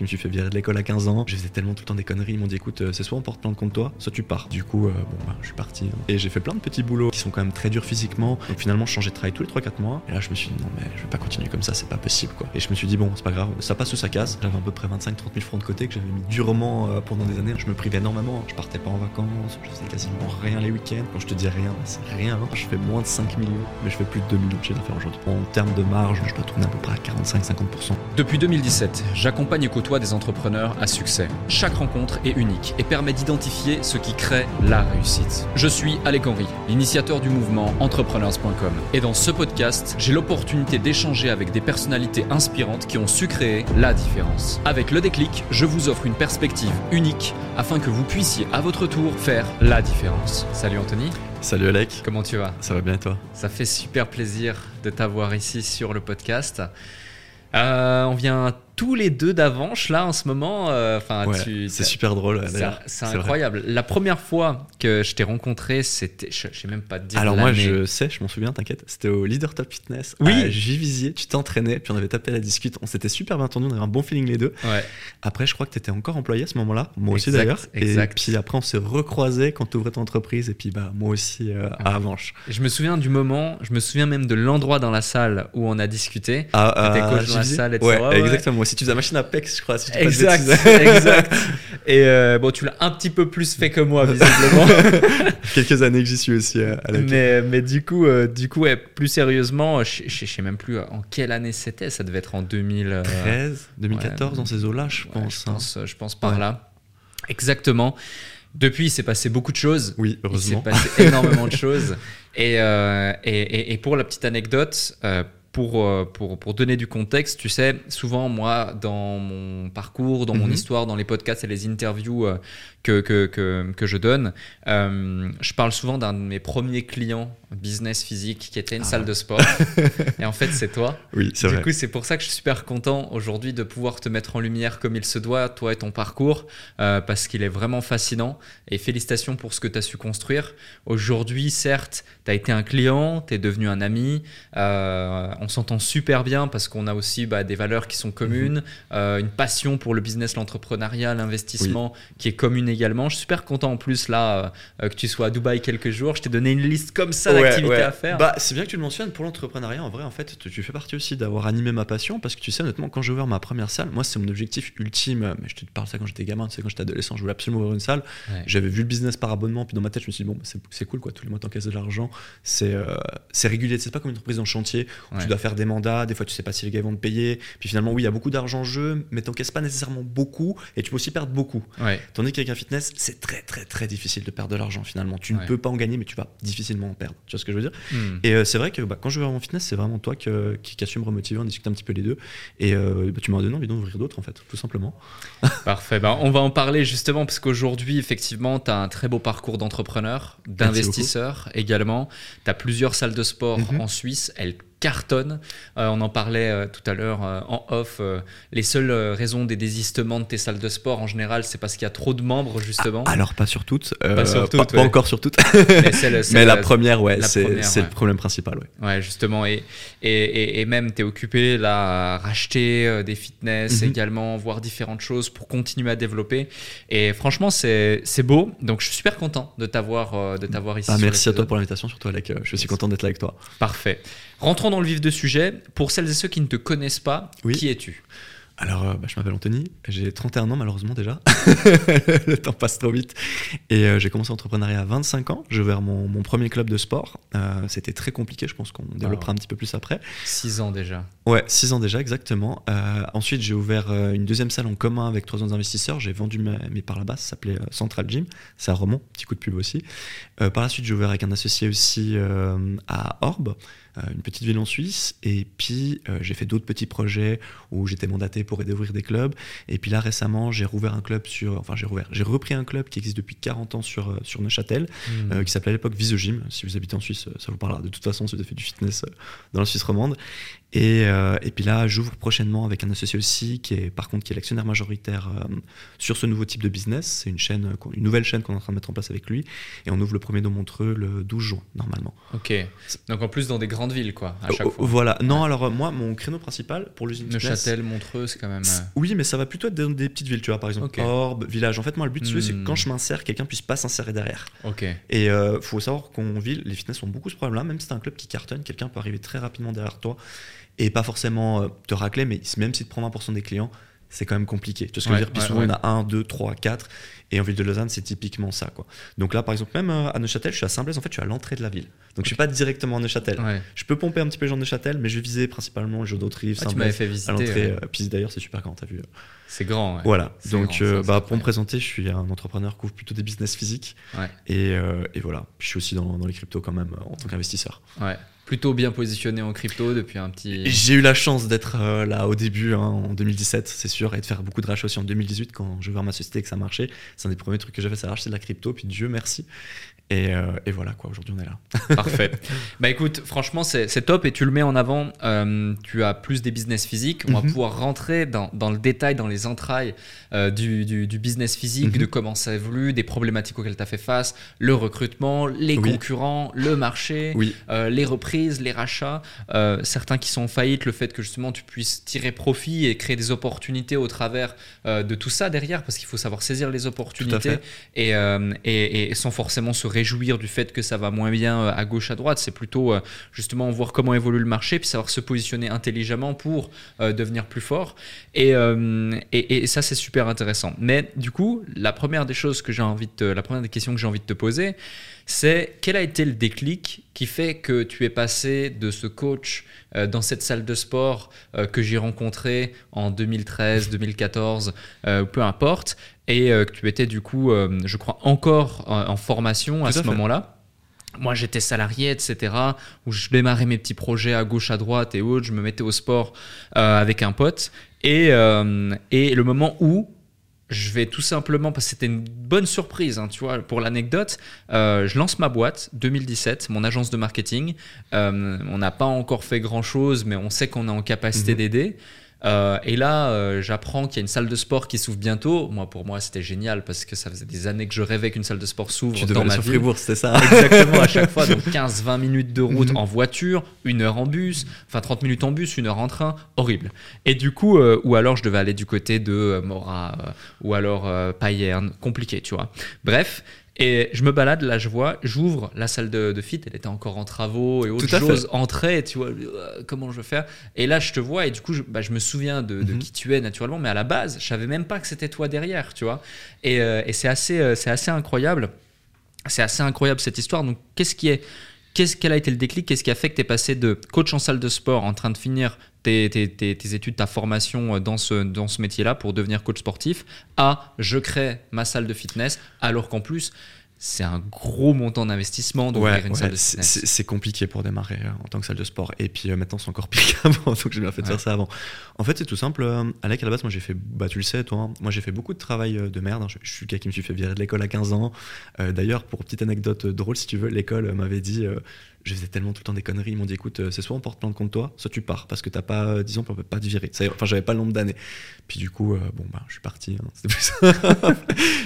Je me suis fait virer de l'école à 15 ans. Je faisais tellement tout le temps des conneries. Ils m'ont dit écoute, euh, c'est soit on porte plainte contre toi, soit tu pars. Du coup, euh, bon, bah, je suis parti. hein. Et j'ai fait plein de petits boulots qui sont quand même très durs physiquement. Donc finalement, je changeais de travail tous les 3-4 mois. Et là, je me suis dit non, mais je vais pas continuer comme ça, c'est pas possible quoi. Et je me suis dit bon, c'est pas grave, ça passe ou ça casse. J'avais à peu près 25-30 000 francs de côté que j'avais mis durement euh, pendant des années. Je me privais énormément. Je partais pas en vacances, je faisais quasiment rien les week-ends. Quand je te dis rien, c'est rien. hein. Je fais moins de 5 millions, mais je fais plus de 2 millions de chiffre d'affaires aujourd'hui. En termes de marge, je dois tourner à peu près à 45-50%. Depuis 2017, j'accompagne et des entrepreneurs à succès. Chaque rencontre est unique et permet d'identifier ce qui crée la réussite. Je suis Alec Henry, l'initiateur du mouvement entrepreneurs.com. Et dans ce podcast, j'ai l'opportunité d'échanger avec des personnalités inspirantes qui ont su créer la différence. Avec le déclic, je vous offre une perspective unique afin que vous puissiez à votre tour faire la différence. Salut Anthony, Salut Alec, comment tu vas? Ça va bien et toi? Ça fait super plaisir de t'avoir ici sur le podcast. Euh, on vient tous les deux d'Avanche là en ce moment. euh, Enfin, Ouais, c'est super drôle c'est- vrai. incroyable. La première fois que je t'ai rencontré, c'était, je, je sais même pas te dire. Alors moi je sais, je m'en souviens, t'inquiète. C'était au Leader Top Fitness. Oui. à Juvisy, tu t'entraînais, puis on avait tapé la discute. On s'était super bien entendu, on avait un bon feeling les deux. Ouais. Après, je crois que t'étais encore employé à ce moment-là, moi aussi d'ailleurs. Et puis après, on s'est recroisés quand t'ouvrais ton entreprise, et puis bah moi aussi euh, à Avanche. Je me souviens du moment. Je me souviens même de l'endroit dans la salle où on a discuté. Ah, coach dans la salle et tout Ouais, ça, ouais, ouais. exactement. Moi aussi, tu faisais machine à PEX, je crois. Si je Exact, exact. Et euh, bon, tu l'as un petit peu plus fait que moi visiblement. Quelques années que j'y suis aussi euh, à la mais, mais du coup, euh, du coup, ouais, plus sérieusement, je, je, je sais même plus en quelle année c'était. Ça devait être en 2000. euh, 13, 2014, ouais. dans ces eaux-là, je Ouais, pense. je hein. pense, je pense par là. Exactement. Depuis, il s'est passé beaucoup de choses. Oui, Il s'est heureusement. passé énormément de choses. Et, euh, et, et- et pour la petite anecdote, pour, euh, pour, pour donner du contexte, tu sais, souvent, moi, dans mon parcours, dans mon Mhm. histoire, dans les podcasts et les interviews euh, que, que, que, que je donne, euh, je parle souvent d'un de mes premiers clients business physique qui était une Ah. salle de sport. et en fait, c'est toi. Oui, c'est Du vrai. coup, c'est pour ça que je suis super content aujourd'hui de pouvoir te mettre en lumière comme il se doit, toi et ton parcours, euh, parce qu'il est vraiment fascinant. Et félicitations pour ce que tu as su construire. Aujourd'hui, certes, tu as été un client, tu es devenu un ami. euh, on s'entend super bien parce qu'on a aussi bah, des valeurs qui sont communes, euh, une passion pour le business, l'entrepreneuriat, l'investissement qui est commune également. Je suis super content en plus là euh, que tu sois à Dubaï quelques jours. Je t'ai donné une liste comme ça Ouais, d'activités ouais. à faire. Bah, c'est bien que tu le mentionnes pour l'entrepreneuriat. En vrai, en fait, tu, tu fais partie aussi d'avoir animé ma passion parce que tu sais, honnêtement, quand j'ai ouvert ma première salle, moi, c'est mon objectif ultime. Mais je te parle ça quand j'étais gamin, tu sais, quand j'étais adolescent, je voulais absolument ouvrir une salle. Ouais. J'avais vu le business par abonnement, puis dans ma tête, je me suis dit, bon, bah, c'est cool, quoi. Tous les mois, t'encaisses de l'argent. C'est euh, c'est régulier. C'est pas comme une entreprise en chantier où tu dois faire des mandats. Des fois, tu sais pas si les gars vont te payer. Puis finalement, oui, il y a beaucoup d'argent en jeu, mais t'encaisses pas nécessairement beaucoup et tu peux aussi perdre beaucoup. Tandis qu'avec fitness, c'est très, très, très difficile de perdre de l'argent finalement. Tu Ouais. ne peux pas en gagner, mais tu vas difficilement en perdre. Tu vois ce que je veux dire Hmm. et euh, c'est vrai que bah, quand je vais mon fitness, c'est vraiment toi que- qui, qui a su me remotiver, on discute un petit peu les deux. Et euh, bah, tu m'as donné envie d'ouvrir d'autres, en fait, tout simplement. Parfait. Ben, on va en parler justement parce qu'aujourd'hui, effectivement, tu as un très beau parcours d'entrepreneur, d'investisseur également. Tu as plusieurs salles de sport Mhm. en Suisse. Elles cartonnent. Euh, on en parlait euh, tout à l'heure euh, en off. les seules raisons des désistements de tes salles de sport, en général, c'est parce qu'il y a trop de membres, justement. Alors, pas sur toutes. Pas sur toutes, pas, pas ouais. encore sur toutes. mais la première, ouais, c'est ouais. le problème principal, ouais. Ouais, justement. Et, et, et, et même, tu es occupé là à racheter des fitness Mhm. également, voir différentes choses pour continuer à développer. Et franchement, c'est beau. Donc, je suis super content de t'avoir de t'avoir ici. Ah, merci à toi pour l'invitation, surtout Alec. Je suis content d'être là avec toi. Parfait. Rentrons dans le vif du sujet. Pour celles et ceux qui ne te connaissent pas, Oui. qui es-tu? Alors, euh, bah, je m'appelle Anthony, j'ai 31 ans malheureusement déjà. le temps passe trop vite. Et euh, j'ai commencé l'entrepreneuriat à 25 ans. J'ai ouvert mon, mon premier club de sport. Euh, C'était très compliqué, je pense qu'on développera un petit peu plus après. 6 ans déjà. Ouais, 6 ans déjà, exactement. Euh, ensuite, j'ai ouvert une deuxième salle en commun avec trois autres investisseurs. J'ai vendu mes, mes parts là-bas, ça s'appelait Central Gym. C'est à Romont, petit coup de pub aussi. Par la suite, j'ai ouvert avec un associé aussi à Orbe, une petite ville en Suisse. Et puis, euh, j'ai fait d'autres petits projets où j'étais mandaté pour aider à ouvrir des clubs. Et puis là, récemment, j'ai rouvert un club sur. Enfin, j'ai rouvert. J'ai repris un club qui existe depuis 40 ans sur, euh, sur Neuchâtel, Hmm. euh, qui s'appelait à l'époque Visogym. Si vous habitez en Suisse, euh, ça vous parlera de toute façon si vous avez fait du fitness euh, dans la Suisse romande. Et, euh, et puis là, j'ouvre prochainement avec un associé aussi, qui est par contre qui est l'actionnaire majoritaire euh, sur ce nouveau type de business. C'est une chaîne, euh, une nouvelle chaîne qu'on est en train de mettre en place avec lui. Et on ouvre le premier de Montreux le 12 juin, normalement. Ok. Donc en plus dans des grandes villes, quoi, à chaque Oh, fois. Voilà. Non, alors moi, mon créneau principal pour l'usine Neuchâtel, Montreux, c'est quand même. Oui, mais ça va plutôt être dans des petites villes, tu vois, par exemple Ok. Orbe, village. En fait, moi, le but, veux, c'est que Hmm. quand je m'insère, quelqu'un puisse pas s'insérer derrière. Ok. Et euh, faut savoir qu'en ville, les fitness ont beaucoup ce problème-là. Même si t'as un club qui cartonne, quelqu'un peut arriver très rapidement derrière toi et pas forcément euh, te racler, mais même si tu prends 20% des clients, c'est quand même compliqué. Tu vois ce que je veux dire? Puis ouais, souvent, ouais. on a 1, 2, 3, 4. Et en ville de Lausanne, c'est typiquement ça. Quoi. Donc là, par exemple, même euh, à Neuchâtel, je suis à Saint-Blaise, en fait, je suis à l'entrée de la ville. Donc je suis pas directement à Neuchâtel. Je peux pomper un petit peu les gens de Neuchâtel, mais je visais principalement le jeu d'Autrive, Ah, tu m'avais Saint-Blaise. fait À visiter. l'entrée, ouais. euh, puis d'ailleurs, c'est super grand, t'as vu. C'est grand. voilà, donc grand, euh, bah, pour me présenter, je suis un entrepreneur qui ouvre plutôt des business physiques. Et, euh, et voilà, Puis je suis aussi dans, dans les cryptos quand même en tant qu'investisseur. Ouais. Plutôt bien positionné en crypto depuis un petit. J'ai eu la chance d'être euh, là au début, hein, en 2017, c'est sûr, et de faire beaucoup de rachats aussi en 2018 quand j'ai ouvert ma société et que ça marchait. C'est un des premiers trucs que j'ai fait, c'est racheter de la crypto, puis Dieu merci. Et, euh, et voilà, quoi, aujourd'hui on est là. Parfait. bah écoute, franchement, c'est top et tu le mets en avant. Euh, tu as plus des business physiques. On va Mhm. pouvoir rentrer dans, dans le détail, dans les entrailles euh, du, du- du business physique, Mhm. de comment ça évolue, des problématiques auxquelles tu as fait face, le recrutement, les Oui. concurrents, le marché. Oui, les reprises, les rachats, certains qui sont en faillite, le fait que justement tu puisses tirer profit et créer des opportunités au travers de tout ça derrière, parce qu'il faut savoir saisir les opportunités et, et, et sans forcément se réjouir du fait que ça va moins bien euh, à gauche, à droite. C'est plutôt euh, justement voir comment évolue le marché, puis savoir se positionner intelligemment pour euh, devenir plus fort. Et, et, ça, c'est super intéressant. Mais du coup, la première des choses que j'ai envie la première des questions que j'ai envie de te poser, c'est quel a été le déclic qui fait que tu es passé de ce coach euh, dans cette salle de sport euh, que j'ai rencontré en 2013, 2014, euh, peu importe, et que tu étais du coup, je crois, encore en, en formation à Tout ce moment-là? Moi, j'étais salarié, etc., où je démarrais mes petits projets à gauche, à droite et autres. Je me mettais au sport euh, avec un pote. Et, euh, et le moment où je vais tout simplement, parce que c'était une bonne surprise, hein, tu vois, pour l'anecdote, euh, je lance ma boîte 2017, mon agence de marketing. Euh, on n'a pas encore fait grand-chose, mais on sait qu'on est en capacité Mhm. d'aider. Euh, et là, euh, j'apprends qu'il y a une salle de sport qui s'ouvre bientôt. Moi, pour moi, c'était génial parce que ça faisait des années que je rêvais qu'une salle de sport s'ouvre tu dans ma sur ville. Fribourg, c'était ça Exactement, à chaque fois, donc 15-20 minutes de route Mhm. en voiture, une heure en bus, enfin 30 minutes en bus, une heure en train, horrible. Et du coup, euh, ou alors je devais aller du côté de euh, ou alors Payerne, compliqué, tu vois. Bref. Et je me balade, là je vois, j'ouvre la salle de, de fit, elle était encore en travaux et fait. J'ose entrer, tu vois, euh, comment je vais faire Et là je te vois et du coup je, bah, je me souviens de, de Mhm. qui tu es naturellement, mais à la base, je savais même pas que c'était toi derrière, tu vois. Et, euh, et c'est assez, euh, c'est assez incroyable. C'est assez incroyable cette histoire. Donc, qu'est-ce qui est, qu'est-ce quel a été le déclic? Qu'est-ce qui a fait que tu es passé de coach en salle de sport, en train de finir tes, tes- tes- tes études, ta formation euh, dans ce, dans ce métier-là pour devenir coach sportif, à je crée ma salle de fitness, alors qu'en plus, c'est un gros montant d'investissement d'ouvrir Ouais, une ouais, salle de c'est fitness. c'est- c'est compliqué pour démarrer euh, en tant que salle de sport. Et puis euh, maintenant, c'est encore pire qu'avant, donc j'ai bien fait de Ouais. faire ça avant. En fait, c'est tout simple. euh, Alec, à la base, moi j'ai fait, bah, tu le sais, toi, hein, moi j'ai fait beaucoup de travail euh, de merde. hein. Je, je suis le gars qui me suis fait virer de l'école à 15 ans. D'ailleurs, pour petite anecdote drôle, si tu veux, l'école m'avait dit. Euh, je faisais tellement tout le temps des conneries. Ils m'ont dit écoute, euh, c'est soit on porte plainte contre toi, soit tu pars parce que t'as pas euh, 10 ans, puis on peut pas te virer. Enfin, j'avais pas le nombre d'années. Puis du coup, euh, bon, bah, je suis parti. hein, c'était plus ça.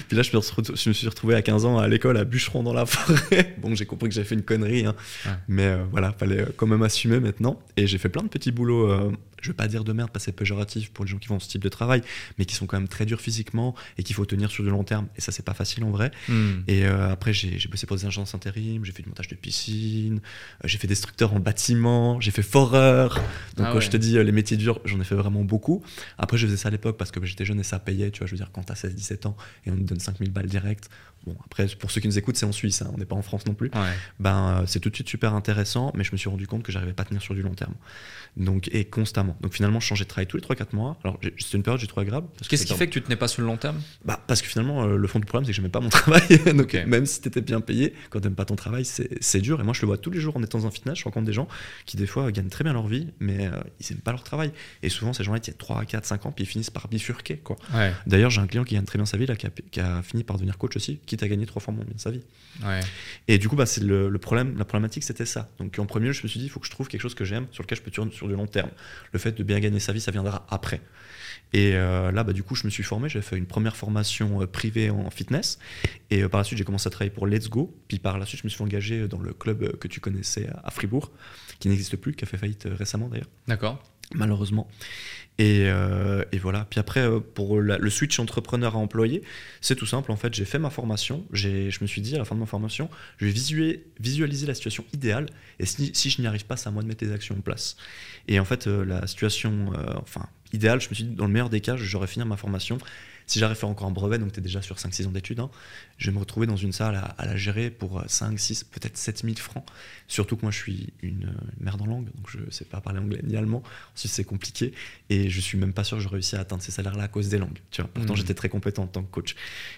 Puis là, je me, suis retrouvé, je me suis retrouvé à 15 ans à l'école à bûcheron dans la forêt. Bon, j'ai compris que j'avais fait une connerie. hein. Ouais. Mais euh, voilà, fallait euh, quand même assumer maintenant. Et j'ai fait plein de petits boulots. euh, je veux pas dire de merde parce que c'est péjoratif pour les gens qui font ce type de travail, mais qui sont quand même très durs physiquement et qu'il faut tenir sur du long terme. Et ça, c'est pas facile en vrai. Hmm. Et euh, après, j'ai bossé pour des agences intérim, j'ai fait du montage de piscine, euh, j'ai fait destructeur en bâtiment, j'ai fait foreur. Donc, Ah quand ouais. je te dis euh, les métiers durs, j'en ai fait vraiment beaucoup. Après, je faisais ça à l'époque parce que j'étais jeune et ça payait. Tu vois, je veux dire, quand t'as 16-17 ans et on te donne 5000 balles direct. Bon, après, pour ceux qui nous écoutent, c'est en Suisse, hein, on n'est pas en France non plus. Ouais. Ben, euh, c'est tout de suite super intéressant, mais je me suis rendu compte que j'arrivais pas à tenir sur du long terme. Donc, et constamment. Donc, finalement, je changeais de travail tous les 3-4 mois. Alors, c'était une période, j'ai trouvé agréable. Qu'est-ce qui fait que tu tenais pas sur le long terme? Bah, parce que finalement, euh, le fond du problème, c'est que j'aimais pas mon travail. Donc, même si t'étais bien payé, quand t'aimes pas ton travail, c'est c'est dur. Et moi, je le vois tous les jours en étant dans un fitness, je rencontre des gens qui des fois gagnent très bien leur vie, mais euh, ils n'aiment pas leur travail. Et souvent, ces gens-là, ils tiennent 3, 4, 5 ans, puis ils finissent par bifurquer. Quoi. Ouais. D'ailleurs, j'ai un client qui gagne très bien sa vie, là, qui, a, qui a fini par devenir coach aussi, quitte à gagner trois fois moins bien sa vie. Ouais. Et du coup, bah, c'est le, le problème, la problématique, c'était ça. Donc en premier lieu, je me suis dit, il faut que je trouve quelque chose que j'aime, sur lequel je peux tourner sur du long terme. Le fait de bien gagner sa vie, ça viendra après. Et euh, là, bah, du coup, je me suis formé. J'ai fait une première formation euh, privée en fitness. Et euh, par la suite, j'ai commencé à travailler pour Let's Go. Puis par la suite, je me suis engagé dans le club que tu connaissais à- Fribourg, qui n'existe plus, qui a fait faillite récemment d'ailleurs, D'accord. Malheureusement. Et, euh, et voilà. Puis après, euh, pour le switch entrepreneur à employé, c'est tout simple. En fait, j'ai fait ma formation. Je me suis dit à la fin de ma formation, je vais visualiser la situation idéale. Et si, je n'y arrive pas, c'est à moi de mettre des actions en place. Et en fait, euh, la situation enfin, idéale, je me suis dit, dans le meilleur des cas, j'aurais fini ma formation. Si j'arrive à faire encore un brevet, donc tu es déjà sur 5-6 ans d'études, hein, je vais me retrouver dans une salle à, à la gérer pour euh, 5, 6, peut-être 7000 francs. Surtout que moi, je suis une, euh, une merde en langue, donc je ne sais pas parler anglais ni allemand. Ensuite, c'est compliqué. Et je suis même pas sûr que je réussi à atteindre ces salaires-là à cause des langues. Tu vois. Pourtant, Mhm. j'étais très compétent en tant que coach.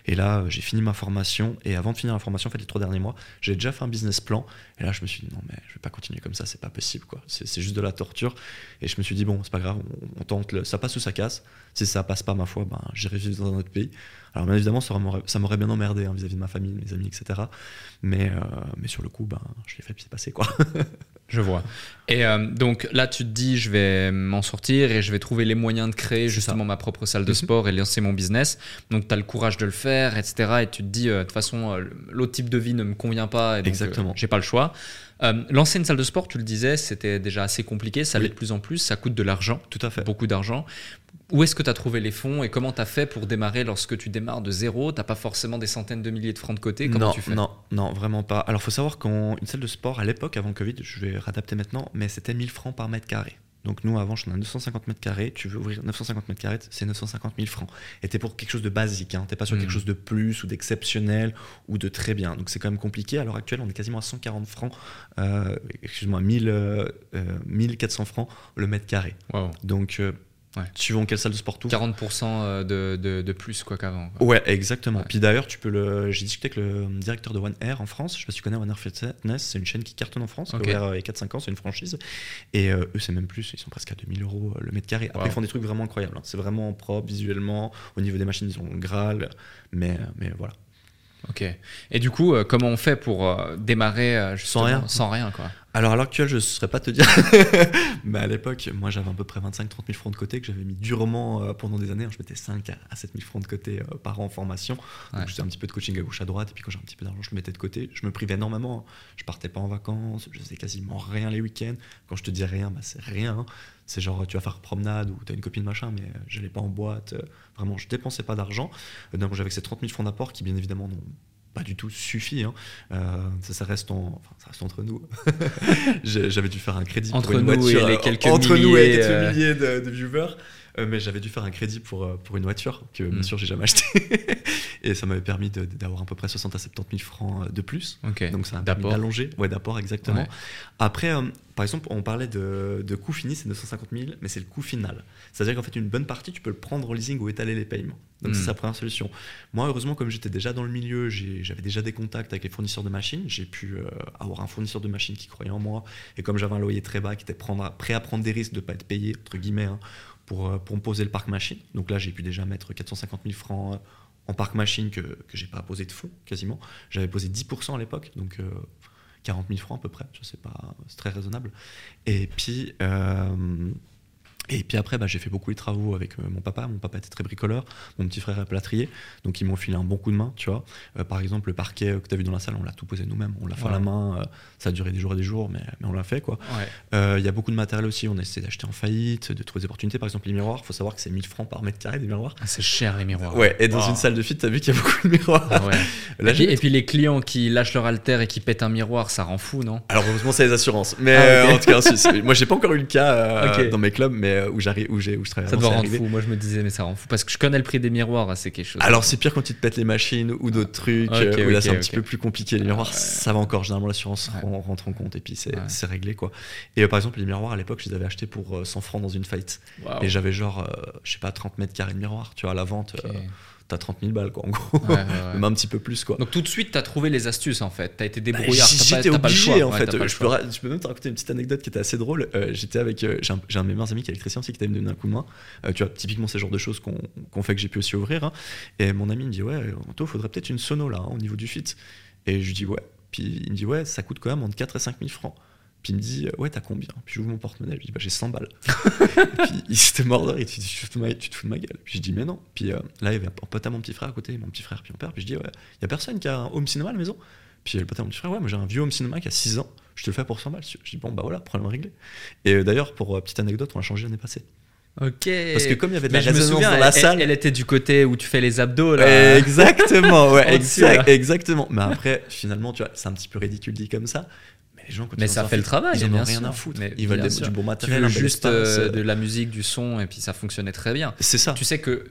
Et là, euh, j'ai fini ma formation. Et avant de finir la formation, en fait, les trois derniers mois, j'ai déjà fait un business plan. Et là, je me suis dit, non, mais je vais pas continuer comme ça, c'est pas possible. quoi. C'est c'est juste de la torture. Et je me suis dit, bon, c'est pas grave, on, on tente, le- ça passe ou ça casse. Si ça passe pas, ma foi, ben, j'irai vivre dans un autre pays. Alors, bien évidemment, ça m'aurait bien emmerdé hein, vis-à-vis de ma famille, de mes amis, etc. Mais, euh, mais sur le coup, ben, je l'ai fait, puis c'est passé, quoi. Je vois. Et euh, donc là, tu te dis, je vais m'en sortir et je vais trouver les moyens de créer justement ça. ma propre salle de Mhm. sport et lancer mon business. Donc tu as le courage de le faire, etc. Et tu te dis, euh, de toute façon, l'autre type de vie ne me convient pas. Et donc, Exactement. j'ai pas le choix. Euh, lancer une salle de sport, tu le disais, c'était déjà assez compliqué. Ça Oui. l'est de plus en plus. Ça coûte de l'argent, Tout à fait. beaucoup d'argent. Où est-ce que tu as trouvé les fonds et comment tu as fait pour démarrer lorsque tu démarres de zéro Tu pas forcément des centaines de milliers de francs de côté. Comment non, tu fais? non, non, vraiment pas. Alors, faut savoir qu'une salle de sport, à l'époque, avant Covid, je vais réadapter maintenant, mais c'était 1000 francs par mètre carré. Donc, nous, avant, j'en ai 950 mètres carrés. Tu veux ouvrir 950 mètres carrés, c'est 950 000 francs. Et t'es pour quelque chose de basique, hein. T'es pas sur Mhm. quelque chose de plus ou d'exceptionnel ou de très bien. Donc, c'est quand même compliqué. À l'heure actuelle, on est quasiment à 140 francs, euh, excuse-moi, 1000, euh, euh, 1400 francs le mètre carré. Wow. Donc, euh, Ouais. suivant quelle salle de sport tu 40% de, de, de plus quoi qu'avant. Ouais, exactement. Ouais. Puis d'ailleurs, tu peux le. J'ai discuté avec le directeur de One Air en France. Je sais pas si tu connais One Air Fitness. C'est une chaîne qui cartonne en France. Ok. qui a ouvert il y a 4-5 ans. C'est une franchise. Et euh, eux, c'est même plus. Ils sont presque à 2000 euros euh, le mètre carré. Après, Wow. ils font des trucs vraiment incroyables. hein. C'est vraiment propre visuellement. Au niveau des machines, ils ont le Graal. Mais, mais voilà. Ok. Et du coup, euh, comment on fait pour euh, démarrer euh, justement, rien. Sans rien, quoi? Alors à l'heure actuelle, je ne saurais pas te dire. mais à l'époque, moi, j'avais à peu près 25-30 000 francs de côté que j'avais mis durement euh, pendant des années. Je mettais 5 à, à 7 000 francs de côté euh, par an en formation. Ouais. Donc, je faisais un petit peu de coaching à gauche, à droite. Et puis quand j'ai un petit peu d'argent, je le mettais de côté. Je me privais énormément. hein. Je partais pas en vacances. Je faisais quasiment rien les week-ends. Quand je te dis rien, bah, c'est rien. hein. C'est genre, tu vas faire promenade ou tu as une copine machin, mais euh, j'allais pas en boîte. vraiment, je dépensais pas d'argent. Donc j'avais ces 30 000 francs d'apport qui, bien évidemment, n'ont pas du tout suffi. hein. Euh, ça, ça reste en, enfin, ça reste entre nous. J'avais dû faire un crédit Entre pour une nous et les quelques entre nous et les milliers, quelques euh, milliers de, de viewers. Euh, mais j'avais dû faire un crédit pour, euh, pour une voiture que, bien Mm. sûr, j'ai jamais acheté. et ça m'avait permis d'avoir à peu près 60 à 70 000 francs euh, de plus. Donc ça a permis d'allonger. Ouais, d'apport, exactement. Ouais. Après, euh, par exemple, on parlait de, de coût fini, c'est 950 000, mais c'est le coût final. C'est-à-dire qu'en fait, une bonne partie, tu peux le prendre en leasing ou étaler les paiements. Donc, c'est sa première solution. Moi, heureusement, comme j'étais déjà dans le milieu, j'avais déjà des contacts avec les fournisseurs de machines. J'ai pu euh, avoir un fournisseur de machines qui croyait en moi. Et comme j'avais un loyer très bas, qui était prendre- prêt à prendre des risques de ne pas être payé, entre guillemets, hein, pour, euh, pour me poser le parc machine. Donc là, j'ai pu déjà mettre 450 000 francs euh, en parc machine que, que j'ai pas posé de fonds, quasiment. J'avais posé 10% à l'époque. Donc. euh, 40 000 francs à peu près, je sais pas, c'est très raisonnable. Et puis, euh, et puis après, bah, j'ai fait beaucoup les travaux avec euh, mon papa. Mon papa était très bricoleur, mon petit frère est plâtrier, donc ils m'ont filé un bon coup de main, tu vois. Euh, par exemple, le parquet euh, que tu as vu dans la salle, on l'a tout posé nous-mêmes, on l'a fait à la main. euh, ça a duré des jours et des jours, mais, mais on l'a fait, quoi. Ouais. Euh, Il y a beaucoup de matériel aussi, on a essayé d'acheter en faillite, de trouver des opportunités. Par exemple, les miroirs, il faut savoir que c'est 1000 francs par mètre carré des miroirs. Ah, c'est cher les miroirs. Ouais, et dans Wow. une salle de fit, tu as vu qu'il y a beaucoup de miroirs. Ah ouais. Là, et, puis, j'ai- et puis les clients qui lâchent leur haltère et qui pètent un miroir, ça rend fou, non? Alors heureusement c'est les assurances. Mais Ah, en tout cas, si, moi j'ai pas encore eu le cas dans mes clubs, mais euh, où j'arrive, où j'ai, où je travaille. Ça doit rendre fou. Moi, je me disais, mais ça rend fou. Parce que je connais le prix des miroirs, hein, c'est quelque chose. Alors c'est pire quand tu te pètes les machines ou d'autres trucs. Ok, euh, où là c'est un petit peu plus compliqué. Les miroirs, ça va encore. Généralement l'assurance Ouais. rentre en compte et puis c'est, Ouais. réglé quoi. Et euh, par exemple les miroirs à l'époque, je les avais achetés pour euh, 100 francs dans une fight. Et j'avais genre, euh, je sais pas, 30 mètres carrés de miroir. Tu vois à la vente, euh, t'as 30 000 balles, quoi, en gros. Ouais, ouais, ouais. Même un petit peu plus, quoi. Donc tout de suite, tu as trouvé les astuces en fait. Tu as été Bah, débrouillard. t'as pas- J'étais t'as pas le obligé choix. en fait. t'as je, peux, je peux même te raconter une petite anecdote qui était assez drôle. Euh, J'étais avec. euh, J'ai un, de mes meilleurs amis qui est électricien aussi qui t'a donné un coup de main. Euh, tu vois, typiquement, c'est le genre de choses qu'on qu'on fait que j'ai pu aussi ouvrir. hein. Et mon ami me dit Ouais, Anto, faudrait peut-être une sono là, hein, au niveau du fit. Et je lui dis Ouais. Puis il me dit Ouais, ça coûte quand même entre 4 et 5 000 francs. Puis il me dit Ouais, t'as combien Puis j'ouvre mon porte-monnaie, je lui dis Bah, j'ai 100 balles. puis il s'était mort il dit tu te, fous de ma, tu te fous de ma gueule. Puis je dis Mais non. Puis euh, là, il y avait un pote à mon petit frère à côté, mon petit frère, puis mon père. Puis je dis Ouais, il y a personne qui a un home cinéma à la maison puis le pote à mon petit frère, ouais, moi j'ai un vieux home cinéma qui a 6 ans, je te le fais pour 100 balles. Je dis, bon, bah voilà, problème réglé. Et euh, d'ailleurs, pour euh, petite anecdote, on l'a changé l'année passée. Ok. Parce que comme il y avait de la résonance souviens, dans la elle, salle. elle était du côté où tu fais les abdos là. Exactement, ouais, exact, exactement. Mais après, finalement, tu vois, c'est un petit peu ridicule dit comme ça. Mais les gens, ça fait le travail, ils ont rien sûr. à foutre. Mais ils veulent des- du bon Tu matériel, veux juste euh, euh, de la musique, du son, et puis ça fonctionnait très bien. C'est ça. Tu sais que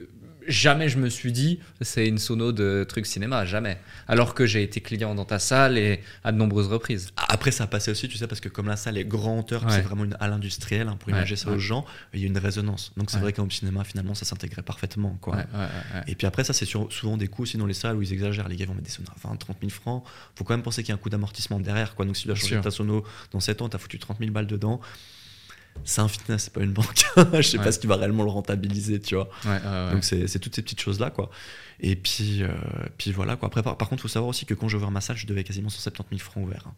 jamais je me suis dit c'est une sono de truc cinéma, jamais. Alors que j'ai été client dans ta salle et à de nombreuses reprises. Après, ça a passé aussi, tu sais, parce que comme la salle est grand hauteur, Ouais. c'est vraiment une halle industrielle, hein, pour Ouais, imager ça ouais. aux gens, il y a une résonance. Donc c'est vrai qu'en cinéma, finalement, ça s'intégrait parfaitement. Quoi. Et puis après, ça, c'est souvent des coûts aussi dans les salles où ils exagèrent. Les gars vont mettre des sonos à 20, 30 000 francs. Faut quand même penser qu'il y a un coût d'amortissement derrière. Quoi. Donc si tu dois changer ta sono dans 7 ans, tu as foutu 30 000 balles dedans. C'est un fitness, c'est pas une banque. Je sais Ouais. pas ce qui va réellement le rentabiliser, tu vois. Ouais, ouais, ouais. Donc c'est toutes ces petites choses-là, quoi. Et puis, euh, puis voilà, quoi. Après, par, par contre, faut savoir aussi que quand j'ai ouvert ma salle, je devais quasiment 170 000 francs ouverts. hein.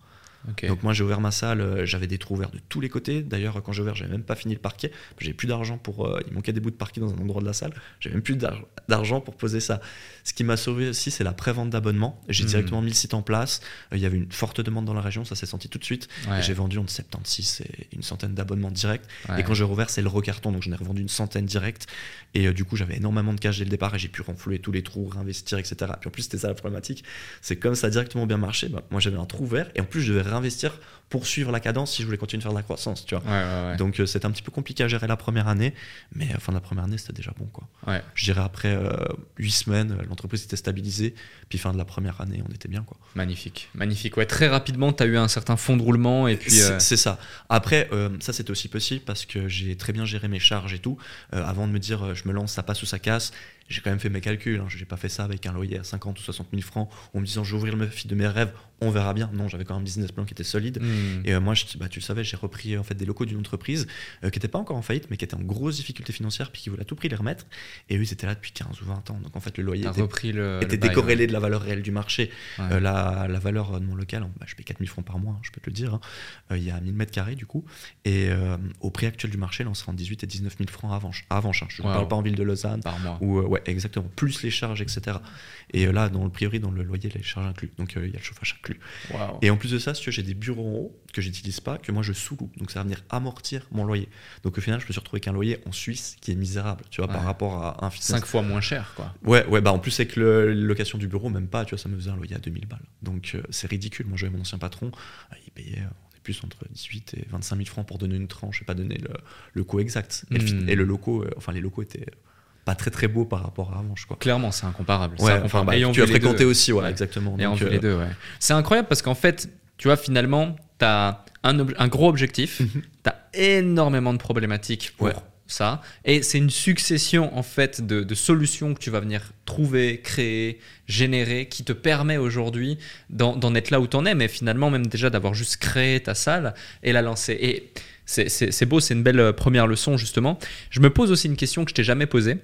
Donc moi j'ai ouvert ma salle, euh, j'avais des trous ouverts de tous les côtés. D'ailleurs quand j'ai ouvert, j'avais même pas fini le parquet. J'ai plus d'argent pour. euh, il manquait des bouts de parquet dans un endroit de la salle. J'avais même plus d'ar- d'argent pour poser ça. Ce qui m'a sauvé aussi, c'est la prévente d'abonnement. J'ai Mhm. directement mis le site en place. Euh, Il y avait une forte demande dans la région, ça s'est senti tout de suite. Ouais, J'ai vendu entre 76 et une centaine d'abonnements directs. ouais. Et quand j'ai rouvert, c'est le recarton, donc j'en ai revendu une centaine direct. Et euh, du coup, j'avais énormément de cash dès le départ et j'ai pu renflouer tous les trous, réinvestir, etc. Puis en plus, c'était ça la problématique. C'est comme ça a directement bien marché. bah, moi, j'avais un trou vert et en plus, je devais réinvestir pour suivre la cadence si je voulais continuer de faire de la croissance, tu vois. Ouais, ouais, ouais. Donc, euh, c'était un petit peu compliqué à gérer la première année, mais la fin de la première année, c'était déjà bon, quoi. Je dirais après euh, huit semaines, euh, l'entreprise était stabilisée. Puis fin de la première année, on était bien, quoi. Magnifique, magnifique. Ouais, très rapidement, tu as eu un certain fond de roulement et puis. C'est euh, ça. Après, euh, ça c'était aussi possible parce que j'ai très bien géré mes charges et tout. Euh, avant de me dire euh, je me lance, ça passe ou ça casse, j'ai quand même fait mes calculs. Hein. Je n'ai pas fait ça avec un loyer à 50 ou 60 000 francs en me disant je vais ouvrir le fil de mes rêves, on verra bien. Non, j'avais quand même un business plan qui était solide. hmm. Et euh, moi, je, bah, tu le savais, j'ai repris en fait des locaux d'une entreprise euh, qui n'était pas encore en faillite, mais qui était en grosse difficulté financière, puis qui voulait à tout prix les remettre. Et eux, ils étaient là depuis 15 ou 20 ans. Donc en fait, le loyer était, repris le. était le bail, décorrélé de la valeur réelle du marché. ouais. Euh, la, la valeur de mon local, bah, je paye 4000 francs par mois, hein, je peux te le dire. hein. Il y a 1000 mètres carrés du coup. Et au prix actuel du marché, là, on sera en 18 et 19 000 francs. À Avanche, hein. Je ne Wow. parle pas en ville de Lausanne. Par mois. Euh, ouais, exactement. Plus les charges, etc. Et euh, là, dans le priori, dans le loyer, les charges inclus. Donc euh, il y a le chauffage inclus. Et en plus de ça, si tu veux, j'ai des bureaux en haut que j'utilise pas, que moi je sous-loue. Donc ça va venir amortir mon loyer. Donc au final, je me suis retrouvé avec un loyer en Suisse qui est misérable, tu vois, par rapport à un fitness. Cinq fois moins cher, quoi. Ouais, ouais, bah en plus avec le, location du bureau, même pas, tu vois, ça me faisait un loyer à 2000 balles. Donc euh, c'est ridicule. Moi j'avais mon ancien patron, euh, il payait, plus entre 18 et 25 000 francs pour donner une tranche, vais pas donner le, le coût exact. Et, le Hmm. et le locaux, euh, enfin les locaux étaient pas très très beaux par rapport à avant, je crois. Clairement, c'est incomparable. Ouais, incomparable. enfin, bah, tu as fréquenté deux. aussi, ouais, Ouais. exactement. Ayant Donc, vu les euh, deux, ouais. C'est incroyable parce qu'en fait, tu vois, finalement, tu as un, un gros objectif, Mhm. tu as énormément de problématiques pour ça, et c'est une succession, en fait, de, de solutions que tu vas venir trouver, créer, générer, qui te permet aujourd'hui d'en être là où tu en es, mais finalement, même déjà d'avoir juste créé ta salle et la lancer. Et c'est beau, c'est une belle euh, première leçon, justement. Je me pose aussi une question que je t'ai jamais posée.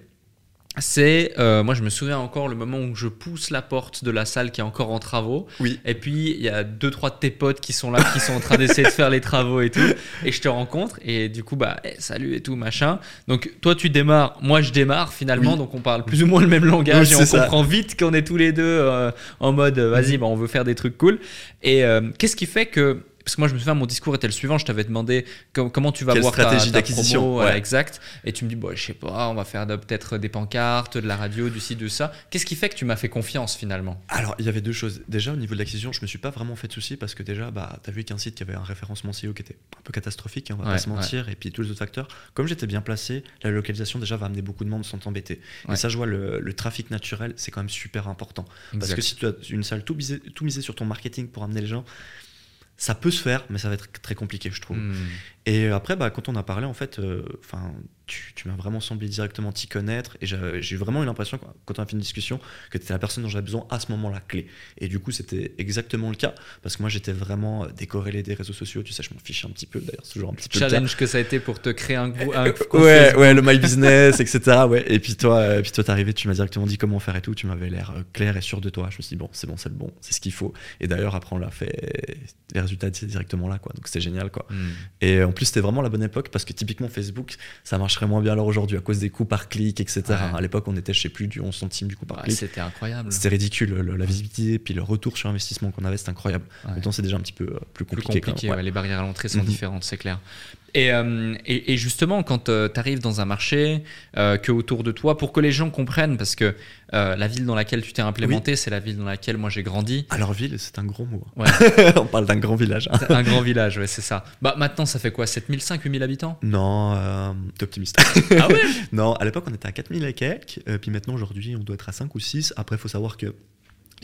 C'est, euh, moi je me souviens encore le moment où je pousse la porte de la salle qui est encore en travaux. Oui. Et puis il y a deux trois de tes potes qui sont là, qui sont en train d'essayer de faire les travaux et tout. Et je te rencontre et du coup bah eh, salut et tout machin. Donc toi tu démarres, moi je démarre finalement. Oui. Donc on parle plus ou moins le même langage Oui, et on ça. comprend vite qu'on est tous les deux euh, en mode euh, vas-y bah, on veut faire des trucs cool. Et euh, qu'est-ce qui fait que parce que moi je me souviens mon discours était le suivant, je t'avais demandé com- comment tu vas Quelle voir ta- stratégie d'acquisition, ouais. exact. Et tu me dis, bon, je sais pas, on va faire de- peut-être des pancartes, de la radio, du ci, de ça. Qu'est-ce qui fait que tu m'as fait confiance finalement? Alors, il y avait deux choses. Déjà, au niveau de l'acquisition, je me suis pas vraiment fait de soucis parce que déjà, bah, tu as vu qu'un site qui avait un référencement SEO qui était un peu catastrophique, hein, on va Ouais, pas se mentir, et puis tous les autres facteurs. Comme j'étais bien placé, la localisation déjà va amener beaucoup de monde sans t'embêter. Et ça, je vois le, le trafic naturel, c'est quand même super important. Parce que si tu as une salle tout misé, tout misé sur ton marketing pour amener les gens, ça peut se faire, mais ça va être très compliqué, je trouve. Hmm. Et après, bah, quand on a parlé, en fait, euh, enfin, tu, tu m'as vraiment semblé directement t'y connaître. Et j'ai vraiment eu l'impression, quand on a fait une discussion, que tu étais la personne dont j'avais besoin à ce moment-là clé. Et du coup, c'était exactement le cas. Parce que moi, j'étais vraiment euh, décorrélé des réseaux sociaux. Tu sais, je m'en fichais un petit peu. D'ailleurs, c'est toujours un petit peu le cas. Challenge que ça a été pour te créer un, grou- un compte Ouais, ouais, le my business, etc. Ouais. Et puis toi, euh, puis toi, t'es arrivé, tu m'as directement dit comment faire et tout. Tu m'avais l'air euh, clair et sûr de toi. Je me suis dit bon, c'est bon, c'est le bon, c'est ce qu'il faut. Et d'ailleurs, après, on l'a fait. Les résultats étaient directement là, quoi. Donc c'était génial, quoi. Hmm. Et euh, en plus, c'était vraiment la bonne époque parce que typiquement Facebook, ça marcherait moins bien alors aujourd'hui à cause des coûts par clic, etc. Ouais. À l'époque, on était, je sais plus, du 11 centimes du coup par Ouais, clic. C'était incroyable. C'était ridicule, le- la visibilité, puis le retour sur investissement qu'on avait, c'était incroyable. Maintenant, c'est déjà un petit peu euh, plus plus compliqué. compliqué. même. ouais, les barrières à l'entrée sont Mhm. différentes, c'est clair. Et, euh, et, et justement, quand tu arrives dans un marché, euh, que autour de toi, pour que les gens comprennent, parce que euh, la ville dans laquelle tu t'es implémenté, c'est la ville dans laquelle moi j'ai grandi. Alors, ville, c'est un gros mot. Ouais, on parle d'un grand village. hein. un grand village, ouais, c'est ça. Bah, maintenant, ça fait quoi? 7005, 8000 habitants? Non, euh, t'es optimiste. Ah ouais? Non, à l'époque, on était à 4000 et quelques. euh, puis maintenant, aujourd'hui, on doit être à 5 ou 6. Après, il faut savoir que.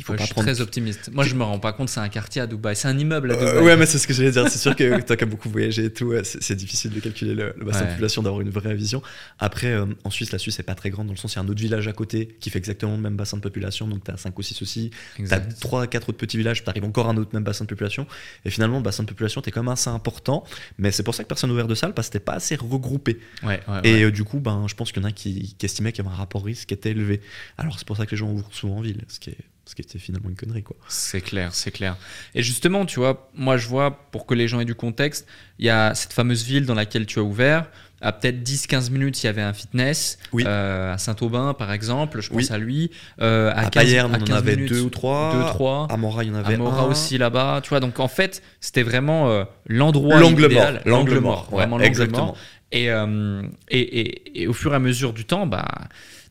Il faut Ouais, pas Je suis prendre. très optimiste. Moi, je me rends pas compte, c'est un quartier à Dubaï. C'est un immeuble à Euh, Dubaï. ouais, mais c'est ce que j'allais dire. C'est sûr que toi qui as beaucoup voyagé et tout, euh, c'est difficile de calculer le, le bassin Ouais. de population, d'avoir une vraie vision. Après, euh, en Suisse, la Suisse n'est pas très grande dans le sens, il y a un autre village à côté qui fait exactement le même bassin de population. Donc, tu as 5 ou 6 aussi. Tu as Exact. 3 4 autres petits villages, tu arrives encore à un autre même bassin de population. Et finalement, le bassin de population, t'es quand même assez important. Mais c'est pour ça que personne n'a ouvert de salle parce que c'était pas assez regroupé. Ouais, Et euh, du coup, ben, je pense qu'il y en a qui, qui estimaient qu'il y avait un rapport risque qui était élevé. Alors, c'est pour ça que les gens ouvrent souvent en ville, ce qui, est, ce qui était finalement une connerie. Quoi. C'est clair, c'est clair. Et justement, tu vois, moi je vois, pour que les gens aient du contexte, il y a cette fameuse ville dans laquelle tu as ouvert. À peut-être 10-15 minutes, il y avait un fitness. Oui. Euh, à Saint-Aubin, par exemple, je pense Oui. à lui. Euh, À, 15 Payerne, à on en 15 avait minutes, deux ou trois. Deux, trois. À Mora, il y en avait À Mora un. aussi là-bas. Tu vois, donc en fait, c'était vraiment euh, l'endroit L'angle mort. L'angle mort. ouais, vraiment l'angle mort. Et, et, et- et au fur et à mesure du temps, bah,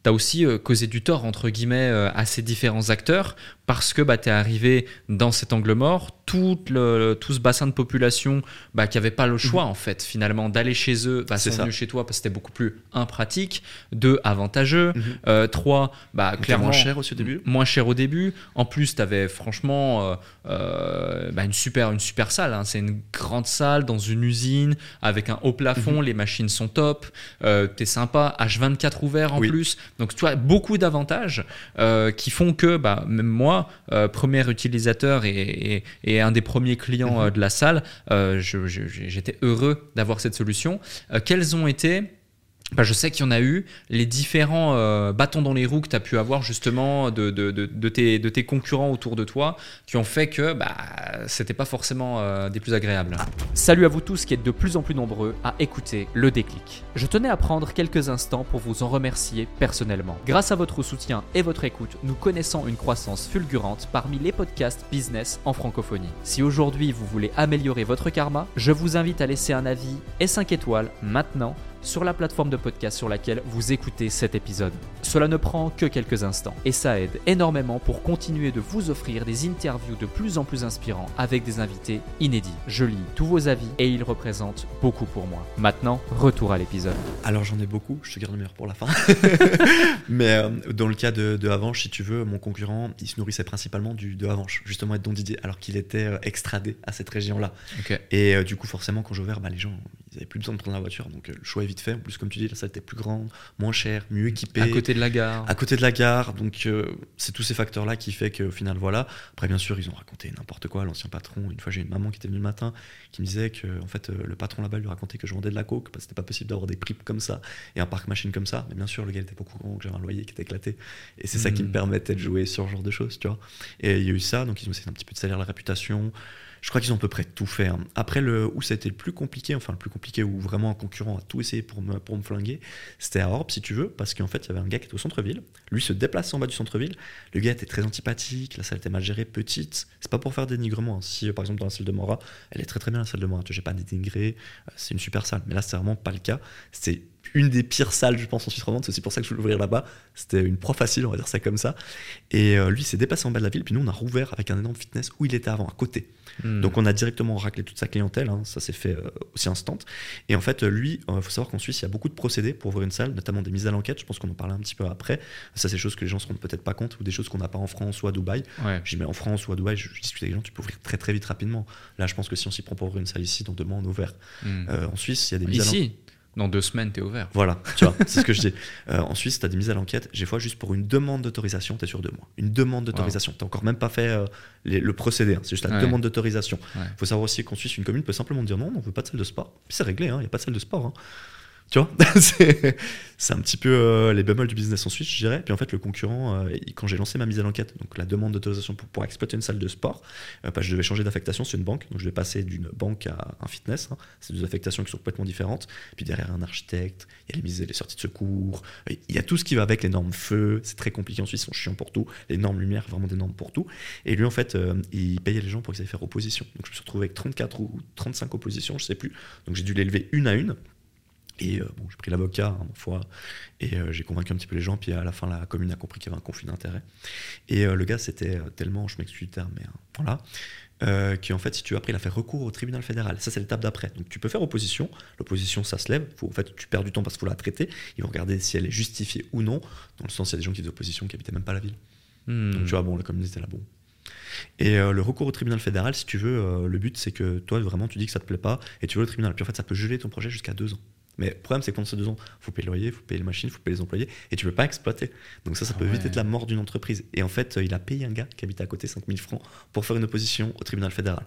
tu as aussi euh, causé du tort, entre guillemets, euh, à ces différents acteurs, parce que bah, tu es arrivé dans cet angle mort, tout, le, tout ce bassin de population bah, qui n'avait pas le choix, en fait, finalement, d'aller chez eux, bah, Mhm. Sont venus chez toi parce que c'était beaucoup plus impratique. Deux, avantageux. Mhm. Euh, trois, bah, Donc, clairement. moins cher aussi au début. Moins cher au début. En plus, tu avais franchement euh, euh, bah, une, super, une super salle. hein. C'est une grande salle dans une usine avec un haut Mhm. plafond. Les machines sont top. T'es sympa. H24 ouvert en Oui. plus. Donc, tu vois, beaucoup d'avantages qui font que, bah, même moi, premier utilisateur et, et- et un des premiers clients Mhm. euh, de la salle, euh, j'étais heureux d'avoir cette solution. Euh, quels ont été bah, je sais qu'il y en a eu les différents euh, bâtons dans les roues que tu as pu avoir justement de, tes concurrents autour de toi qui ont fait que bah, c'était pas forcément euh, des plus agréables. Salut à vous tous qui êtes de plus en plus nombreux à écouter le déclic. Je tenais à prendre quelques instants pour vous en remercier personnellement. Grâce à votre soutien et votre écoute, nous connaissons une croissance fulgurante parmi les podcasts business en francophonie. Si aujourd'hui vous voulez améliorer votre karma, je vous invite à laisser un avis et 5 étoiles maintenant sur la plateforme de podcast sur laquelle vous écoutez cet épisode. Cela ne prend que quelques instants et ça aide énormément pour continuer de vous offrir des interviews de plus en plus inspirants avec des invités inédits. Je lis tous vos avis et ils représentent beaucoup pour moi. Maintenant, retour à l'épisode. Alors j'en ai beaucoup, je te garde le meilleur pour la fin. Mais euh, dans le cas de, de Avanche, si tu veux, mon concurrent, il se nourrissait principalement du, de Avanche, justement et de Don Didier, alors qu'il était euh, extradé à cette région-là. Et euh, du coup, forcément, quand j'ai ouvert, bah, les gens, ils avaient plus besoin de prendre la voiture, donc euh, le choix est vite fait. En plus, comme tu dis, la salle était plus grande, moins chère, mieux équipée. À côté de la gare. à côté de la gare, donc euh, c'est tous ces facteurs-là qui fait qu'au final, voilà. Après, bien sûr, ils ont raconté n'importe quoi. L'ancien patron, une fois, j'ai une maman qui était venue le matin, qui me disait que, en fait, euh, le patron là-bas lui racontait que je vendais de la coke, parce que c'était pas possible d'avoir des prix comme ça et un parc machine comme ça. Mais bien sûr, le gars était pas courant que j'avais un loyer qui était éclaté, et c'est ça qui me Mm. permettait de jouer sur ce genre de choses, tu vois. Et il y a eu ça, donc ils ont essayé un petit peu de salir la réputation. Je crois qu'ils ont à peu près tout fait. hein. Après, le, où ça a été le plus compliqué, enfin le plus compliqué, où vraiment un concurrent a tout essayé pour me, pour me flinguer, c'était à Orbe, si tu veux, parce qu'en fait, il y avait un gars qui était au centre-ville. Lui se déplaçait en bas du centre-ville. Le gars était très antipathique, la salle était mal gérée, petite. C'est pas pour faire dénigrement. hein. Si, par exemple, dans la salle de Mora, elle est très très bien, la salle de Mora. Tu j'ai pas dénigré, euh, c'est une super salle. Mais là, c'est vraiment pas le cas. C'est une des pires salles, je pense, en Suisse romande. C'est aussi pour ça que je voulais ouvrir là-bas. C'était une proie facile, on va dire ça comme ça. Et euh, lui, s'est déplacé en bas de la ville. Puis nous, on a rouvert avec un énorme fitness où il était avant, à côté. Hmm. Donc on a directement raclé toute sa clientèle, hein, ça s'est fait euh, aussi instant. Et en fait, euh, lui, il faut savoir qu'en Suisse, il y a beaucoup de procédés pour ouvrir une salle, notamment des mises à l'enquête, je pense qu'on en parlait un petit peu après. Ça, c'est des choses que les gens se rendent peut-être pas compte, ou des choses qu'on n'a pas en France ou à Dubaï. Ouais. Je dis, mais en France ou à Dubaï, je, je discute avec les gens, tu peux ouvrir très très vite rapidement. Là, je pense que si on s'y prend pour ouvrir une salle ici, dans deux mois, on est ouvert. Hmm. Euh, en Suisse, il y a des mises à l'enquête. Dans deux semaines, t'es ouvert. Voilà, tu vois, c'est ce que je dis. Euh, en Suisse, tu as des mises à l'enquête. J'ai fois juste pour une demande d'autorisation, tu es sur deux mois. Une demande d'autorisation. Tu n'as encore même pas fait euh, les- le procédé. hein. C'est juste la Ouais. demande d'autorisation. Il Ouais. faut savoir aussi qu'en Suisse, une commune peut simplement dire non, on ne veut pas de salle de sport. C'est réglé, il n'y a pas de salle de sport. hein. Tu vois C'est un petit peu euh, les bémols du business en Suisse, je dirais. Puis en fait, le concurrent, euh, quand j'ai lancé ma mise à l'enquête, donc la demande d'autorisation pour pouvoir exploiter une salle de sport, euh, bah, je devais changer d'affectation, c'est une banque. Donc je vais passer d'une banque à un fitness. hein. C'est deux affectations qui sont complètement différentes. Puis derrière un architecte, il y a les mises, les sorties de secours, il y a tout ce qui va avec les normes feu. C'est très compliqué en Suisse, ils sont chiants pour tout. Les normes lumière, vraiment des normes pour tout. Et lui, en fait, il payait les gens pour qu'ils aillent faire opposition. Donc je me suis retrouvé avec 34 ou 35 oppositions, je sais plus. Donc j'ai dû les lever une à une. Et euh, bon, j'ai pris l'avocat hein, ma foi, et euh, j'ai convaincu un petit peu les gens. Puis à la fin, la commune a compris qu'il y avait un conflit d'intérêt. Et euh, le gars, c'était tellement, je m'excuse du terme, mais euh, voilà, euh, qui en fait, si tu après, il a fait recours au tribunal fédéral. Ça, c'est l'étape d'après. Donc tu peux faire opposition. L'opposition, ça se lève. Faut, en fait, tu perds du temps parce qu'il faut la traiter. Ils vont regarder si elle est justifiée ou non. Dans le sens, il y a des gens qui faisaient opposition qui habitaient même pas la ville. Hmm. Donc tu vois, bon, la commune était là, bon. Et euh, le recours au tribunal fédéral, si tu veux, euh, le but c'est que toi vraiment tu dis que ça te plaît pas et tu veux le tribunal. Puis en fait, ça peut geler ton projet jusqu'à deux ans. Mais le problème c'est que pendant ces deux ans, faut payer le loyer, faut payer les machines, faut payer les employés et tu peux pas exploiter. Donc ça, ça peut vite ouais. être la mort d'une entreprise. Et en fait, euh, il a payé un gars qui habite à côté 5000 francs pour faire une opposition au tribunal fédéral.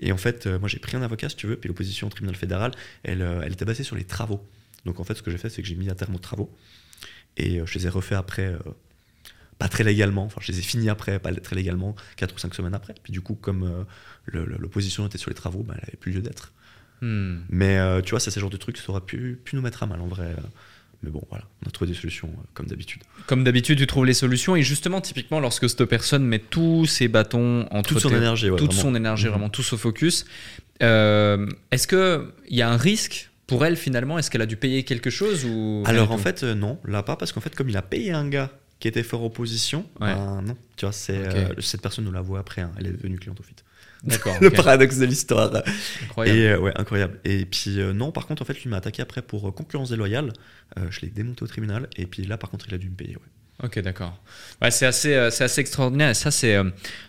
Et en fait, euh, moi j'ai pris un avocat si tu veux, puis l'opposition au tribunal fédéral, elle, euh, elle était basée sur les travaux. Donc en fait, ce que j'ai fait, c'est que j'ai mis à terme aux travaux et je les ai refaits après. euh, pas très légalement, enfin je les ai finis après, pas très légalement, 4 ou 5 semaines après. Puis du coup, comme euh, l'opposition était sur les travaux, bah, elle n'avait plus lieu d'être. Hmm. Mais euh, tu vois, ça c'est le genre de truc qui aurait pu, pu nous mettre à mal en vrai. euh. Mais bon, voilà, on a trouvé des solutions euh, comme d'habitude. Comme d'habitude, tu trouves les solutions et justement, typiquement, lorsque cette personne met tous ses bâtons entre Toute son tes- énergie, ouais, toute vraiment. son énergie, Mhm. vraiment tout ce focus, euh, est-ce que il y a un risque pour elle finalement? Est-ce qu'elle a dû payer quelque chose ou Alors en fait, non, là pas, parce qu'en fait, comme il a payé un gars qui était fort opposition, Ouais. ben, non, tu vois, c'est cette personne nous l'avoue après, hein, elle est devenue cliente au fit. D'accord, Le paradoxe de l'histoire. incroyable. Et euh, ouais, incroyable. Et puis euh, non, par contre, en fait, lui m'a attaqué après pour euh, concurrence déloyale. Je l'ai démonté au tribunal. Et puis là, par contre, il a dû me payer. ouais. Ok, d'accord. Ouais, c'est assez, euh, c'est assez extraordinaire. Et ça, c'est euh,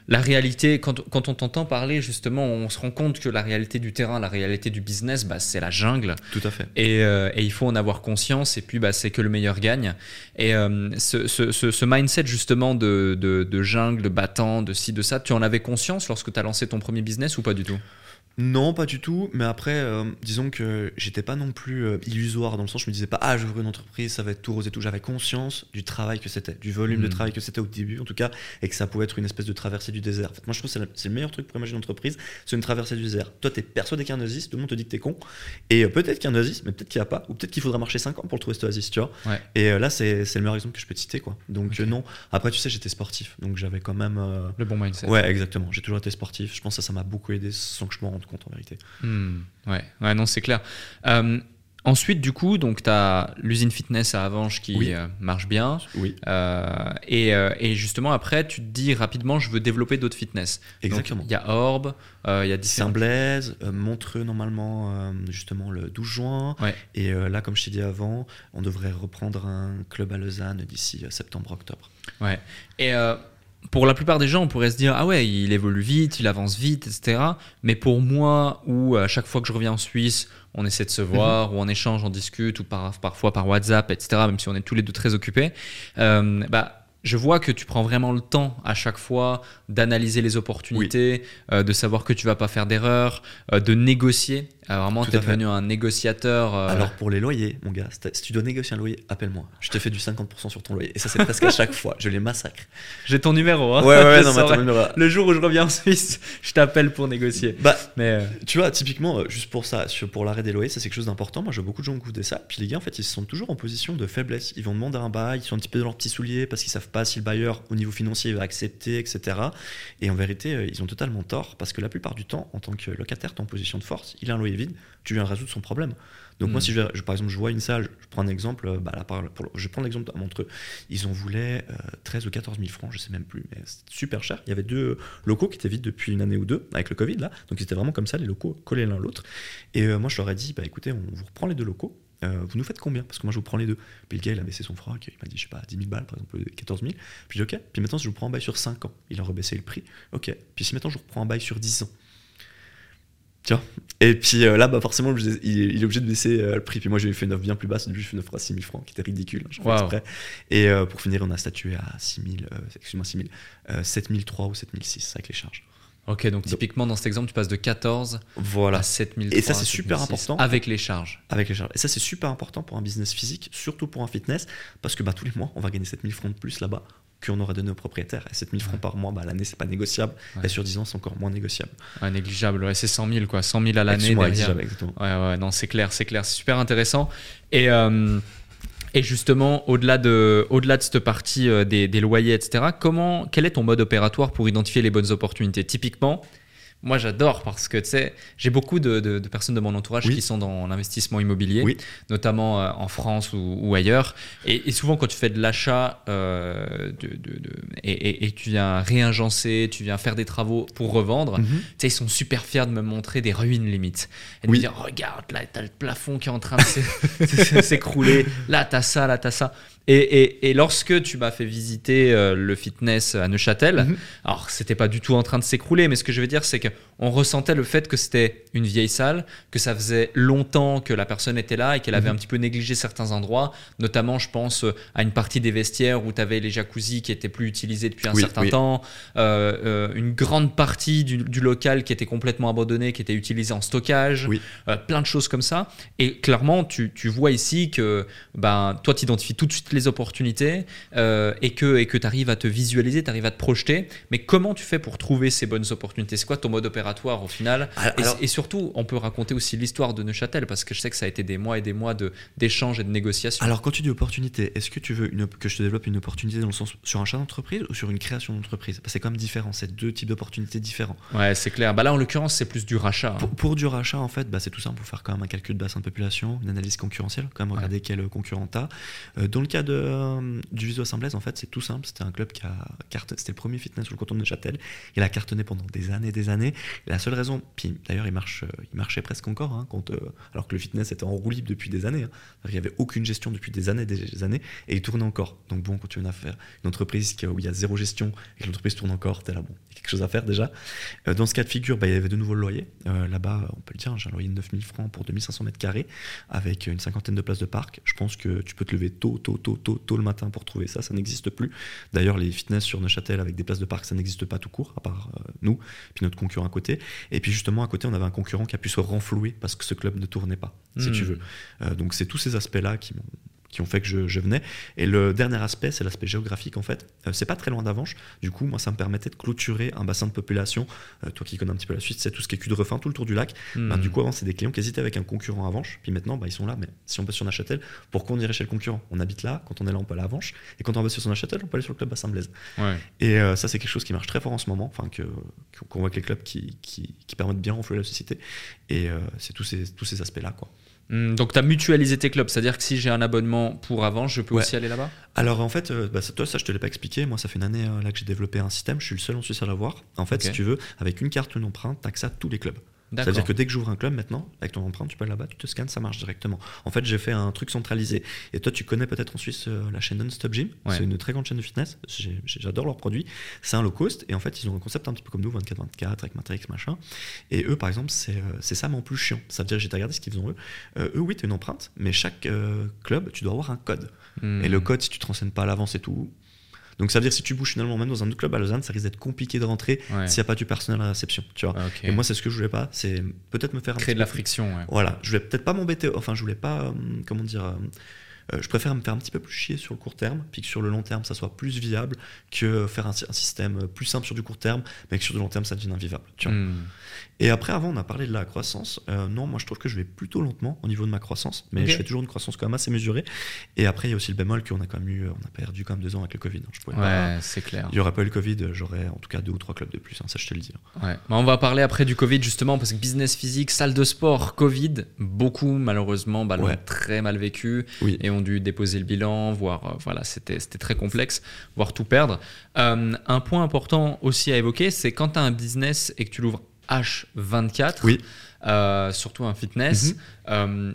la réalité. Quand, quand on t'entend parler, justement, on se rend compte que la réalité du terrain, la réalité du business, bah, c'est la jungle. Tout à fait. Et, euh, et il faut en avoir conscience. Et puis, bah, c'est que le meilleur gagne. Et ce, ce- ce- ce mindset, justement, de, de, de jungle, de battant, de ci, de ça, tu en avais conscience lorsque tu as lancé ton premier business ou pas du tout? Non, pas du tout. Mais après, euh, disons que j'étais pas non plus euh, illusoire dans le sens, je me disais pas, ah, j'ouvre une entreprise, ça va être tout rose et tout. J'avais conscience du travail que c'était, du volume de Mhm. travail que c'était au début, en tout cas, et que ça pouvait être une espèce de traversée du désert. En fait, moi, je trouve que c'est le- meilleur truc pour imaginer une entreprise, c'est une traversée du désert. Toi, t'es persuadé qu'il y a un oasis, tout le monde te dit que t'es con, et euh, peut-être qu'il y a un oasis, mais peut-être qu'il n'y a pas, ou peut-être qu'il faudra marcher 5 ans pour le trouver cet oasis, tu vois. Ouais. Et euh, là, c'est le meilleur exemple que je peux te citer, quoi. Donc, non. Après, tu sais, j'étais sportif, donc j'avais quand même. euh, Le bon mindset. Ouais, exactement. J'ai toujours été sportif. Je pense que ça, ça m'a beaucoup aidé sans que je m'en rende compte en vérité. Hmm, ouais. ouais, non, c'est clair. Euh, ensuite, du coup, donc tu as l'usine fitness à Avange qui Oui. euh, marche bien. Oui, Euh, et, et justement, après, tu te dis rapidement, je veux développer d'autres fitness. Exactement. Il y a Orb, euh, il y a. Saint-Blaise, Montreux normalement justement le 12 juin. Ouais. Et là, comme je t'ai dit avant, on devrait reprendre un club à Lausanne d'ici septembre-octobre. Ouais. Et pour la plupart des gens, on pourrait se dire, ah ouais, il évolue vite, il avance vite, etc. Mais pour moi, où à chaque fois que je reviens en Suisse, on essaie de se voir, ou on échange, on discute, ou par, parfois par WhatsApp, etc., même si on est tous les deux très occupés, euh, bah, je vois que tu prends vraiment le temps à chaque fois d'analyser les opportunités, euh, de savoir que tu vas pas faire d'erreur, euh, de négocier. Euh, vraiment, Tout tu es à fait. devenu un négociateur. euh, Alors pour les loyers, mon gars, si tu dois négocier un loyer, appelle-moi. Je te fais du 50% sur ton loyer. Et ça, c'est presque à chaque fois. Je les massacre. j'ai ton numéro. hein. Ouais, ouais, non, mais mais là- Le jour où je reviens en Suisse, je t'appelle pour négocier. Bah, Mais euh, Tu vois, typiquement, euh, juste pour ça, pour l'arrêt des loyers, ça c'est quelque chose d'important. Moi, vois beaucoup de gens qui ça. Puis les gars, en fait, ils sentent toujours en position de faiblesse. Ils vont demander un bail, ils sont un petit peu dans leurs petits souliers parce qu'ils savent pas si le bailleur, au niveau financier, va accepter, etc. Et en vérité, ils ont totalement tort parce que la plupart du temps, en tant que locataire, tu es en position de force. Il a un loyer vide, tu viens résoudre son problème. Donc, moi, Mm. si je, par exemple, je vois une salle, je prends un exemple, euh, bah, là, par- pour- je prends l'exemple à Montreux. Ils en voulaient euh, 13 ou 14 000 francs, je sais même plus, mais c'était super cher. Il y avait deux locaux qui étaient vides depuis une année ou deux, avec le Covid, là. Donc, c'était vraiment comme ça, les locaux collés l'un à l'autre. Et euh, moi, je leur ai dit, bah écoutez, on vous reprend les deux locaux. Euh, vous nous faites combien? Parce que moi, je vous prends les deux. Puis le gars, il a baissé son froc. Il m'a dit, je sais pas, 10 000 balles, par exemple, 14 000. Puis j'ai dit, ok. Puis maintenant, je vous prends un bail sur 5 ans. Il a rebaissé le prix. Ok. Puis si maintenant, je vous reprends un bail sur 10 ans. Tu vois Et puis euh, là, bah, forcément, il, il est obligé de baisser euh, le prix. Puis moi, j'ai fait une offre bien plus basse. Au début, je fais une offre à 6000 francs, qui était ridicule. hein, je Wow. exprès. Et euh, pour finir, on a statué à 6000, euh, excuse-moi, 6000, euh, 7003 ou 7006 avec les charges. Ok, donc typiquement dans cet exemple, tu passes de 14 Voilà. à 7000. Et ça, c'est super important. Avec les charges. Avec les charges. Et ça, c'est super important pour un business physique, surtout pour un fitness, parce que bah, tous les mois, on va gagner 7000 francs de plus là-bas qu'on aurait donné aux propriétaires. Et 7000 francs par mois, bah, à l'année, c'est pas négociable. Ouais. Et sur 10 ans, c'est encore moins négociable. Ouais, négligeable, ouais, c'est 100 000 quoi, 100 000 à l'année. Ouais, ouais, non, c'est clair, c'est clair, c'est super intéressant. Et, euh, et justement, au-delà de, au-delà de cette partie euh, des, des loyers, etc., comment, quel est ton mode opératoire pour identifier les bonnes opportunités? Typiquement, moi j'adore parce que tu sais, j'ai beaucoup de, de- de personnes de mon entourage Oui. qui sont dans l'investissement immobilier, Oui. notamment euh, en France ou, ou ailleurs. Et, et souvent, quand tu fais de l'achat euh, de, et, et- et tu viens réagencer, tu viens faire des travaux pour revendre, Mhm. tu sais, ils sont super fiers de me montrer des ruines limites. Et de Oui. me dire, regarde, là, t'as le plafond qui est en train de s'é- s'écrouler. Là, t'as ça, là, t'as ça. Et, et- et lorsque tu m'as fait visiter euh, le fitness à Neuchâtel, Mhm. alors c'était pas du tout en train de s'écrouler, mais ce que je veux dire, c'est qu'on ressentait le fait que c'était une vieille salle, que ça faisait longtemps que la personne était là et qu'elle avait Mhm. un petit peu négligé certains endroits, notamment, je pense, euh, à une partie des vestiaires où tu avais les jacuzzis qui étaient plus utilisés depuis un Oui, certain oui. temps, euh, euh, une grande partie du, du local qui était complètement abandonné, qui était utilisé en stockage, Oui. plein de choses comme ça. Et clairement, tu, tu vois ici que ben, toi, tu identifies tout de suite les opportunités euh, et que tu et que arrives à te visualiser, tu arrives à te projeter. Mais comment tu fais pour trouver ces bonnes opportunités? C'est quoi ton mode opératoire au final? Alors- et, surtout, on peut raconter aussi l'histoire de Neuchâtel parce que je sais que ça a été des mois et des mois de- d'échanges et de négociations. Alors, quand tu dis opportunité, est-ce que tu veux une, que je te développe une opportunité dans le sens sur un chat d'entreprise ou sur une création d'entreprise? C'est quand même différent, c'est deux types d'opportunités différents. Ouais, c'est clair. Bah là, en l'occurrence, c'est plus du rachat. hein. Pour, pour du rachat, en fait, bah, c'est tout simple. Faut faire quand même un calcul de bassin de population, une analyse concurrentielle, quand même regarder quel concurrent t'as. Euh, dans le cas euh, du Viso Assemblaise, en fait, c'est tout simple. C'était un club qui a cartonné. C'était le premier fitness sur le canton de Neuchâtel. Il a cartonné pendant des années, des années. La seule raison, puis d'ailleurs, il, marche, euh, il marchait presque encore, hein, quand, euh, alors que le fitness était en roue libre depuis des années. hein. Il n'y avait aucune gestion depuis des années, des années, et il tournait encore. Donc bon, quand tu viens à faire une entreprise où il y a zéro gestion et que l'entreprise tourne encore, t'es là, bon, il y a quelque chose à faire déjà. Dans ce cas de figure, bah, il y avait de nouveau le loyer. Là-bas, on peut le dire, j'ai un loyer de 9000 francs pour 2500 mètres carrés avec une cinquantaine de places de parc. Je pense que tu peux te lever tôt, tôt, tôt, tôt, tôt le matin pour trouver ça. Ça n'existe plus. D'ailleurs, les fitness sur Neuchâtel avec des places de parc, ça n'existe pas tout court, à part euh, nous, puis notre concurrent à côté. Et puis justement, à côté, on avait un concurrent qui a pu se renflouer parce que ce club ne tournait pas, si Hmm. tu veux. Euh, donc c'est tous ces aspects-là qui m'ont qui ont fait que je, je venais. Et le dernier aspect, c'est l'aspect géographique en fait. Euh, c'est pas très loin d'Avanches. Du coup, moi, ça me permettait de clôturer un bassin de population. Euh, toi qui connais un petit peu la suite, c'est tout ce qui est cul de refin, tout le tour du lac. Hmm. Bah, du coup, avant, c'est des clients qui hésitaient avec un concurrent à Avanches. Puis maintenant, bah, ils sont là. Mais si on passe sur Neuchâtel, pourquoi on irait chez le concurrent? On habite là. Quand on est là, on peut aller à Avanches. Et quand on va sur Neuchâtel, on peut aller sur le club Bassin Blaise. Ouais. Et euh, ça, c'est quelque chose qui marche très fort en ce moment. Enfin, que qu'on voit avec les clubs qui, qui, qui permettent de bien renflouer la société. Et euh, c'est tous ces, tous ces aspects-là, quoi. Hmm, donc, tu as mutualisé tes clubs, c'est-à-dire que si j'ai un abonnement pour avant, je peux Ouais. aussi aller là-bas? Alors en fait, euh, bah, ça- toi ça je te l'ai pas expliqué, moi ça fait une année euh, là que j'ai développé un système, je suis le seul en Suisse à l'avoir. En fait, si tu veux, avec une carte une empreinte, tu accès à tous les clubs. C'est-à-dire que dès que j'ouvre un club maintenant, avec ton empreinte, tu peux aller là-bas, tu te scannes, ça marche directement. En fait, j'ai fait un truc centralisé. Et toi, tu connais peut-être en Suisse euh, la chaîne Non-Stop Gym. Ouais. C'est une très grande chaîne de fitness. J'adore leurs produits. C'est un low cost. Et en fait, ils ont un concept un petit peu comme nous, 24-24, avec Matrix, machin. Et eux, par exemple, c'est euh, ça, mais en plus chiant. Ça veut dire, j'ai regardé ce qu'ils font eux. Euh, eux, oui, tu as une empreinte, mais chaque euh, club, tu dois avoir un code. Hmm. Et le code, si tu te renseignes pas à l'avance et tout. Donc ça veut dire si tu bouges finalement même dans un autre club à Lausanne, ça risque d'être compliqué de rentrer Ouais. s'il n'y a pas du personnel à la réception. Tu vois. Ah. Et moi, c'est ce que je voulais pas, c'est peut-être me faire un créer petit de la friction. ouais. Voilà, je voulais peut-être pas m'embêter, enfin, je voulais pas, euh, comment dire, euh, euh, je préfère me faire un petit peu plus chier sur le court terme, puis que sur le long terme, ça soit plus viable, que faire un, un système plus simple sur du court terme, mais que sur du long terme, ça devienne invivable. Tu vois. Hmm. Et après, avant, on a parlé de la croissance. Euh, non, moi, je trouve que je vais plutôt lentement au niveau de ma croissance, mais je fais toujours une croissance quand même assez mesurée. Et après, il y a aussi le bémol qu'on a quand même eu, on a perdu quand même deux ans avec le Covid. hein. Je pouvais Ouais, c'est clair. Il n'y aurait pas eu le Covid, j'aurais en tout cas deux ou trois clubs de plus, hein, ça je te le dis. Ouais. Bah, on va parler après du Covid justement parce que business physique, salle de sport, Covid, beaucoup malheureusement bah, l'ont très mal vécu Oui. et ont dû déposer le bilan, voire euh, voilà, c'était c'était très complexe, voire tout perdre. Euh, un point important aussi à évoquer, c'est quand tu as un business et que tu l'ouvres H24, Oui. euh, surtout un fitness, Mhm. euh,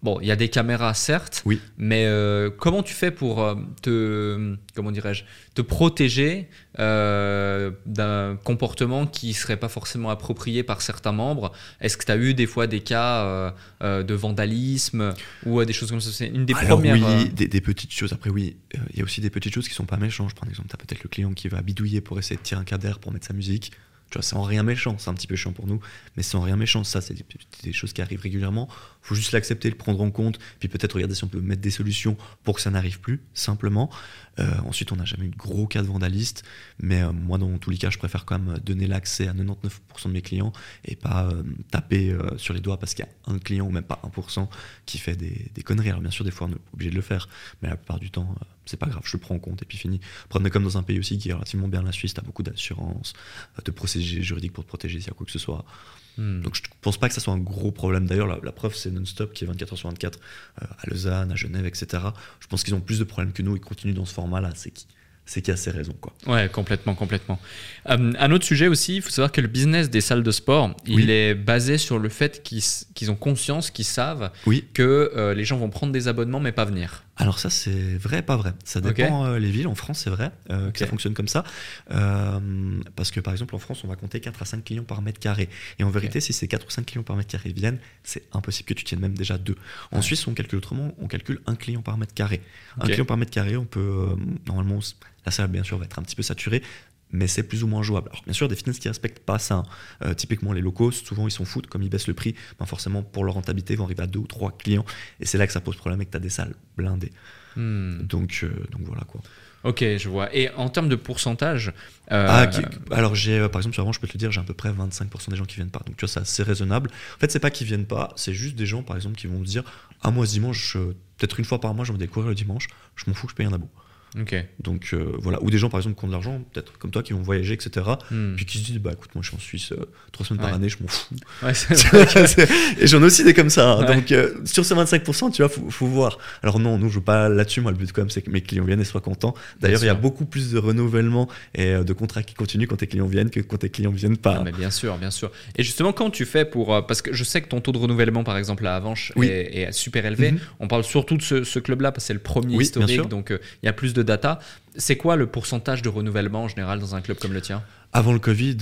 Bon, il y a des caméras, certes, Oui. mais euh, comment tu fais pour te, comment dirais-je, te protéger d'un comportement qui serait pas forcément approprié par certains membres? Est-ce que tu as eu des fois des cas de vandalisme ou des choses comme ça? C'est une des Alors premières. oui, des, des petites choses. Après oui, il y a aussi des petites choses qui sont pas méchantes. Je prends un exemple, t'as peut-être le client qui va bidouiller pour essayer de tirer un quart d'air pour mettre sa musique. Tu vois, c'est en rien méchant, c'est un petit peu chiant pour nous, mais c'est en rien méchant. Ça, c'est des, choses qui arrivent régulièrement. faut juste l'accepter, le prendre en compte, puis peut-être regarder si on peut mettre des solutions pour que ça n'arrive plus, simplement. Euh, ensuite, on n'a jamais eu de gros cas de vandalistes, mais euh, moi, dans tous les cas, je préfère quand même donner l'accès à 99% de mes clients et pas euh, taper sur les doigts parce qu'il y a un client ou même pas 1% qui fait des, conneries. Alors bien sûr, des fois, on est obligé de le faire, mais la plupart du temps, c'est pas grave, je le prends en compte et puis fini. Est comme dans un pays aussi qui est relativement bien la Suisse, t'as beaucoup d'assurance, de procédés juridiques pour te protéger s'il y a quoi que ce soit. hmm. Donc je pense pas que ça soit un gros problème. D'ailleurs, la, la preuve, c'est Non-Stop qui est 24 h sur 24 euh, à Lausanne, à Genève, etc. Je pense qu'ils ont plus de problèmes que nous, ils continuent dans ce format-là, c'est qui c'est qu'il y a ses raisons. Quoi. Ouais, complètement, complètement. Euh, un autre sujet aussi, il faut savoir que le business des salles de sport, il est basé sur le fait qu'ils qu'ils ont conscience, qu'ils savent Oui. que euh, les gens vont prendre des abonnements mais pas venir. Alors ça, c'est vrai, pas vrai. Ça dépend euh, les villes. En France, c'est vrai euh, que ça fonctionne comme ça. Euh, parce que par exemple, en France, on va compter 4 à 5 clients par mètre carré. Et en vérité, si ces 4 ou 5 clients par mètre carré viennent, c'est impossible que tu tiennes même déjà deux. En Ouais. Suisse, on calcule autrement. On calcule un client par mètre carré. Un client par mètre carré, on peut... euh, normalement, la salle, bien sûr, va être un petit peu saturée. Mais c'est plus ou moins jouable. Alors bien sûr, des fitness qui respectent pas ça. hein. Euh, typiquement, les locaux, souvent ils s'en foutent, comme ils baissent le prix, ben forcément pour leur rentabilité, ils vont arriver à deux ou trois clients. Et c'est là que ça pose problème et que tu as des salles blindées. Hmm. Donc, euh, donc voilà quoi. Ok, je vois. Et en termes de pourcentage, euh, Ah, qui- alors j'ai par exemple sur Orange, je peux te le dire, j'ai à peu près 25% des gens qui viennent pas. Donc tu vois, c'est assez raisonnable. En fait, c'est pas qu'ils viennent pas, c'est juste des gens par exemple qui vont se dire Ah, moi ce dimanche, peut-être une fois par mois, je vais découvrir le dimanche, je m'en fous, je paye un abo. Ok. Donc euh, voilà. Ou des gens par exemple qui ont de l'argent, peut-être comme toi, qui vont voyager, etc. Hmm. Puis qui se disent Bah écoute, moi je suis en Suisse euh, trois semaines par Ouais. année, je m'en fous. Ouais, et j'en ai aussi des comme ça. hein. Ouais. Donc euh, sur ces 25%, tu vois, faut, faut voir. Alors non, nous je joue pas là-dessus. Moi, le but quand même, c'est que mes clients viennent et soient contents. D'ailleurs, il y a beaucoup plus de renouvellement et euh, de contrats qui continuent quand tes clients viennent que quand tes clients viennent pas. Non, mais bien sûr, bien sûr. Et justement, quand tu fais pour. euh, parce que je sais que ton taux de renouvellement, par exemple, à Avanche, Oui. est, est super élevé. Mhm. On parle surtout de ce, ce club-là parce que c'est le premier Oui, historique, donc euh, il y a plus de data. C'est quoi le pourcentage de renouvellement en général dans un club comme le tien? Avant le Covid,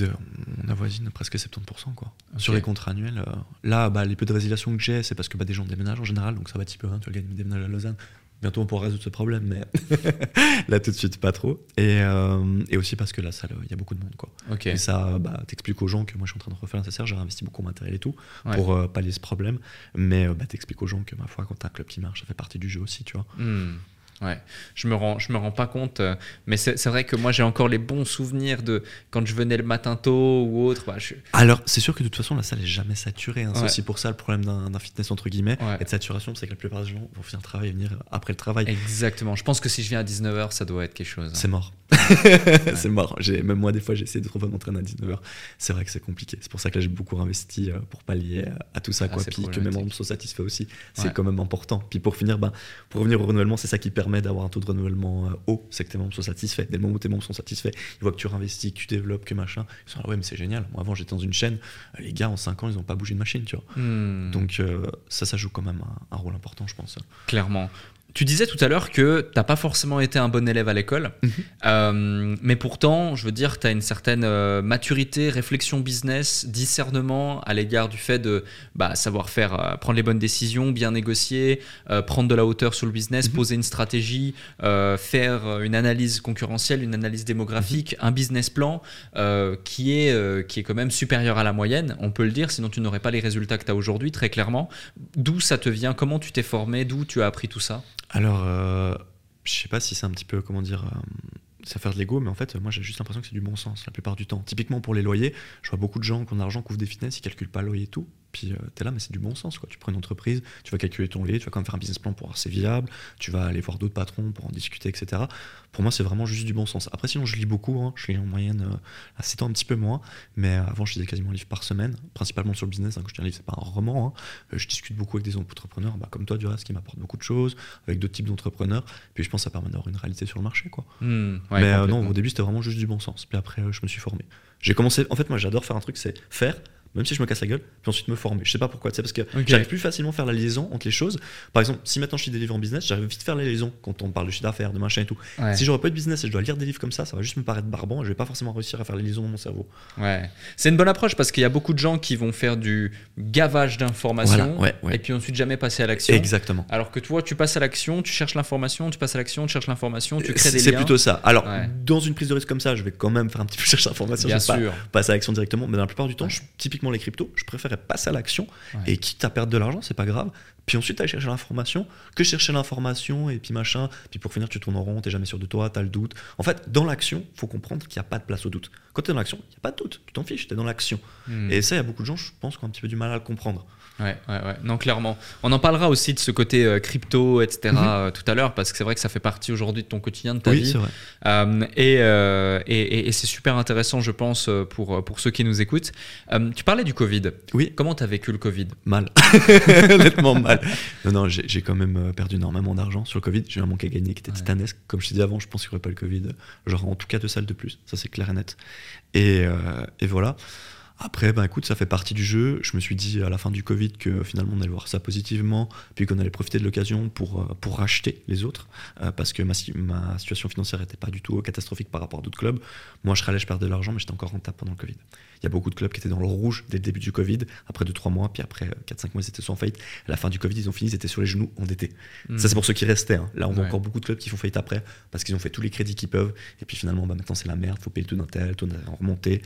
on avoisine presque 70%. Quoi. Sur les contrats annuels. euh, là, bah, les peu de résiliation que j'ai, c'est parce que bah, des gens déménagent en général, donc ça va un petit peu. Hein, tu le gars il déménage à Lausanne. Bientôt, on pourra résoudre ce problème, mais là, tout de suite, pas trop. Et, euh, et aussi parce que la salle, il y a beaucoup de monde. Quoi. Ok. Et ça, bah, t'expliques aux gens que moi, je suis en train de refaire un nécessaire, j'ai investi beaucoup en matériel et tout Ouais. pour euh, pallier ce problème. Mais euh, bah, t'expliques aux gens que, ma foi, quand t'as un club qui marche, ça fait partie du jeu aussi, tu vois. Hmm. Ouais, je me rends, je me rends pas compte, euh, mais c'est vrai que moi j'ai encore les bons souvenirs de quand je venais le matin tôt ou autre. bah, je- Alors, c'est sûr que de toute façon, la salle est jamais saturée. hein. C'est aussi pour ça le problème d'un d'un fitness entre guillemets Ouais. et de saturation, c'est que la plupart des gens vont finir le travail et venir après le travail. Exactement. Je pense que si je viens à 19h, ça doit être quelque chose. hein. C'est mort. c'est mort. J'ai- Même moi, des fois, j'ai essayé de trouver mon train à 19h. C'est vrai que c'est compliqué. C'est pour ça que là, j'ai beaucoup investi euh, pour pallier à tout ça. Ah, Quoi. Puis que mes membres soient satisfaits aussi. C'est Ouais. quand même important. Puis pour finir, ben, pour revenir au renouvellement, c'est ça qui permet d'avoir un taux de renouvellement euh, haut. C'est que tes membres soient satisfaits. Dès le moment où tes membres sont satisfaits, ils voient que tu réinvestis, que tu développes, que machin. Ils sont là, ouais, mais c'est génial. Moi, avant, j'étais dans une chaîne. euh, Les gars, en 5 ans, ils n'ont pas bougé de machine, tu vois. Hmm. Donc euh, ça, ça joue quand même un, un rôle important, je pense. Clairement. Tu disais tout à l'heure que t'as pas forcément été un bon élève à l'école, Mhm. Euh, mais pourtant, je veux dire, tu as une certaine euh, maturité, réflexion business, discernement à l'égard du fait de bah, savoir faire, euh, prendre les bonnes décisions, bien négocier, prendre de la hauteur sur le business, Mhm. poser une stratégie, faire une analyse concurrentielle, une analyse démographique, un business plan qui, est, qui est quand même supérieur à la moyenne, on peut le dire, sinon tu n'aurais pas les résultats que tu as aujourd'hui, très clairement. D'où ça te vient? Comment tu t'es formé? D'où tu as appris tout ça? Alors, euh, je sais pas si c'est un petit peu, comment dire, euh, ça faire de l'ego, mais en fait, moi j'ai juste l'impression que c'est du bon sens la plupart du temps. Typiquement pour les loyers, je vois beaucoup de gens qui ont de l'argent, qui ouvrent des fitness, ils calculent pas le loyer et tout. Puis euh, t'es là, mais c'est du bon sens quoi. Tu prends une entreprise, tu vas calculer ton loyer, tu vas quand même faire un business plan pour voir si c'est viable, tu vas aller voir d'autres patrons pour en discuter, etc. Pour moi, c'est vraiment juste du bon sens. Après, sinon, je lis beaucoup, hein. je lis en moyenne, euh, à 7 ans un petit peu moins, mais euh, avant, je lisais quasiment un livre par semaine, principalement sur le business. hein. Quand je dis un livre, c'est pas un roman. hein. Euh, je discute beaucoup avec des entrepreneurs, bah, comme toi, du reste, qui m'apportent beaucoup de choses, avec d'autres types d'entrepreneurs. Puis je pense que ça permet d'avoir une réalité sur le marché, quoi. Ouais, mais euh, non, au début, c'était vraiment juste du bon sens. Puis après, je me suis formé. J'ai commencé. En fait, moi, j'adore faire un truc, c'est faire, même si je me casse la gueule, puis ensuite me former. Je sais pas pourquoi, sais, parce que j'arrive plus facilement à faire la liaison entre les choses. Par exemple, si maintenant je suis des livres en business, j'arrive vite à faire la liaison quand on parle de chiffre d'affaires, de machin et tout. Ouais. Si j'aurais pas de business et je dois lire des livres comme ça, ça va juste me paraître barbant et je vais pas forcément réussir à faire les liaisons dans mon cerveau. Ouais. C'est une bonne approche parce qu'il y a beaucoup de gens qui vont faire du gavage d'informations Voilà, ouais, ouais. et puis ensuite jamais passer à l'action. Exactement. Alors que toi, tu passes à l'action, tu cherches l'information, tu passes à l'action, tu cherches l'information, tu crées des C'est liens. plutôt ça. Alors, dans une prise de risque comme ça, je vais quand même faire un petit peu chercher l'information. Bien je vais pas passer à l'action directement. Mais dans la plupart du temps, je- typiquement les cryptos, je préférais passer à l'action. Ouais. Et quitte à perdre de l'argent, c'est pas grave. Puis ensuite, aller chercher l'information, que chercher l'information, et puis machin. Puis pour finir, tu tournes en rond, t'es jamais sûr de toi, t'as le doute. En fait, dans l'action, faut comprendre qu'il n'y a pas de place au doute. Quand t'es dans l'action, il n'y a pas de doute. Tu t'en fiches, t'es dans l'action. Hmm. Et ça, il y a beaucoup de gens, je pense, qui ont un petit peu du mal à le comprendre. Ouais, ouais, ouais. Non, clairement. On en parlera aussi de ce côté euh, crypto, etc. Mhm. euh, tout à l'heure, parce que c'est vrai que ça fait partie aujourd'hui de ton quotidien, de ta Oui, vie. c'est vrai. Euh, et et, et- et c'est super intéressant, je pense, pour, pour ceux qui nous écoutent. Tu parlais du Covid. Oui. Comment tu as vécu le Covid? Mal. Honnêtement, mal. Non, non, j'ai quand même perdu énormément d'argent sur le Covid. J'ai un manque à gagner qui était Ouais. titanesque. Comme je t'ai dit avant, je pense qu'il n'y aurait pas le Covid. J'aurais en tout cas deux salles de plus. Ça, c'est clair et net. Et, et voilà. Après, ben écoute, ça fait partie du jeu. Je me suis dit à la fin du Covid que finalement on allait voir ça positivement, puis qu'on allait profiter de l'occasion pour, euh, pour racheter les autres, euh, parce que ma, ma situation financière n'était pas du tout catastrophique par rapport à d'autres clubs. Moi, je râlais, je perdais de l'argent, mais j'étais encore rentable pendant le Covid. Il y a beaucoup de clubs qui étaient dans le rouge dès le début du Covid, après 2-3 mois, puis après 4-5 mois, ils étaient soit en faillite. À la fin du Covid, ils ont fini, ils étaient sur les genoux endettés. Hmm. Ça, c'est pour ceux qui restaient. hein. Là, on voit encore beaucoup de clubs qui font faillite après, parce qu'ils ont fait tous les crédits qu'ils peuvent, et puis finalement, bah, maintenant, c'est la merde, faut payer le taux d'un tel, le taux d'un remonté.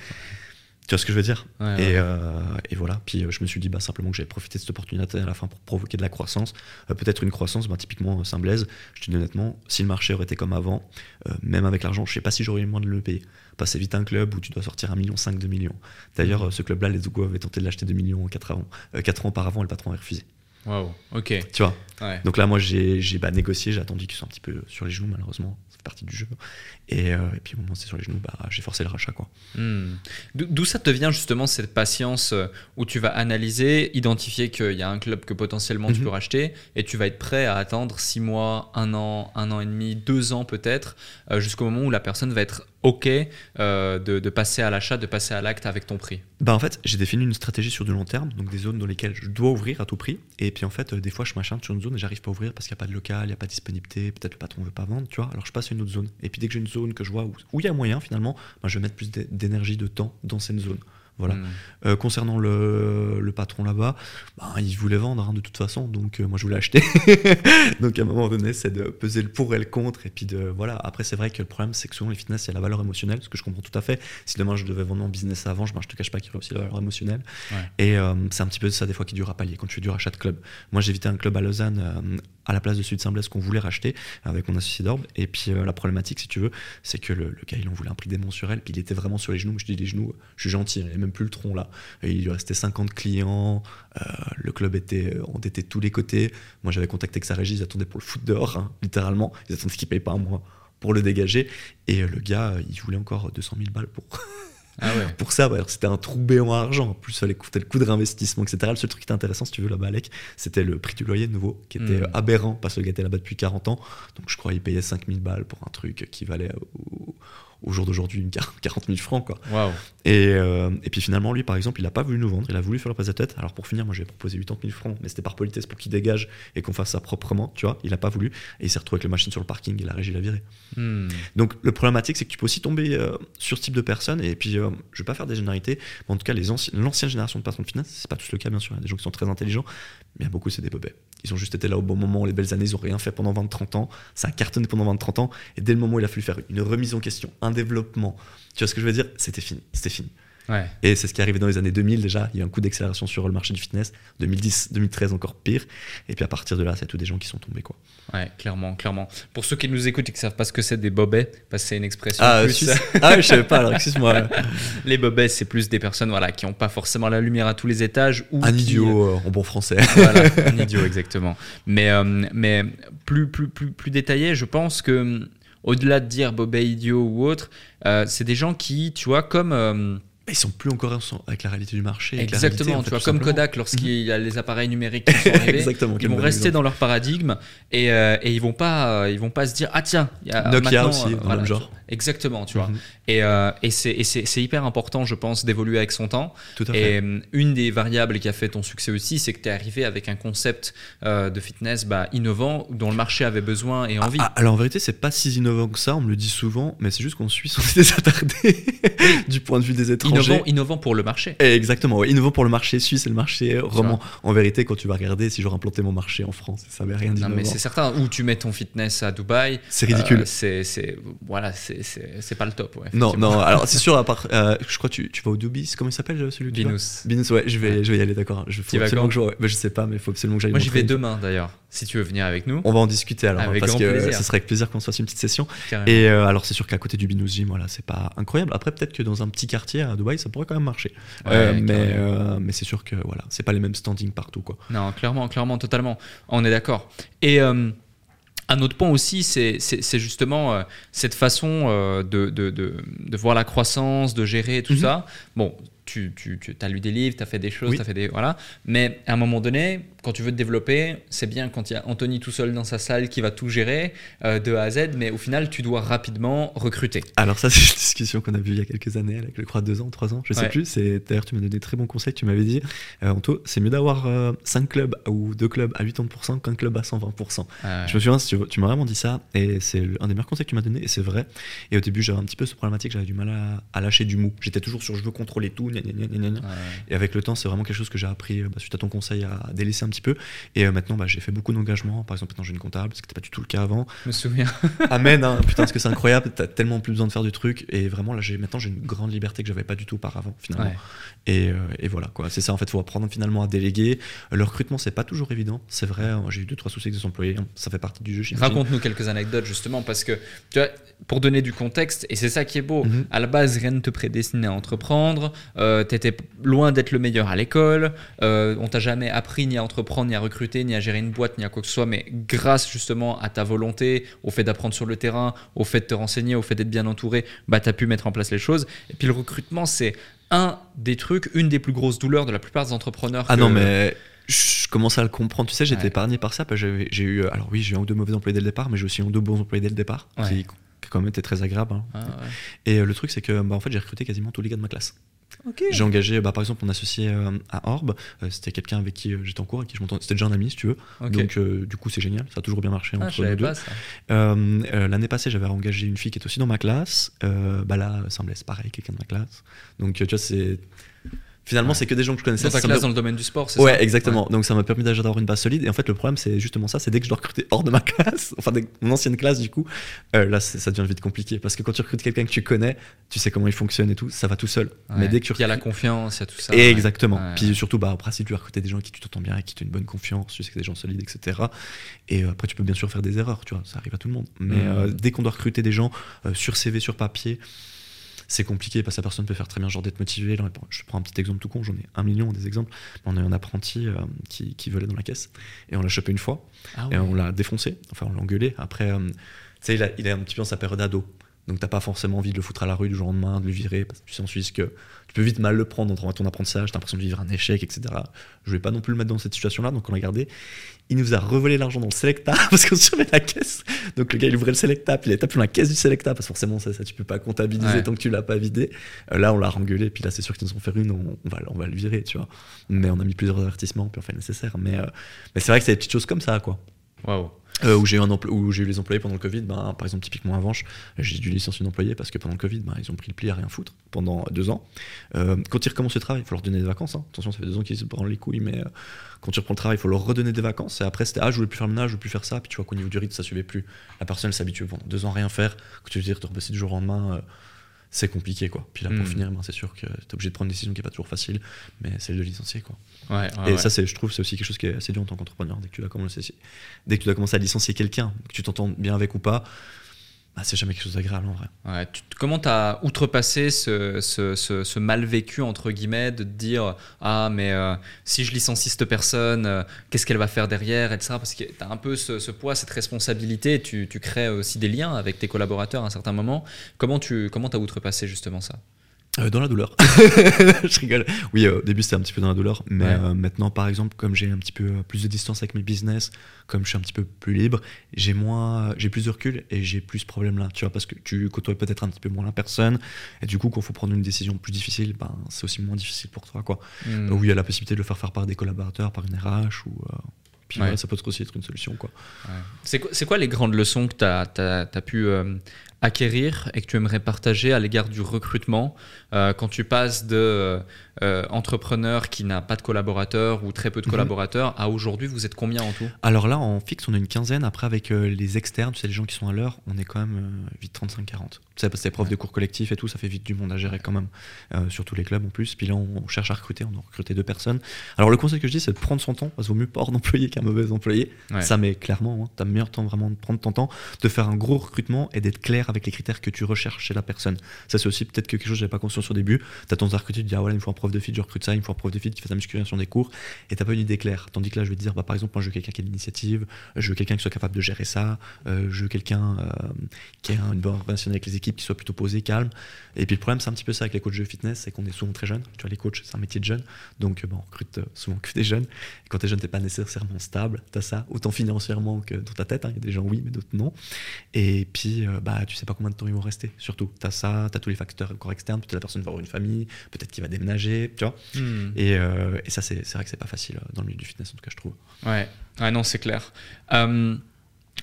Tu vois ce que je veux dire Ouais, ouais. et, euh, et voilà. Puis euh, je me suis dit bah, simplement que j'avais profité de cette opportunité à la fin pour provoquer de la croissance. Euh, Peut-être une croissance, bah, typiquement Saint-Blaise. Je te dis honnêtement, si le marché aurait été comme avant, euh, même avec l'argent, je sais pas si j'aurais eu le moyen de le payer. Passer vite un club où tu dois sortir 1,5 million, 2 millions. D'ailleurs, euh, ce club-là, les Ougo avaient tenté de l'acheter 2 millions 4 ans, 4 ans auparavant, et le patron a refusé. Waouh, ok. Tu vois Ouais. donc là, moi, j'ai j'ai, bah, négocié, j'ai attendu qu'ils soient un petit peu sur les genoux, malheureusement. Ça fait partie du jeu. Et, euh, et puis, au moment où c'est sur les genoux, bah, j'ai forcé le rachat. Quoi. Hmm. D'où ça te vient justement cette patience euh, où tu vas analyser, identifier qu'il y a un club que potentiellement tu Mhm. peux racheter et tu vas être prêt à attendre 6 mois, 1 an, 1 an et demi, 2 ans peut-être, euh, jusqu'au moment où la personne va être OK euh, de, de passer à l'achat, de passer à l'acte avec ton prix? Bah en fait, j'ai défini une stratégie sur du long terme, donc des zones dans lesquelles je dois ouvrir à tout prix. Et puis en fait, euh, des fois, je m'achète sur une zone et j'arrive pas à ouvrir parce qu'il n'y a pas de local, il n'y a pas de disponibilité, peut-être le patron veut pas vendre, tu vois. Alors je passe à une autre zone. Et puis dès que j'ai une zone que je vois où il y a moyen finalement, bah, je vais mettre plus d'é- d'énergie, de temps dans cette zone. Voilà. Hmm. Euh, concernant le, le patron là-bas, bah, il voulait vendre hein, de toute façon, donc euh, moi je voulais acheter. donc à un moment donné, c'est de peser le pour et le contre. Et puis de voilà. Après, c'est vrai que le problème, c'est que souvent les fitness, il y a la valeur émotionnelle, ce que je comprends tout à fait. Si demain je devais vendre mon business avant, je, ben, je te cache pas qu'il y aurait aussi la valeur émotionnelle. Ouais. Et euh, c'est un petit peu ça des fois qui dure à pallier quand tu fais du rachat de club. Moi, j'ai évité un club à Lausanne. Euh, à la place de Sud Saint-Blaise qu'on voulait racheter avec mon associé d'Orbe. Et puis euh, la problématique, si tu veux, c'est que le, gars, il en voulait un prix démensurel. Puis il était vraiment sur les genoux. Je dis les genoux, je suis gentil, il n'y même plus le tronc là. Il lui restait 50 clients. euh, le club était endetté de tous les côtés. Moi, j'avais contacté que sa régie, ils attendaient pour le foot dehors, hein, littéralement. Ils attendaient qu'il paye pas un mois pour le dégager. Et euh, le gars, euh, il voulait encore 200 000 balles pour, Ah ouais. pour ça, bah, c'était un trou béant à argent. En plus, ça allait coûter le coût de réinvestissement, etc. Le seul truc qui était intéressant, si tu veux, là-bas, Alec, c'était le prix du loyer de nouveau, qui était Mm. euh, aberrant, parce que le gars était là-bas depuis 40 ans. Donc, je crois qu'il payait 5000 balles pour un truc qui valait au, au jour d'aujourd'hui une 40 000 francs, quoi. Et, euh, et puis finalement, lui, par exemple, il n'a pas voulu nous vendre, il a voulu faire la prise de tête. Alors pour finir, moi, je lui ai proposé 80 000 francs, mais c'était par politesse pour qu'il dégage et qu'on fasse ça proprement, tu vois. Il n'a pas voulu. Et il s'est retrouvé avec la machine sur le parking et la régie l'a viré. Hmm. Donc le problématique, c'est que tu peux aussi tomber euh, sur ce type de personnes. Et puis, euh, je vais pas faire des généralités, mais en tout cas, l'ancienne génération de patrons de finance, c'est pas tous le cas, bien sûr. Il y a des gens qui sont très intelligents, mais il y a beaucoup, c'est des bobets. Ils ont juste été là au bon moment, les belles années, ils ont rien fait pendant 20-30 ans. Ça a cartonné pendant 20-30 ans. Et dès le moment où il a fallu faire une remise en question, un développement, tu vois ce que je veux dire? C'était fini. C'était fini. Ouais. Et c'est ce qui est arrivé dans les années 2000 déjà. Il y a eu un coup d'accélération sur le marché du fitness. 2010, 2013 encore pire. Et puis à partir de là, c'est tous des gens qui sont tombés quoi. Ouais, clairement, clairement. Pour ceux qui nous écoutent et qui savent pas ce que c'est des bobets, parce que c'est une expression Ah, plus. Ah je savais pas. Alors excuse-moi. les bobets, c'est plus des personnes voilà, qui n'ont pas forcément la lumière à tous les étages. Ou Un qui- idiot euh, en bon français. voilà, un idiot, exactement. Mais, euh, mais plus, plus, plus, plus détaillé, je pense que au-delà de dire bobet idiot ou autre, euh, c'est des gens qui, tu vois, comme. Euh, ils sont plus encore avec la réalité du marché. réalité, Exactement, en tu vois, comme simplement. Kodak, lorsqu'il y a les appareils numériques qui sont arrivés, Exactement. ils vont rester exemple. dans leur paradigme et, euh, et ils vont pas, euh, ils vont pas se dire ah tiens, il y a Nokia maintenant, aussi, euh, dans voilà, genre. Exactement, tu vois. Mhm. Et, euh, et c'est et c'est- c'est hyper important, je pense, d'évoluer avec son temps. Tout à fait. Et euh, une des variables qui a fait ton succès aussi, c'est que tu es arrivé avec un concept euh, de fitness bah, innovant dont le marché avait besoin et envie. Ah, alors en vérité, c'est pas si innovant que ça, on me le dit souvent, mais c'est juste qu'en Suisse, on est des attardés du point de vue des étrangers. Innovant, innovant pour le marché. Exactement, ouais. innovant pour le marché suisse et le marché roman. En vérité, quand tu vas regarder si j'aurais implanté mon marché en France, ça n'avait rien Non, d'innovant. mais c'est certain. Ou tu mets ton fitness à Dubaï. C'est ridicule. euh, c'est c'est voilà, c'est c'est c'est pas le top. Ouais, non, non, alors c'est sûr, à part, euh, je crois que tu, tu vas au Dubis, comment il s'appelle euh, celui Binous. Binous, ouais, je vais, je vais y aller, d'accord. Je, faut absolument que je, ouais, je sais pas, mais il faut absolument que j'aille. Moi, j'y vais demain d'ailleurs. Si tu veux venir avec nous. On va en discuter alors, Avec parce grand que plaisir. ce serait avec plaisir qu'on se fasse une petite session. carrément. Et euh, alors, c'est sûr qu'à côté du Binous Gym, voilà, c'est pas incroyable. Après, peut-être que dans un petit quartier à Dubaï, ça pourrait quand même marcher. Ouais, Euh, mais euh, mais c'est sûr que voilà, c'est pas les mêmes standings partout, quoi. Non, clairement, clairement, totalement. On est d'accord. Et un autre point aussi, c'est justement euh, cette façon euh, de, de, de, de voir la croissance, de gérer tout Mhm. ça. Bon, tu, tu, tu as lu des livres, tu as fait des choses, Oui. tu as fait des. Voilà. Mais à un moment donné, quand tu veux te développer, c'est bien quand il y a Anthony tout seul dans sa salle qui va tout gérer euh, de A à Z, mais au final, tu dois rapidement recruter. Alors ça, c'est une discussion qu'on a vue il y a quelques années, avec le croix deux ans, trois ans, je sais Ouais. plus. D'ailleurs tu m'as donné des très bons conseils. Tu m'avais dit, euh, Anto, c'est mieux d'avoir 5 clubs ou deux clubs à 80% qu'un club à 120%. Euh, Je me souviens, tu, tu m'as vraiment dit ça, et c'est un des meilleurs conseils que tu m'as donné, et c'est vrai. Et au début, j'avais un petit peu ce problématique, j'avais du mal à, à lâcher du mou. J'étais toujours sur je veux contrôler tout, gna gna gna gna gna. Et avec le temps, c'est vraiment quelque chose que j'ai appris euh, bah, suite à ton conseil à délaisser un petit peu. Et euh, maintenant, bah, j'ai fait beaucoup d'engagement. Par exemple, maintenant j'ai une comptable, ce qui n'était pas du tout le cas avant. je me souviens. Amen, hein, putain, parce que c'est incroyable. T'as tellement plus besoin de faire du truc. Et vraiment, là, maintenant, j'ai une grande liberté que j'avais pas du tout auparavant, finalement. Ouais. Et, euh, et voilà, quoi. C'est ça, en fait, faut apprendre finalement à déléguer. Le recrutement, c'est pas toujours évident. C'est vrai, hein, j'ai eu deux, trois soucis avec des employés. Ça fait partie du jeu. Raconte-nous quelques anecdotes justement parce que tu vois, pour donner du contexte, et c'est ça qui est beau, Mhm. à la base rien ne te prédestinait à entreprendre, euh, tu étais loin d'être le meilleur à l'école, euh, on t'a jamais appris ni à entreprendre, ni à recruter, ni à gérer une boîte, ni à quoi que ce soit, mais grâce justement à ta volonté, au fait d'apprendre sur le terrain, au fait de te renseigner, au fait d'être bien entouré, bah, tu as pu mettre en place les choses. Et puis le recrutement, c'est un des trucs, une des plus grosses douleurs de la plupart des entrepreneurs. Ah que- non, mais je commence à le comprendre. Tu sais, j'étais Ouais. épargné par ça. parce que J'ai eu, euh, alors oui, j'ai eu un ou deux mauvais employés dès le départ, mais j'ai aussi eu un ou deux bons employés dès le départ, Ouais. qui, qui quand même été très agréable. hein. Ah, ouais. Et euh, le truc, c'est que bah, en fait, j'ai recruté quasiment tous les gars de ma classe. J'ai engagé, bah, par exemple, mon associé euh, à Orbe. euh, c'était quelqu'un avec qui euh, j'étais en cours, avec qui je. C'était déjà un ami, si tu veux. Donc, euh, du coup, c'est génial. Ça a toujours bien marché Ah, entre nous deux. L'année passée, j'avais engagé une fille qui est aussi dans ma classe. Bah là, ça me laisse pareil, quelqu'un de ma classe. Donc, tu vois, c'est. Finalement, Ouais. c'est que des gens que je connaissais. Dans ta me- classe dans le domaine du sport, c'est Ouais, ça exactement. Donc ça m'a permis d'avoir une base solide. Et en fait, le problème, c'est justement ça, c'est dès que je dois recruter hors de ma classe, enfin de mon ancienne classe, du coup, euh, là, ça devient vite compliqué. Parce que quand tu recrutes quelqu'un que tu connais, tu sais comment il fonctionne et tout, ça va tout seul. Mais Ouais. dès que tu il y a la confiance, il y a tout ça. Et ouais. exactement. Ouais. Puis surtout, bah, après, si tu dois recruter des gens qui tu t'entends bien, qui as une bonne confiance, tu sais que c'est des gens solides, etc. Et euh, après, tu peux bien sûr faire des erreurs, tu vois, ça arrive à tout le monde. Mais Mhm. euh, dès qu'on doit recruter des gens euh, sur CV, sur papier, c'est compliqué parce que la personne peut faire très bien genre d'être motivée. Je prends un petit exemple tout con, j'en ai un million des exemples. On a eu un apprenti euh, qui, qui volait dans la caisse et on l'a chopé une fois Ah et on l'a défoncé, enfin on l'a engueulé. Après, euh, tu sais, il est un petit peu dans sa période ado. Donc t'as pas forcément envie de le foutre à la rue du jour au lendemain, de le virer, parce que tu sais en Suisse que tu peux vite mal le prendre dans ton apprentissage, t'as l'impression de vivre un échec, etc. Je voulais pas non plus le mettre dans cette situation-là, donc on l'a gardé. Il nous a revolé l'argent dans le Selecta, parce qu'on surveille la caisse. Donc le gars il ouvrait le Selecta, puis il a tapé dans la caisse du Selecta, parce que forcément ça, ça tu peux pas comptabiliser Ouais. tant que tu l'as pas vidé. Euh, là on l'a rengueulé, puis là c'est sûr qu'ils nous ont fait une, on, on va, on va le virer, tu vois. Mais on a mis plusieurs avertissements, puis on fait le nécessaire. Mais, euh, mais c'est vrai que c'est des petites choses comme ça, quoi. Waouh. Euh, où j'ai eu eu les employés pendant le Covid, ben, par exemple typiquement à Vanche, j'ai dû licencier une employée parce que pendant le Covid, ben, ils ont pris le pli à rien foutre pendant deux ans. Euh, quand ils recommencent le travail, il faut leur donner des vacances. hein. Attention, ça fait deux ans qu'ils se branlent les couilles, mais euh, quand tu reprends le travail, il faut leur redonner des vacances. Et après, c'était ah, je voulais plus faire le ménage, je voulais plus faire ça. Puis tu vois qu'au niveau du rythme, ça suivait plus. La personne s'habitue pendant deux ans à rien faire. Que tu veux dire, te rebosser du jour au lendemain. C'est compliqué quoi. Puis là pour Mm. finir, ben, c'est sûr que tu es obligé de prendre une décision qui est pas toujours facile, mais celle de licencier quoi. Ouais, ouais, Et ouais. ça, c'est, je trouve, c'est aussi quelque chose qui est assez dur en tant qu'entrepreneur. Dès que tu dois commencer, dès que tu dois commencer à licencier quelqu'un, que tu t'entends bien avec ou pas, bah, c'est jamais quelque chose d'agréable en vrai. Comment tu as outrepassé ce, ce, mal vécu, entre guillemets, de te dire Ah, mais euh, si je licencie cette personne, euh, qu'est-ce qu'elle va faire derrière, etc. Parce que tu as un peu ce, poids, cette responsabilité, tu, tu crées aussi des liens avec tes collaborateurs à un certain moment. Comment tu comment as outrepassé justement ça? Euh, dans la douleur. je rigole. Oui, euh, au début c'était un petit peu dans la douleur, mais Ouais. euh, maintenant, par exemple, comme j'ai un petit peu plus de distance avec mes business, comme je suis un petit peu plus libre, j'ai moins, j'ai plus de recul et j'ai plus ce problème-là, tu vois, parce que tu côtoies peut-être un petit peu moins la personne, et du coup, quand il faut prendre une décision plus difficile, ben, c'est aussi moins difficile pour toi, quoi. Où il y a la possibilité de le faire faire par des collaborateurs, par une RH, ou. puis Ouais. ça peut aussi être une solution, quoi. Ouais. C'est quoi, les grandes leçons que tu as, pu euh, acquérir et que tu aimerais partager à l'égard du recrutement euh, quand tu passes de euh, entrepreneur qui n'a pas de collaborateurs ou très peu de Mhm. collaborateurs à aujourd'hui, vous êtes combien en tout? Alors là, en fixe, on a une quinzaine. Après, avec euh, les externes, tu sais, les gens qui sont à l'heure, on est quand même euh, vite 35-40. Tu sais, parce que prof Ouais. de cours collectifs et tout, ça fait vite du monde à gérer quand même, euh, sur tous les clubs en plus. Puis là, on, on cherche à recruter, on a recruté deux personnes. Alors le conseil que je dis, c'est de prendre son temps, parce qu'il vaut mieux pas hors d'employé qu'un mauvais employé. Ouais. Ça, mais clairement, hein, tu as meilleur temps vraiment de prendre ton temps, de faire un gros recrutement et d'être clair avec les critères que tu recherches chez la personne. Ça, c'est aussi peut-être quelque chose que j'avais pas conscience au début. Tu as ton à recruter, tu dis, ah voilà, il me faut un prof de fit, je recrute ça, il me faut un prof de fit qui fait sa musculation des cours, et t'as pas une idée claire. Tandis que là, je vais te dire, bah, par exemple, moi, je veux quelqu'un qui a l'initiative, je veux quelqu'un qui soit capable de gérer ça, euh, je veux quelqu'un euh, qui a une bonne relation avec les équipes, qui soit plutôt posé, calme. Et puis le problème, c'est un petit peu ça avec les coachs de fitness, c'est qu'on est souvent très jeunes. Tu vois, les coachs, c'est un métier de jeune, donc euh, on recrute souvent que des jeunes. Et quand t'es jeune, t'es pas nécessairement stable, t'as ça, autant financièrement que dans ta tête. hein. Il y a des gens oui, mais d'autres non. Et puis, euh, bah, tu sais pas combien de temps ils vont rester. Surtout, t'as ça, t'as tous les facteurs encore externes. Peut-être la personne va avoir une famille, peut-être qu'il va déménager, tu vois. Hmm. Et, euh, et ça, c'est c'est vrai que c'est pas facile euh, dans le milieu du fitness, en tout cas, je trouve. Ouais, ouais non, c'est clair. Euh,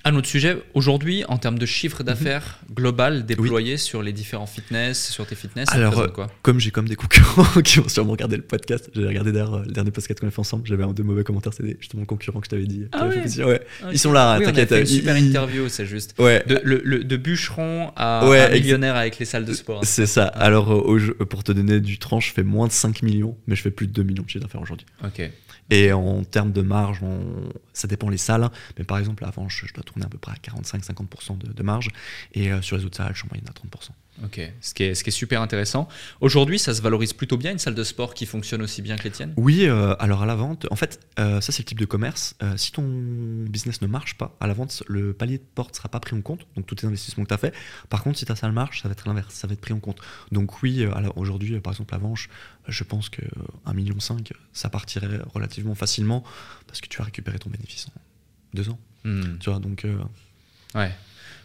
un autre sujet, aujourd'hui, en termes de chiffre d'affaires global déployé sur les différents fitness, sur tes fitness, Alors, euh, quoi Comme j'ai comme des concurrents qui vont sûrement regarder le podcast, j'ai regardé d'ailleurs euh, le dernier podcast qu'on a fait ensemble, j'avais un deux mauvais commentaires, c'était justement le concurrent que je t'avais dit. Ah fait ouais. Ils sont là, Oui, t'inquiète. une ils- super interview, c'est juste. Ouais, De, le- le- de bûcheron à, Ouais, à ex- millionnaire avec les salles de sport. c'est ça. Alors, euh, pour te donner du tranche, je fais moins de 5 millions, mais je fais plus de 2 millions de chiffre d'affaires aujourd'hui. Ok. Et en termes de marge, ça dépend les salles. hein. Mais par exemple, avant, je, je dois tourner à peu près à 45-50% de, de marge. Et euh, sur les autres salles, je suis en moyenne à 30%. Ok, ce qui est, ce qui est super intéressant. Aujourd'hui, ça se valorise plutôt bien, une salle de sport qui fonctionne aussi bien que les tiennes? Oui, euh, alors à la vente, en fait, euh, ça c'est le type de commerce. Euh, si ton business ne marche pas, à la vente, le palier de porte ne sera pas pris en compte, donc tous tes investissements que tu as fait. Par contre, si ta salle marche, ça va être l'inverse, ça va être pris en compte. Donc oui, aujourd'hui, par exemple, la Vanche, je pense que euh, 1,5 million, ça partirait relativement facilement parce que tu vas récupérer ton bénéfice en deux ans. Hmm, Tu vois, donc Ouais.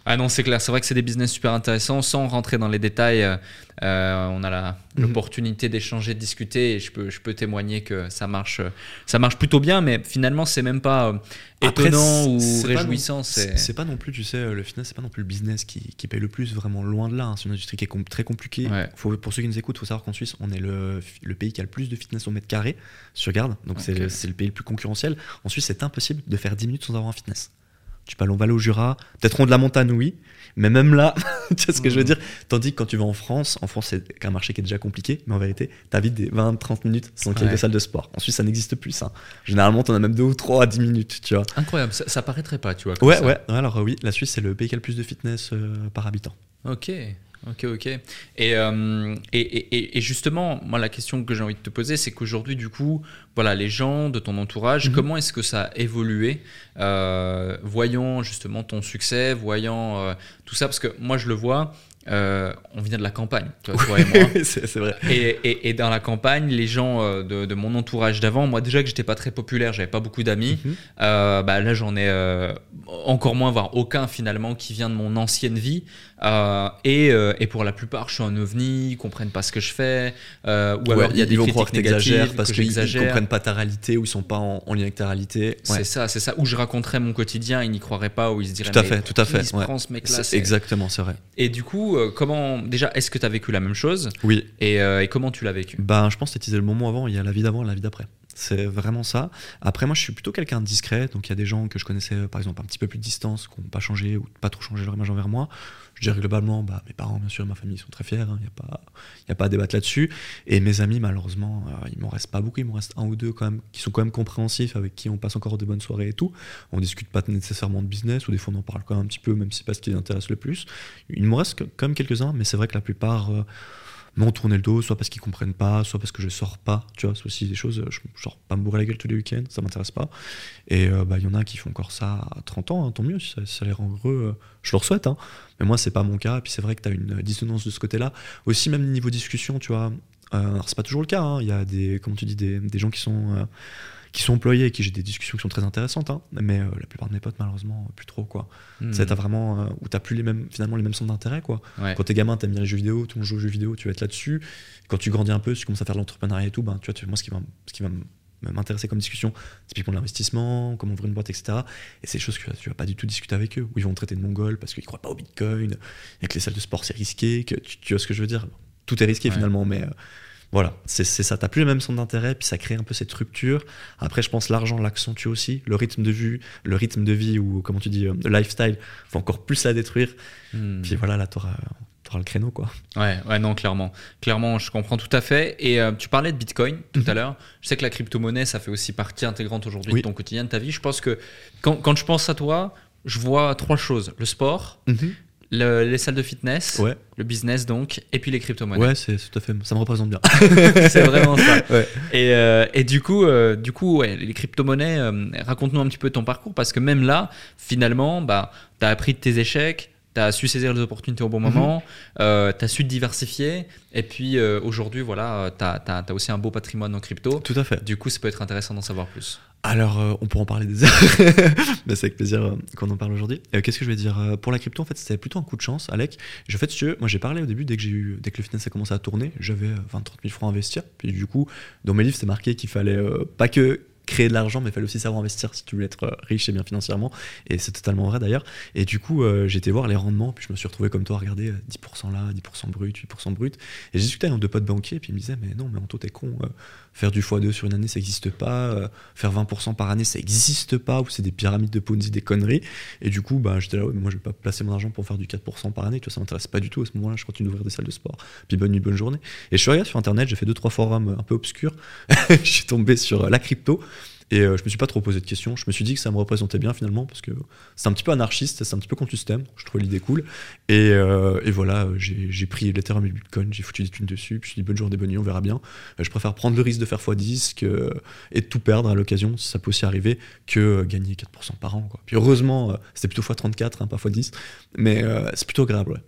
Ah non, c'est clair, c'est vrai que c'est des business super intéressants. Sans rentrer dans les détails, euh, euh, on a Mhm. l'opportunité d'échanger, de discuter et je peux, je peux témoigner que ça marche, ça marche plutôt bien, mais finalement, c'est même pas euh, étonnant ou réjouissant. C'est pas non plus, tu sais, euh, le fitness, c'est pas non plus le business qui, qui paye le plus, vraiment loin de là. hein. C'est une industrie qui est com- très compliquée. Ouais. Faut, pour ceux qui nous écoutent, il faut savoir qu'en Suisse, on est le, le pays qui a le plus de fitness au mètre carré sur garde. Donc c'est le pays le plus concurrentiel. En Suisse, c'est impossible de faire 10 minutes sans avoir un fitness. Tu peux aller en Valais au Jura, peut-être en de la montagne, oui, mais même là, tu sais ce que je veux Mhm. dire Tandis que quand tu vas en France, en France, c'est un marché qui est déjà compliqué, mais en vérité, t'as vite des 20-30 minutes sans qu'il y ait Ouais. de salle de sport. En Suisse, ça n'existe plus, ça. Généralement, t'en as même 2 ou 3 à 10 minutes, tu vois. incroyable, ça, ça paraîtrait pas, tu vois. comme Ouais, ça. ouais, ouais, alors euh, oui, la Suisse, c'est le pays qui a le plus de fitness euh, par habitant. Ok, ok, ok. Et, euh, et, et- et justement, moi, la question que j'ai envie de te poser, c'est qu'aujourd'hui, du coup, voilà, les gens de ton entourage, Mhm. comment est-ce que ça a évolué, euh, voyant justement ton succès, voyant euh, tout ça, parce que moi, je le vois. euh, on vient de la campagne, toi, toi et moi. c'est vrai. Et, et- et dans la campagne, les gens de, de mon entourage d'avant, moi déjà que j'étais pas très populaire, j'avais pas beaucoup d'amis. Mhm. Euh, bah, là, j'en ai euh, encore moins, voire aucun finalement, qui vient de mon ancienne vie. Euh, et, euh, et pour la plupart, je suis un ovni, ils comprennent pas ce que je fais. euh, ou Ouais, alors il y a ils des critiques croire que négatives, parce qu'ils ils j'exagère. comprennent pas ta réalité ou ils sont pas en, en lien avec ta réalité. Ouais. C'est ça, c'est ça. Où je raconterais mon quotidien, ils n'y croiraient pas, ou ils se diraient. Tout à fait, tout à fait, ouais. C'est c'est- Exactement, c'est vrai. Et du coup, comment déjà, est-ce que tu as vécu la même chose Oui, et, et comment tu l'as vécu? Ben, je pense que tu le moment avant, il y a la vie d'avant et la vie d'après. C'est vraiment ça. Après, moi, je suis plutôt quelqu'un de discret. Donc, il y a des gens que je connaissais, par exemple, un petit peu plus de distance, qui n'ont pas changé ou pas trop changé leur image envers moi. Je dirais globalement, bah, mes parents, bien sûr, ma famille, sont très fiers. hein. Il n'y a, pas- y a pas à débattre là-dessus. Et mes amis, malheureusement, euh, il m'en reste pas beaucoup. Il m'en reste un ou deux, quand même, qui sont quand même compréhensifs, avec qui on passe encore de bonnes soirées et tout. On discute pas nécessairement de business, ou des fois, on en parle quand même un petit peu, même si c'est pas ce qui les intéresse le plus. Il me reste quand même quelques-uns, mais c'est vrai que la plupart. euh, m'ont tourné le dos, soit parce qu'ils comprennent pas, soit parce que je sors pas, tu vois, c'est aussi des choses, je sors pas me bourrer la gueule tous les week-ends, ça m'intéresse pas. Et euh, bah, il y en a qui font encore ça à 30 ans, hein, tant mieux, si ça, les rend heureux, euh, je leur souhaite, hein. mais moi c'est pas mon cas, et puis c'est vrai que tu as une dissonance de ce côté-là. Aussi, même niveau discussion, tu vois, euh, alors c'est pas toujours le cas, hein. il y a des, comment tu dis, des, gens qui sont qui sont employés et qui j'ai des discussions qui sont très intéressantes, hein. mais euh, la plupart de mes potes, malheureusement, plus trop, quoi. Ça, t'as vraiment, euh, où t'as plus les mêmes, finalement, les mêmes centres d'intérêt, quoi. Ouais. Quand t'es gamin, t'aimes bien les jeux vidéo, tu joues aux jeux vidéo, tu vas être là-dessus. Quand tu grandis un peu, tu commences à faire de l'entrepreneuriat et tout, ben, tu vois, tu- moi, ce qui va, ce qui va m'intéresser comme discussion, typiquement l'investissement, comment ouvrir une boîte, etc. Et c'est des choses que tu vas pas du tout discuter avec eux, où ils vont te traiter de mongol parce qu'ils croient pas au bitcoin, et que les salles de sport c'est risqué, que tu, tu vois ce que je veux dire? Tout est risqué Ouais. finalement, mais euh, voilà, c'est ça. T'as plus les mêmes centres d'intérêt, puis ça crée un peu cette rupture. Après, je pense l'argent l'accentue aussi, le rythme de vue, le rythme de vie ou comment tu dis, euh, le lifestyle, faut encore plus la détruire. Hmm. Puis voilà, là, t'auras auras le créneau, quoi. Ouais, ouais, non, clairement. Clairement, je comprends tout à fait. Et euh, tu parlais de Bitcoin tout Mhm. à l'heure. Je sais que la crypto-monnaie, ça fait aussi partie intégrante aujourd'hui Oui. de ton quotidien, de ta vie. Je pense que quand, quand je pense à toi, je vois trois choses. Le sport, le- les salles de fitness, Ouais, le business donc, et puis les crypto-monnaies. ouais, c'est tout à fait. Ça me représente bien. c'est vraiment ça. Ouais. Et, euh, et du coup, euh, du coup ouais, les crypto-monnaies, euh, raconte-nous un petit peu ton parcours parce que même là, finalement, bah, tu as appris de tes échecs. Tu as su saisir les opportunités au bon moment, tu as su diversifier, et puis euh, aujourd'hui, voilà, tu as, aussi un beau patrimoine en crypto. Tout à fait. Du coup, ça peut être intéressant d'en savoir plus. Alors, euh, on pourra en parler des. Mais c'est avec plaisir euh, qu'on en parle aujourd'hui. Euh, Qu'est-ce que je vais dire Pour la crypto, en fait, c'était plutôt un coup de chance, Alec. En fait, si tu moi, j'ai parlé au début, dès que, j'ai eu, dès que le fitness a commencé à tourner, j'avais 20-30 000 francs à investir. Puis du coup, dans mes livres, c'est marqué qu'il fallait pas que créer de l'argent, mais il fallait aussi savoir investir si tu voulais être euh, riche et bien financièrement. Et c'est totalement vrai d'ailleurs. Et du coup, euh, été voir les rendements, puis je me suis retrouvé comme toi à regarder euh, 10% là, 10% brut, 8% brut. Et j'ai discuté avec un de potes banquiers, puis il me disait, mais non, mais Anto, t'es con. euh, faire du x2 sur une année, ça n'existe pas. euh, faire 20% par année, ça n'existe pas. Ou c'est des pyramides de Ponzi, des conneries. Et du coup, bah, j'étais là, ouais, mais moi, je vais pas placer mon argent pour faire du 4% par année. Tu vois, ça m'intéresse pas du tout à ce moment-là. Je continue d'ouvrir des salles de sport. Puis bonne nuit, bonne journée. Et je suis regardé sur Internet, j'ai fait deux, trois forums un peu obscurs. je suis tombé sur euh, la crypto. Et euh, je me suis pas trop posé de questions. Je me suis dit que ça me représentait bien finalement parce que c'est un petit peu anarchiste, c'est un petit peu contre système. Je trouvais l'idée cool. Et, euh, voilà, j'ai pris l'Ethereum et le Bitcoin, j'ai foutu des thunes dessus. Puis je me suis dit bonne journée, bonne on verra bien. Euh, je préfère prendre le risque de faire x10 que, et de tout perdre à l'occasion, si ça peut aussi arriver, que euh, gagner 4% par an. Puis heureusement, c'était plutôt x34, hein, pas x10. Mais c'est plutôt agréable, ouais.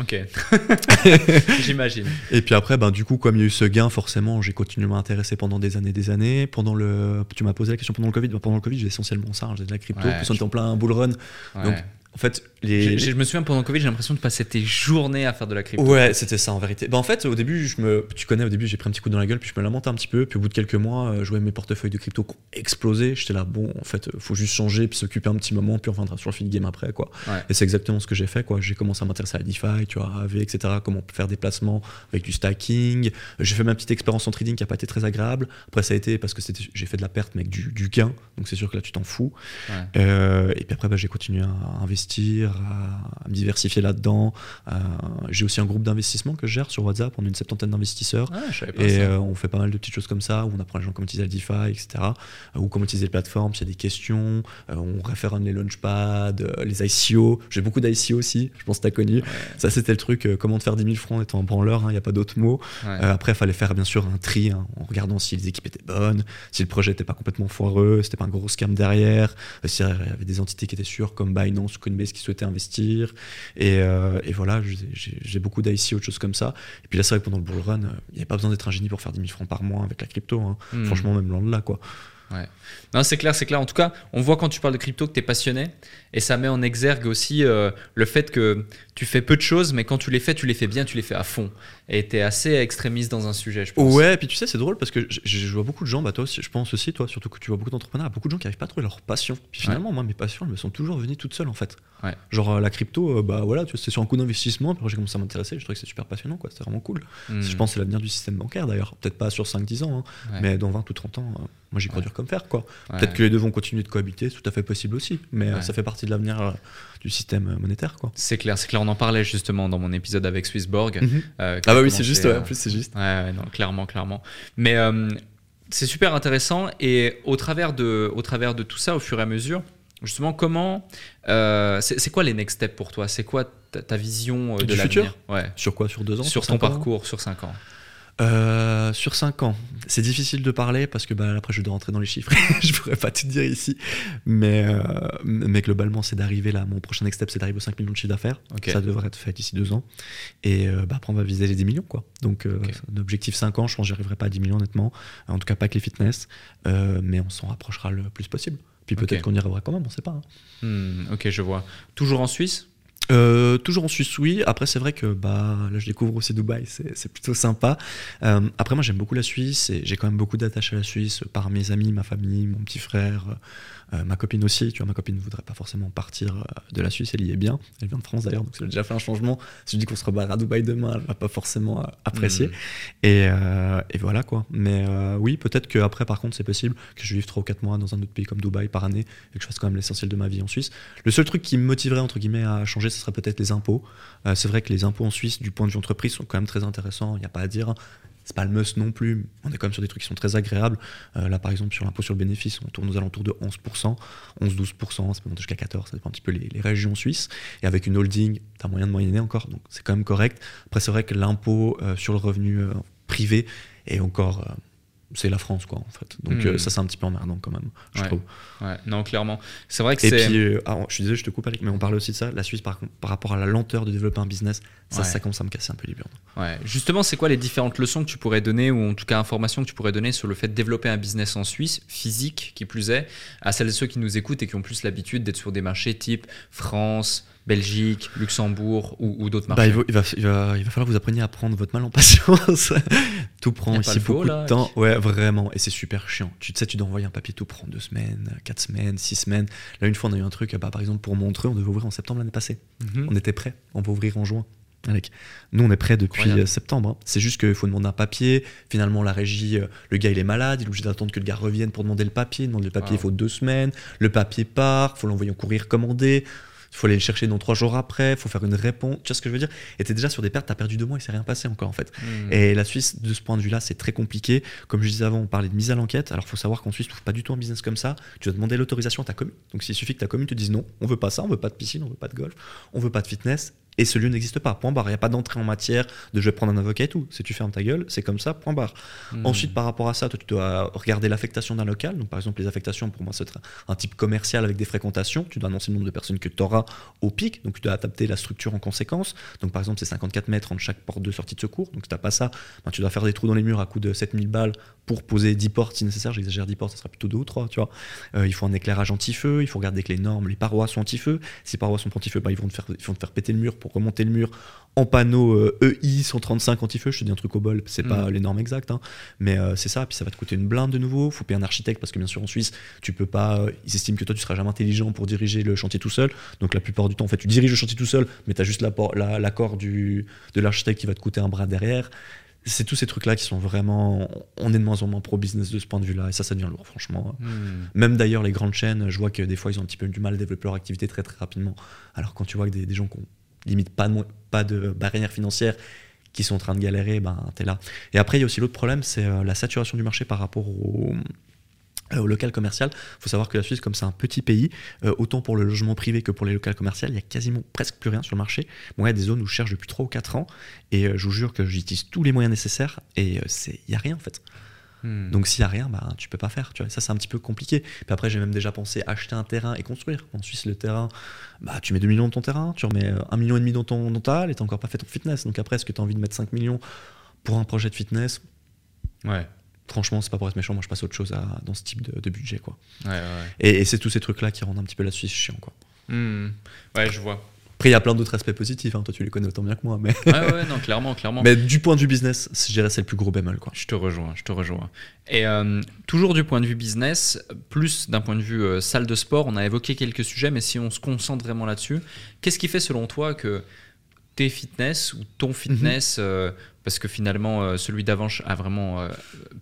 Ok. J'imagine. Et puis après, ben, du coup, comme il y a eu ce gain, forcément, j'ai continué à m'intéresser pendant des années des années. Pendant le, tu m'as posé la question pendant le Covid. Ben, pendant le Covid, j'ai essentiellement ça. hein, J'ai de la crypto. Ouais, puis on était en plein bull run. Ouais. Donc, En fait, les. Je me souviens pendant le Covid, j'ai l'impression de passer tes journées à faire de la crypto. Ouais, c'était ça en vérité. Bah en fait, au début, je me, tu connais, au début, j'ai pris un petit coup dans la gueule, puis je me lamentais un petit peu. Puis au bout de quelques mois, euh, je voyais mes portefeuilles de crypto qui ont explosé. J'étais là, bon, en fait, euh, faut juste changer, puis s'occuper un petit moment, puis on reviendra sur le feed game après, quoi. Ouais. Et c'est exactement ce que j'ai fait, quoi. J'ai commencé à m'intéresser à la DeFi, tu vois, à AV, etc. Comment faire des placements avec du stacking. J'ai fait ma petite expérience en trading qui a pas été très agréable. Après, ça a été parce que j'ai fait de la perte, mais avec du, du gain. Donc c'est sûr que là, tu t'en fous. Ouais. Euh, et puis après, bah, j'ai continué à investir, à, à me diversifier là-dedans. Euh, j'ai aussi un groupe d'investissement que je gère sur WhatsApp. On est une septantaine d'investisseurs. Ah, Et euh, on fait pas mal de petites choses comme ça, où on apprend les gens comment utiliser la DeFi, etc. euh, ou comment utiliser les plateformes, s'il y a des questions. on référenne les launchpads, les ICO. J'ai beaucoup d'ICO aussi, je pense que tu as connu. Ça, c'était le truc, comment te faire 10 000 francs en étant en branleur, il n'y a pas d'autre mot. Ouais. Après, il fallait faire bien sûr un tri hein, en regardant si les équipes étaient bonnes, si le projet n'était pas complètement foireux, si c'était pas un gros scam derrière, s'il y avait des entités qui étaient sûres comme Binance ou Coinbase qui souhaitaient investir. Et, euh, et voilà, j'ai- beaucoup d'ICO, de choses comme ça. Et puis là, c'est vrai que pendant le bull run, euh, il n'y avait pas besoin d'être un génie pour faire 10 000 francs par mois avec la crypto. hein. Hmm. Franchement, même loin de là, quoi. Non, c'est clair, c'est clair. En tout cas, on voit quand tu parles de crypto que tu es passionné et ça met en exergue aussi euh, le fait que tu fais peu de choses, mais quand tu les fais, tu les fais bien, tu les fais à fond. Et tu es assez extrémiste dans un sujet, je pense. Ouais, et puis tu sais, c'est drôle parce que je, vois beaucoup de gens, bah toi aussi, je pense aussi, toi, surtout que tu vois beaucoup d'entrepreneurs, beaucoup de gens qui n'arrivent pas à trouver leur passion. Puis finalement, moi, mes passions, elles me sont toujours venues toutes seules en fait. Ouais. Genre euh, la crypto, euh, bah voilà, tu c'était sur un coup d'investissement, puis après j'ai commencé à m'intéresser, je trouvais que c'était super passionnant, quoi, c'était vraiment cool. Hmm. Je pense que c'est l'avenir du système bancaire d'ailleurs, peut-être pas sur 5-10 ans, hein, Ouais. mais dans 20 ou 30 ans, euh, moi j'y crois dur comme fer, quoi. Peut-être que les deux vont continuer de cohabiter, c'est tout à fait possible aussi, mais euh, ça fait partie de l'avenir euh, du système monétaire, quoi. C'est clair, c'est clair. On en parlait justement dans mon épisode avec Swissborg. Euh, a Ah bah oui, c'est juste, ouais, en plus c'est juste. Ouais, ouais, non, clairement, clairement. Mais euh, c'est super intéressant et au travers, de, au travers de tout ça, au fur et à mesure, Justement, comment. euh, c'est c'est quoi les next steps pour toi? C'est quoi ta, ta vision euh, Du de futur? L'avenir Ouais. Sur quoi? Sur deux ans? Sur ton cinq ans? parcours, sur 5 ans. Euh, sur 5 ans, c'est difficile de parler parce que bah, après je dois rentrer dans les chiffres. je pourrais pas tout dire ici, mais, euh, mais globalement c'est d'arriver là. Mon prochain next step c'est d'arriver aux 5 millions de chiffre d'affaires. Ça devrait être fait d'ici 2 ans. Et euh, bah, après on va viser les 10 millions quoi. Donc euh, Ok. un objectif 5 ans, je pense que j'y arriverai pas à 10 millions honnêtement. En tout cas pas avec les fitness, mais on s'en rapprochera le plus possible. Puis peut-être qu'on y arrivera quand même, on sait pas. hein. Hmm, ok, je vois. Toujours en Suisse? Euh, toujours en Suisse, oui. Après, c'est vrai que bah, là, je découvre aussi Dubaï, c'est plutôt sympa. Euh, après, moi, j'aime beaucoup la Suisse et j'ai quand même beaucoup d'attaches à la Suisse par mes amis, ma famille, mon petit frère, euh, ma copine aussi. Tu vois, ma copine ne voudrait pas forcément partir euh, de la Suisse, elle y est bien. Elle vient de France d'ailleurs, donc elle a déjà fait un changement. Si je dis qu'on se rebarre à Dubaï demain, elle va pas forcément euh, apprécier. Hmm. Et, euh, et voilà quoi. Mais euh, oui, peut-être qu'après, par contre, c'est possible que je vive 3 ou 4 mois dans un autre pays comme Dubaï par année et que je fasse quand même l'essentiel de ma vie en Suisse. Le seul truc qui me motiverait, entre guillemets, à changer, ce serait peut-être les impôts. C'est vrai que les impôts en Suisse, du point de vue entreprise, sont quand même très intéressants. Il n'y a pas à dire. C'est pas le must non plus. On est quand même sur des trucs qui sont très agréables. Euh, là, par exemple, sur l'impôt sur le bénéfice, on tourne aux alentours de 11%, 11-12%, ça peut monter jusqu'à 14%, ça dépend un petit peu les, régions suisses. Et avec une holding, tu as moyen de moyenner encore, donc c'est quand même correct. Après, c'est vrai que l'impôt euh, sur le revenu euh, privé est encore. C'est la France, quoi, en fait. Donc, Hmm. euh, ça, c'est un petit peu emmerdant quand même, je Ouais. trouve. Ouais, non, clairement. C'est vrai que Et c'est. puis, euh, ah, je suis désolé, je te coupe, Alec, mais on parlait aussi de ça. La Suisse, par, par rapport à la lenteur de développer un business, ça, Ouais. ça commence à me casser un peu les burnes. Ouais. Justement, c'est quoi les différentes leçons que tu pourrais donner, ou en tout cas informations que tu pourrais donner sur le fait de développer un business en Suisse, physique qui plus est, à celles et ceux qui nous écoutent et qui ont plus l'habitude d'être sur des marchés type France, Belgique, Luxembourg ou, ou d'autres Bah, marchés il, va, il, va, il, va, il va falloir que vous appreniez à prendre votre mal en patience. tout prend ici le faux, beaucoup là, de temps. Ouais, vraiment. Et c'est super chiant. Tu sais, tu dois envoyer un papier, tout prend deux semaines, quatre semaines, six semaines. Là, une fois, on a eu un truc, bah, par exemple, pour Montreux, on devait ouvrir en septembre l'année passée. Mhm. On était prêt. On va ouvrir en juin. Alec. Nous, on est prêt depuis euh, septembre. hein. C'est juste qu'il faut demander un papier. Finalement, la régie, euh, le gars, il est malade. Il est obligé d'attendre que le gars revienne pour demander le papier. Demander le papier, Wow. il faut deux semaines. Le papier part. Il faut l'envoyer en courrier recommandé. Il faut aller le chercher dans trois jours après. Il faut faire une réponse. Tu vois ce que je veux dire? Et t'es déjà sur des pertes. T'as perdu deux mois. Il s'est rien passé encore, en fait. Mhm. Et la Suisse, de ce point de vue-là, c'est très compliqué. Comme je disais avant, on parlait de mise à l'enquête. Alors, il faut savoir qu'en Suisse, tu trouves pas du tout un business comme ça. Tu dois demander l'autorisation à ta commune. Donc, s'il suffit que ta commune te dise non, on veut pas ça, on veut pas de piscine, on veut pas de golf, on veut pas de fitness. Et ce lieu n'existe pas. Point barre. Il n'y a pas d'entrée en matière de je vais prendre un avocat et tout. Si tu fermes ta gueule, c'est comme ça. Point barre. Mhm. Ensuite, par rapport à ça, toi, tu dois regarder l'affectation d'un local. Donc, par exemple, les affectations, pour moi, c'est un type commercial avec des fréquentations. Tu dois annoncer le nombre de personnes que tu auras au pic. Donc, tu dois adapter la structure en conséquence. Donc, par exemple, c'est 54 mètres entre chaque porte de sortie de secours. Donc, si tu n'as pas ça, ben, tu dois faire des trous dans les murs à coût de 7000 balles pour poser 10 portes si nécessaire. J'exagère 10 portes, ça sera plutôt 2 ou 3. Tu vois. Euh, il faut un éclairage anti-feu. Il faut regarder que les normes, les parois sont anti-feu. Si les parois sont anti-feu, ben, ils, vont te faire, ils vont te faire péter le mur pour remonter le mur en panneau euh, EI 135 anti-feu. Je te dis un truc au bol, c'est pas Mhm. les normes exactes. hein. Mais euh, c'est ça, puis ça va te coûter une blinde de nouveau. Faut payer un architecte parce que bien sûr en Suisse, tu peux pas. euh, ils estiment que toi tu seras jamais intelligent pour diriger le chantier tout seul. Donc la plupart du temps, en fait, tu diriges le chantier tout seul, mais tu as juste la- l'accord du de l'architecte qui va te coûter un bras derrière. C'est tous ces trucs-là qui sont vraiment. On est de moins en moins pro-business de ce point de vue-là, et ça, ça devient lourd, franchement. Mhm. Même d'ailleurs, les grandes chaînes, je vois que des fois, ils ont un petit peu du mal à développer leur activité très très rapidement. Alors quand tu vois que des, des gens qui ont limite pas de, pas de barrière financière qui sont en train de galérer, ben t'es là. Et après, il y a aussi l'autre problème, c'est euh, la saturation du marché par rapport au, euh, local commercial. Il faut savoir que la Suisse, comme c'est un petit pays, euh, autant pour le logement privé que pour les locales commerciales, il y a quasiment presque plus rien sur le marché. Moi, il y a des zones où je cherche depuis 3 ou 4 ans, et je vous jure que j'utilise tous les moyens nécessaires, et il n'y a rien en fait. Mhm. Donc s'il n'y a rien, bah, tu peux pas faire. Tu vois. Ça, c'est un petit peu compliqué. Puis après, j'ai même déjà pensé acheter un terrain et construire. En Suisse, le terrain, bah, tu mets 2 millions dans ton terrain, tu remets euh, 1,5 million et demi dans ton dental et tu encore pas fait ton fitness. Donc après, est-ce que tu as envie de mettre 5 millions pour un projet de fitness? Ouais. Franchement, c'est pas pour être méchant, moi je passe autre chose à- dans ce type de, de budget. Quoi. Ouais, ouais. Et, et c'est tous ces trucs-là qui rendent un petit peu la Suisse chiant. Quoi. Mhm. Ouais, je vois. Après, il y a plein d'autres aspects positifs, hein. toi tu les connais autant bien que moi. Mais, Ouais, ouais, non, clairement, clairement. mais du point de vue business, je dirais c'est le plus gros bémol. Quoi. Je te rejoins, je te rejoins. Et euh, toujours du point de vue business, plus d'un point de vue euh, salle de sport, on a évoqué quelques sujets, mais si on se concentre vraiment là-dessus, qu'est-ce qui fait selon toi que tes fitness ou ton fitness, euh, parce que finalement euh, celui d'avant a vraiment euh,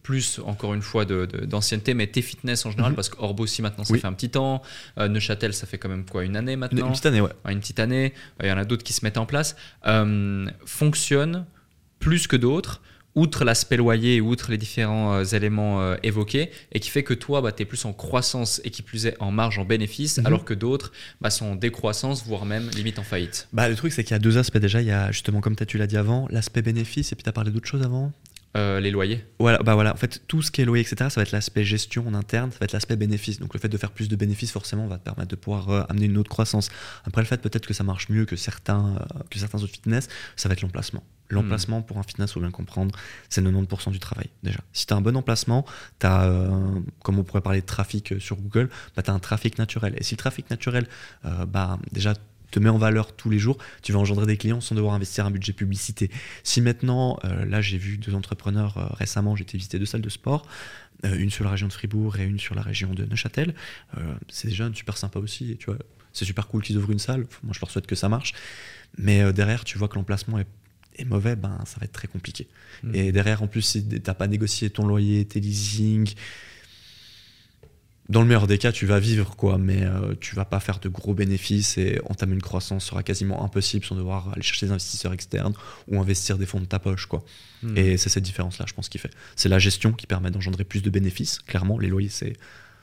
plus, encore une fois, de- de- d'ancienneté, mais tes fitness en général, Mhm. parce qu'Orbo aussi maintenant ça Oui. fait un petit temps, Neuchâtel ça fait quand même quoi, une année maintenant une petite année, ouais. Ouais, une petite année, il y en a d'autres qui se mettent en place, fonctionnent plus que d'autres outre l'aspect loyer, outre les différents euh, éléments euh, évoqués, et qui fait que toi, bah, tu es plus en croissance et qui plus est en marge, en bénéfice, Mhm. alors que d'autres bah, sont en décroissance, voire même limite en faillite. Bah, le truc, c'est qu'il y a deux aspects déjà. Il y a justement, comme t'as- tu l'as dit avant, l'aspect bénéfice, et puis tu as parlé d'autre chose avant. Euh, les loyers. Voilà, bah voilà, en fait, tout ce qui est loyer, etc., ça va être l'aspect gestion en interne, ça va être l'aspect bénéfice. Donc, le fait de faire plus de bénéfices, forcément, va te permettre de pouvoir euh, amener une autre croissance. Après, le fait peut-être que ça marche mieux que certains, euh, que certains autres fitness, ça va être l'emplacement. L'emplacement pour un fitness, faut bien comprendre, c'est 90% du travail déjà. Si tu as un bon emplacement, tu as, comme on pourrait parler de trafic sur Google, bah, tu as un trafic naturel. Et si le trafic naturel, bah, déjà, te met en valeur tous les jours, tu vas engendrer des clients sans devoir investir un budget publicité. Si maintenant, euh, là j'ai vu deux entrepreneurs euh, récemment, j'ai été visiter deux salles de sport, euh, une sur la région de Fribourg et une sur la région de Neuchâtel, euh, c'est déjà super sympa aussi, et tu vois, c'est super cool qu'ils ouvrent une salle, moi je leur souhaite que ça marche, mais derrière tu vois que l'emplacement est, est mauvais, ben ça va être très compliqué. Mm. Et derrière en plus si t'as pas négocié ton loyer, tes leasing, dans le meilleur des cas, tu vas vivre, quoi, mais euh, tu vas pas faire de gros bénéfices et entamer une croissance sera quasiment impossible sans devoir aller chercher des investisseurs externes ou investir des fonds de ta poche, quoi. Hmm. Et c'est cette différence-là, je pense, qui fait. C'est la gestion qui permet d'engendrer plus de bénéfices. Clairement, les loyers, c'est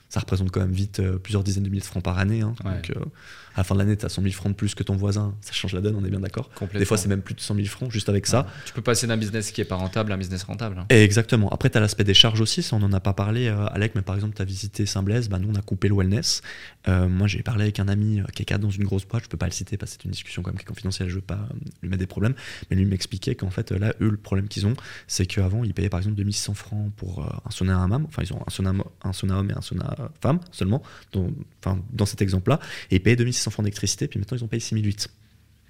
ça représente quand même vite euh, plusieurs dizaines de milliers de francs par année. hein. Ouais. Donc, euh, à la fin de l'année, tu as 100 000 francs de plus que ton voisin. Ça change la donne, on est bien d'accord. Des fois, c'est même plus de 100 000 francs juste avec ça. Tu peux passer d'un business qui est pas rentable à un business rentable. hein. Et exactement. Après, tu as l'aspect des charges aussi, ça on n'en a pas parlé, euh, Alec, mais par exemple, tu as visité Saint-Blaise, bah, nous on a coupé le wellness. Euh, moi j'ai parlé avec un ami euh, qui est cadre dans une grosse boîte, je peux pas le citer parce que c'est une discussion quand même qui est confidentielle, je veux pas euh, lui mettre des problèmes, mais lui m'expliquait qu'en fait, là, eux, le problème qu'ils ont, c'est qu'avant, ils payaient par exemple 2600 francs pour un sauna à enfin ils ont un sauna, un sauna homme et un sauna femme seulement, dans, enfin, dans cet exemple-là, et ils payaient 2600 francs d'électricité, puis maintenant ils ont payé 6008.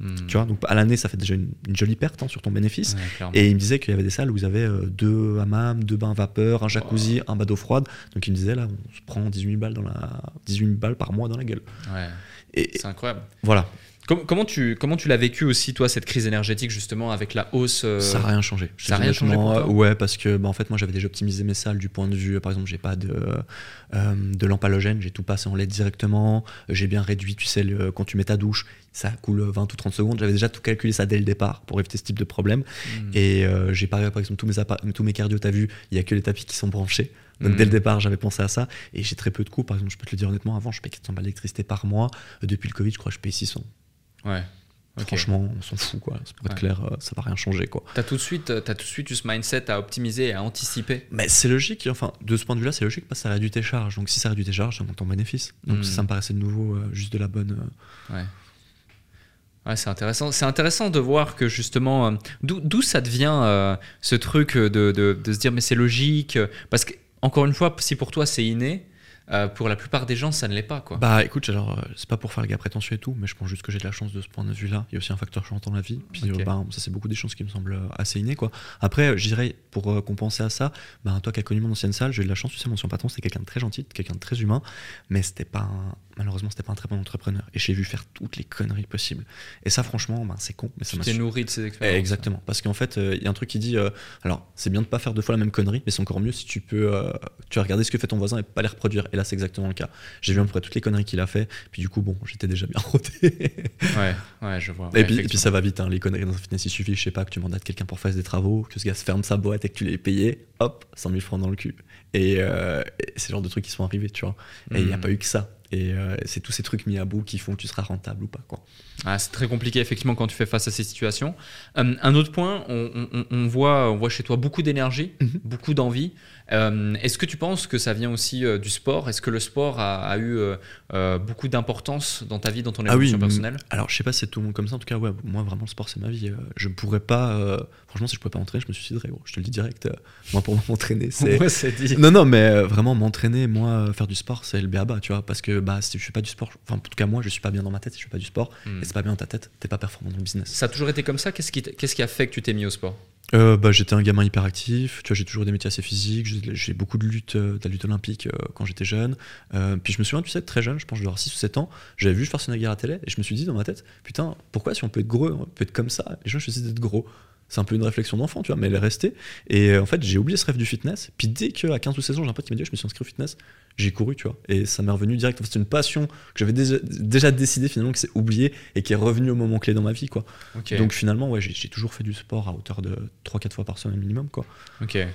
Hmm. Tu vois, donc à l'année, ça fait déjà une, une jolie perte hein, sur ton bénéfice. Ouais. Et il me disait qu'il y avait des salles où ils avaient euh, deux hammams, deux bains vapeur, un jacuzzi, un bas d'eau froide. Donc il me disait là, on se prend 18 000 balles, dans la... 18 000 balles par mois dans la gueule. Ouais, Et c'est incroyable. voilà, Com- comment tu comment tu l'as vécu aussi toi cette crise énergétique justement avec la hausse euh, ça n'a rien changé. Ça a te dis rien changé pour toi? Ouais, parce que bah, en fait, moi j'avais déjà optimisé mes salles du point de vue, par exemple, j'ai pas de, euh, de lampe halogène, j'ai tout passé en LED directement. J'ai bien réduit, tu sais, le- quand tu mets ta douche, ça coule 20 ou 30 secondes. J'avais déjà tout calculé ça dès le départ pour éviter ce type de problème. hmm. Et euh, j'ai paré, par exemple, tous mes, tous mes cardio, t'as vu, il y a que les tapis qui sont branchés. Donc dès le départ, j'avais pensé à ça. Et j'ai très peu de coûts. Par exemple, je peux te le dire honnêtement, avant, je payais 400 balles d'électricité par mois. Depuis le Covid, je crois que je paye 600. Ouais. Franchement, on s'en fout, quoi. C'est Pour être Ouais. clair, euh, ça va rien changer, quoi. T'as tout de suite, euh, t'as tout de suite eu ce mindset à optimiser et à anticiper. Mais c'est logique, enfin, de ce point de vue-là, c'est logique parce que ça réduit tes charges. Donc si ça réduit tes charges, ça monte ton bénéfice. Donc Mhm. ça me paraissait de nouveau euh, juste de la bonne. euh, Ouais. Ouais, c'est intéressant. C'est intéressant de voir que justement, euh, d'où ça devient ce truc de, de- de se dire mais c'est logique? Parce que, encore une fois, si pour toi c'est inné, euh, pour la plupart des gens ça ne l'est pas. Quoi. Bah écoute, alors euh, c'est pas pour faire le gars prétentieux et tout, mais je pense juste que j'ai de la chance de ce point de vue-là. Il y a aussi un facteur chance dans la vie. Puis euh, bah, ça, c'est beaucoup des chances qui me semblent assez innées, quoi. Après, je dirais, pour compenser à ça, bah, toi qui as connu mon ancienne salle, j'ai eu de la chance, tu sais, mon ancien patron, c'était quelqu'un de très gentil, quelqu'un de très humain, mais c'était pas un- malheureusement, c'était pas un très bon entrepreneur. Et j'ai vu faire toutes les conneries possibles. Et ça, franchement, bah, c'est con, mais ça tu t'es nourri de ces Eh, expériences. Exactement, parce qu'en fait, euh, il y a un truc qui dit, euh, alors c'est bien de pas faire deux fois la même connerie, mais c'est encore mieux si tu peux, tu as regardé ce que fait ton voisin et pas les reproduire. Et là, c'est exactement le cas. J'ai vu à peu près toutes les conneries qu'il a fait, puis du coup, bon, j'étais déjà bien rodé. Ouais, ouais, je vois. et, Ouais, puis, et puis effectivement. ça va vite, hein, les conneries dans un fitness, il suffit, je sais pas, que tu mandates quelqu'un pour faire des travaux, que ce gars se ferme sa boîte et que tu l'aies payé, hop, 100 000 francs dans le cul. Et, euh, et c'est le genre de trucs qui sont arrivés, tu vois. Et il n'y a Hmm. pas eu que ça. Et euh, c'est tous ces trucs mis à bout qui font que tu seras rentable ou pas, quoi. Ah, c'est très compliqué effectivement quand tu fais face à ces situations. Euh, un autre point, on, on- on voit, on voit chez toi beaucoup d'énergie, Mhm. beaucoup d'envie. Euh, Est-ce que tu penses que ça vient aussi du sport? Est-ce que le sport a, a eu beaucoup d'importance dans ta vie, dans ton Ah oui, évolution mm, personnelle? Alors, je sais pas si c'est tout le monde comme ça. En tout cas, ouais, moi, vraiment, le sport, c'est ma vie. Je pourrais pas. franchement, si je pouvais pas m'entraîner, je me suiciderais, gros. Je te le dis direct. moi, pour m'entraîner, c'est. Ouais. Non, non, mais vraiment, m'entraîner, moi, faire du sport, c'est le béaba, tu vois. Parce que bah, si je fais pas du sport, enfin, en tout cas, moi, je suis pas bien dans ma tête si je fais pas du sport. Hmm. Et c'est pas bien dans ta tête, t'es pas performant dans le business. Ça a toujours été comme ça? Qu'est-ce qui, t- qu'est-ce qui a fait que tu t'es mis au sport? Euh, bah, j'étais un gamin hyperactif, tu vois, j'ai toujours des métiers assez physiques, j'ai beaucoup de lutte, euh, de la lutte olympique euh, quand j'étais jeune. Euh, puis je me souviens, tu sais, très jeune, je pense que avoir 6 ou 7 ans, j'avais vu Schwarzenegger à la télé et je me suis dit dans ma tête, putain, pourquoi si on peut être gros, on peut être comme ça? Les gens choisissent d'être gros. C'est un peu une réflexion d'enfant, tu vois, mais elle est restée. Et en fait, j'ai oublié ce rêve du fitness. Puis dès qu'à 15 ou 16 ans, j'ai un pote qui m'a dit, je me suis inscrit au fitness, j'ai couru, tu vois. Et ça m'est revenu direct. C'est une passion que j'avais déjà, déjà décidé finalement que c'est oublié et qui est revenu au moment clé dans ma vie, quoi. Donc finalement, ouais, j'ai toujours fait du sport à hauteur de 3-4 fois par semaine minimum, quoi. Ok. Et,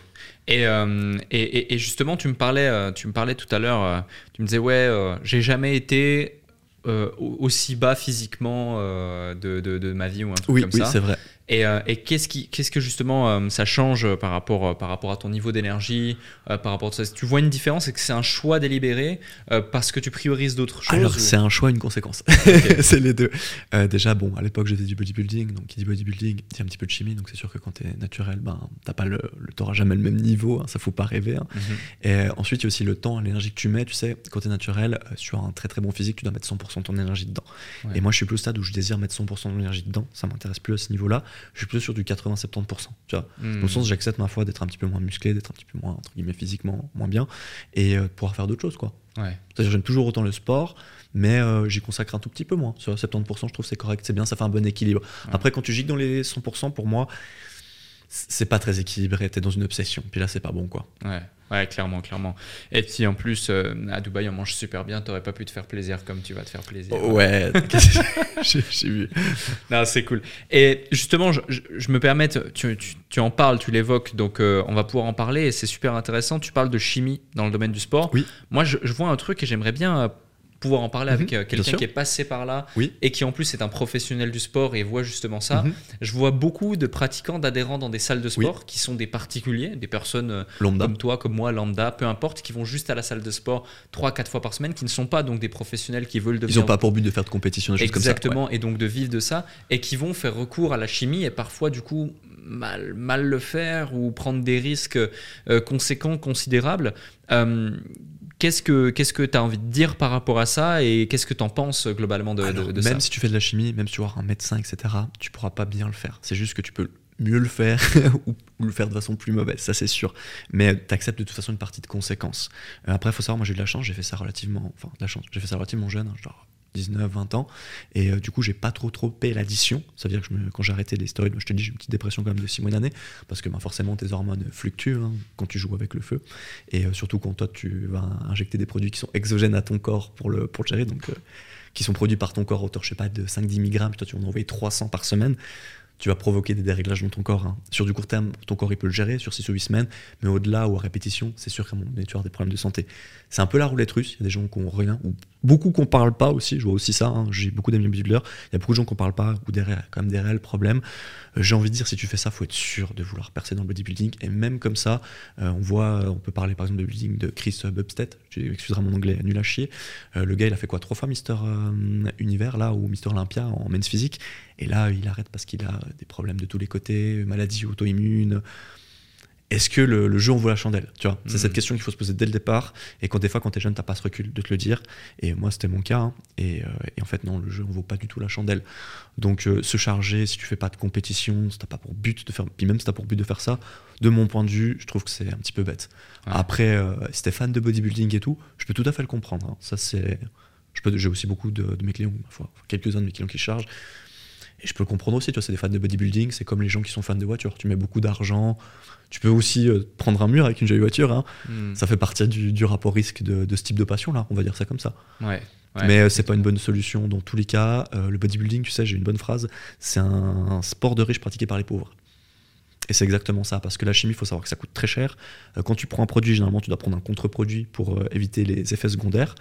euh, et, et- justement, tu me parlais, euh, tu me parlais tout à l'heure, euh, tu me disais, ouais, euh, j'ai jamais été euh, au- aussi bas physiquement euh, de, de, de ma vie ou un truc Oui, comme oui, ça. c'est vrai. Et, euh, et qu'est-ce qui, qu'est-ce que justement euh, ça change par rapport, euh, par rapport à ton niveau d'énergie, euh, par rapport à ça? Tu vois une différence, c'est que c'est un choix délibéré euh, parce que tu priorises d'autres choses Alors, ou- c'est un choix, une conséquence. c'est les deux. Euh, déjà, bon, à l'époque, j'étais du bodybuilding. Donc, qui dit bodybuilding, dit un petit peu de chimie. Donc, c'est sûr que quand t'es naturel, ben, t'as pas le, le t'auras jamais le même niveau. hein, ça faut pas rêver. hein. Mhm. Et euh, ensuite, il y a aussi le temps, l'énergie que tu mets. Tu sais, quand t'es naturel, euh, sur un très très bon physique, tu dois mettre 100% de ton énergie dedans. Ouais. Et moi, je suis plus au stade où je désire mettre 100% de mon énergie dedans. Ça m'intéresse plus à ce niveau-là. Je suis plus sur du 80-70%. Tu vois. Hmm. Dans le sens, j'accepte ma foi d'être un petit peu moins musclé, d'être un petit peu moins, entre guillemets, physiquement moins bien. Et euh, de pouvoir faire d'autres choses, quoi. Ouais. C'est-à-dire j'aime toujours autant le sport, mais euh, j'y consacre un tout petit peu moins. Sur 70%, je trouve c'est correct, c'est bien, ça fait un bon équilibre. Après, quand tu gignes dans les 100%, pour moi, c'est pas très équilibré, t'es dans une obsession. Puis là, c'est pas bon, quoi. Ouais, ouais, clairement, clairement. Et puis en plus, euh, à Dubaï, on mange super bien. T'aurais pas pu te faire plaisir comme tu vas te faire plaisir. Ouais, j'ai vu. Non, c'est cool. Et justement, je, je- je me permets, tu, tu- tu en parles, tu l'évoques, donc euh, on va pouvoir en parler et c'est super intéressant. Tu parles de chimie dans le domaine du sport. Oui. Moi, je, je vois un truc et j'aimerais bien pouvoir en parler avec Mhm, euh, quelqu'un qui est passé par là Oui. et qui en plus est un professionnel du sport et voit justement ça. Mhm. Je vois beaucoup de pratiquants, d'adhérents dans des salles de Oui. sport qui sont des particuliers, des personnes euh, Lambda. comme toi, comme moi, lambda, peu importe, qui vont juste à la salle de sport 3-4 fois par semaine, qui ne sont pas donc des professionnels qui veulent devenir Ils ont pas pour but de faire de compétition, des choses comme ça. Exactement, et donc de vivre de ça, et qui vont faire recours à la chimie et parfois du coup mal, mal le faire ou prendre des risques euh, conséquents, considérables. Euh, Qu'est-ce que tu as envie de dire par rapport à ça et qu'est-ce que tu en penses globalement de, de- Alors, de même ça si tu fais de la chimie, même si tu vas voir un médecin, etc., tu pourras pas bien le faire. C'est juste que tu peux mieux le faire ou, ou le faire de façon plus mauvaise, ça c'est sûr. Mais tu acceptes de toute façon une partie de conséquences. Euh, après, il faut savoir, moi j'ai eu de la chance, j'ai fait ça relativement, enfin de la chance, j'ai fait ça relativement jeune, hein, genre 19, 20 ans, et euh, du coup j'ai pas trop trop payé l'addition. Ça veut dire que quand j'ai arrêté les stéroïdes, je te dis j'ai une petite dépression quand même de 6 mois d'année, parce que ben, forcément tes hormones fluctuent hein, quand tu joues avec le feu, et euh, surtout quand toi tu vas injecter des produits qui sont exogènes à ton corps pour le, pour gérer, donc euh, qui sont produits par ton corps hauteur, je sais pas, de 5-10 mg, toi tu vas en envoyer 300 par semaine, tu vas provoquer des déréglages dans ton corps. hein. Sur du court terme, ton corps il peut le gérer, sur 6 ou 8 semaines, mais au-delà ou à répétition, c'est sûr qu'à un moment donné, tu avoir des problèmes de santé. C'est un peu la roulette russe, il y a des gens qui ont rien, ou beaucoup qu'on parle pas aussi, je vois aussi ça, hein. j'ai beaucoup d'amis bodybuilders, il y a beaucoup de gens qu'on parle pas, ou ré- quand même des réels problèmes. Euh, J'ai envie de dire, si tu fais ça, faut être sûr de vouloir percer dans le bodybuilding, et même comme ça, euh, on voit, on peut parler par exemple de bodybuilding de Chris Bubstead, tu excuseras mon anglais nul à chier, Euh, le gars il a fait quoi Trois fois Mister euh, Univers là, ou Mister Olympia en men's physique, et là il arrête parce qu'il a des problèmes de tous les côtés, maladies auto-immunes. Est-ce que le, le jeu en vaut la chandelle Tu vois, c'est cette question qu'il faut se poser dès le départ. Et quand des fois, quand t'es jeune, t'as pas ce recul de te le dire. Et moi, c'était mon cas. hein. Et, euh, et en fait, non, le jeu en vaut pas du tout la chandelle. Donc, euh, se charger, si tu fais pas de compétition, si t'as pas pour but de faire, puis même si t'as pour but de faire ça, de mon point de vue, je trouve que c'est un petit peu bête. Ouais. Après, euh, si t'es fan de bodybuilding et tout, je peux tout à fait le comprendre. hein. Ça, c'est, je peux, j'ai aussi beaucoup de, de mes clients, quelques-uns de mes clients qui chargent. Et je peux le comprendre aussi, tu vois, c'est des fans de bodybuilding, c'est comme les gens qui sont fans de voitures. Tu mets beaucoup d'argent, tu peux aussi euh, prendre un mur avec une jolie voiture. hein. Hmm. Ça fait partie du, du rapport risque de, de ce type de passion-là, on va dire ça comme ça. Ouais. ouais. Mais euh, c'est pas une bonne solution dans tous les cas. Euh, le bodybuilding, tu sais, j'ai une bonne phrase, c'est un, un sport de riches pratiqué par les pauvres. Et c'est exactement ça, parce que la chimie, il faut savoir que ça coûte très cher. Euh, quand tu prends un produit, généralement, tu dois prendre un contre-produit pour éviter les effets secondaires.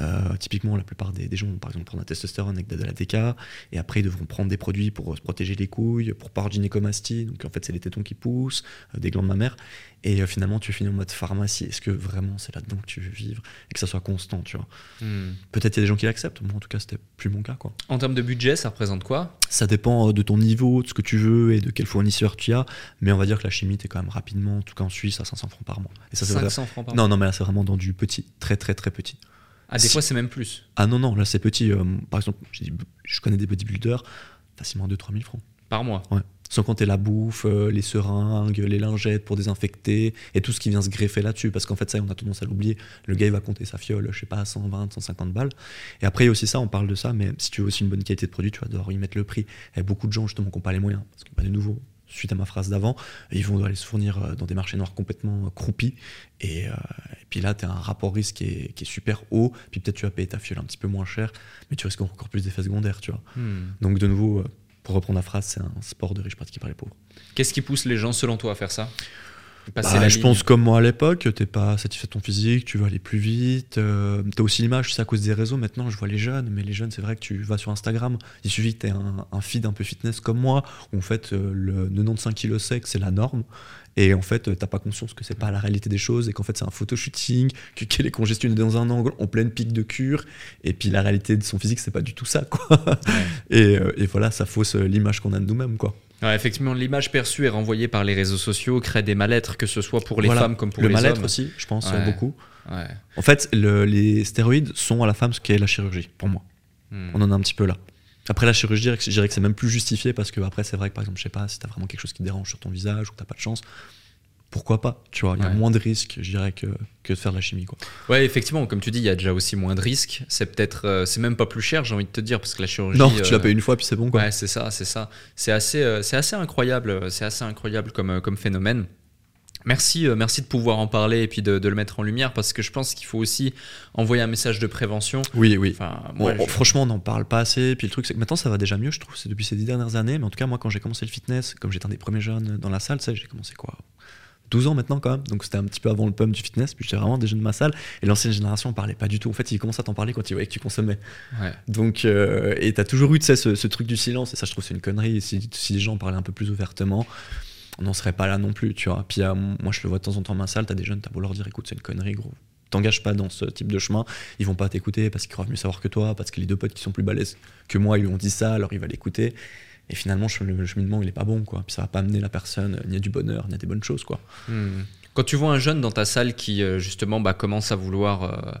Euh, typiquement, la plupart des, des gens vont par exemple prendre la testostérone avec de la DK, et après ils devront prendre des produits pour euh, se protéger les couilles, pour de gynécomastie, donc en fait c'est les tétons qui poussent, euh, des glandes mammaires, et euh, finalement tu finis en mode pharmacie. Est-ce que vraiment c'est là-dedans que tu veux vivre et que ça soit constant, tu vois? Hmm. Peut-être il y a des gens qui l'acceptent, moi en tout cas c'était plus mon cas quoi. En termes de budget, ça représente quoi? Ça dépend de ton niveau, de ce que tu veux et de quel fournisseur tu as, mais on va dire que la chimie t'es quand même rapidement, en tout cas en Suisse, à 500 francs par mois. Et ça c'est vrai- 500 francs par mois Non, non, mais là c'est vraiment dans du petit, très très très petit. Ah, des Si- fois, c'est même plus. Ah non, non, là c'est petit. euh, par exemple, dit, je connais des bodybuilders, facilement 2-3 000 francs. Par mois. Sans compter la bouffe, euh, les seringues, les lingettes pour désinfecter et tout ce qui vient se greffer là-dessus. Parce qu'en fait, ça, on a tendance à l'oublier. Le gars, il va compter sa fiole, je sais pas, 120, 150 balles. Et après, il y a aussi ça, on parle de ça, mais si tu veux aussi une bonne qualité de produit, tu vas devoir y mettre le prix. A beaucoup de gens, justement, qui n'ont pas les moyens. Parce que, bah, de nouveau, suite à ma phrase d'avant, ils vont aller se fournir euh, dans des marchés noirs complètement euh, croupis. Et, euh, et puis là, tu as un rapport risque qui est, qui est super haut. Puis peut-être tu vas payer ta fiole un petit peu moins cher, mais tu risques encore plus d'effets secondaires, tu vois. Hmm. Donc de nouveau, pour reprendre la phrase, c'est un sport de riches pratiqué par les pauvres. Qu'est-ce qui pousse les gens, selon toi, à faire ça? Passer Bah, la je ligne. pense comme moi à l'époque, t'es pas satisfait de ton physique, tu veux aller plus vite. euh, t'as aussi l'image, c'est à cause des réseaux. Maintenant, je vois les jeunes, mais les jeunes, c'est vrai que tu vas sur Instagram, il suffit que t'aies un, un feed un peu fitness comme moi, où en fait euh, le 95 kg sec, c'est la norme. Et en fait, euh, t'as pas conscience que c'est pas la réalité des choses et qu'en fait, c'est un photoshooting, que qu'elle est congestionnée dans un angle en pleine pique de cure. Et puis la réalité de son physique, c'est pas du tout ça, quoi. Et, euh, et voilà, ça fausse l'image qu'on a de nous-mêmes, quoi. Ouais, effectivement, l'image perçue est renvoyée par les réseaux sociaux, crée des mal-être, que ce soit pour les Voilà. femmes comme pour le les mal-être hommes. aussi, je pense, Ouais. beaucoup. Ouais. En fait, le- les stéroïdes sont à la femme ce qu'est la chirurgie, pour moi. Hmm. On en a un petit peu là. Après la chirurgie, je dirais que- je dirais que c'est même plus justifié parce que après c'est vrai que par exemple, je sais pas, si t'as vraiment quelque chose qui te dérange sur ton visage ou que t'as pas de chance, pourquoi pas Tu vois, il y a Ouais. moins de risques, je dirais, que, que de faire de la chimie. Quoi. Ouais, effectivement, comme tu dis, il y a déjà aussi moins de risques. C'est peut-être, euh, c'est même pas plus cher, j'ai envie de te dire, parce que la chirurgie. non, euh, tu l'as payé une fois puis c'est bon quoi. Ouais, c'est ça, c'est ça. C'est assez, euh, c'est assez incroyable, euh, c'est assez incroyable comme, euh, comme phénomène. Merci, euh, merci de pouvoir en parler et puis de, de le mettre en lumière parce que je pense qu'il faut aussi envoyer un message de prévention. Oui, oui. Enfin, moi, je- Franchement, on n'en parle pas assez. Puis le truc, c'est que maintenant, ça va déjà mieux, je trouve. C'est depuis ces dix dernières années. Mais en tout cas, moi, quand j'ai commencé le fitness, comme j'étais un des premiers jeunes dans la salle, tu sais, j'ai commencé quoi 12 ans maintenant, quand même. Donc c'était un petit peu avant le pump du fitness. Puis j'étais vraiment des jeunes de ma salle. Et l'ancienne génération, on parlait pas du tout. En fait, ils commencent à t'en parler quand ils voyaient que tu consommais. ouais. Donc, euh, et t'as toujours eu, ce, ce truc du silence. Et ça, je trouve, c'est une connerie. Et si, si les gens en parlaient un peu plus ouvertement, on n'en serait pas là non plus, tu vois. Puis euh, moi, je le vois de temps en temps dans ma salle. T'as des jeunes, t'as beau leur dire, écoute, c'est une connerie, gros. T'engages pas dans ce type de chemin. Ils vont pas t'écouter parce qu'ils croient mieux savoir que toi, parce que les deux potes qui sont plus balèzes que moi, ils lui ont dit ça, alors il va l'écouter. Et finalement, le cheminement, il est pas bon, quoi. Puis ça va pas amener la personne euh, ni à du bonheur, ni à des bonnes choses, quoi. Hmm. Quand tu vois un jeune dans ta salle qui euh, justement bah, commence à vouloir euh,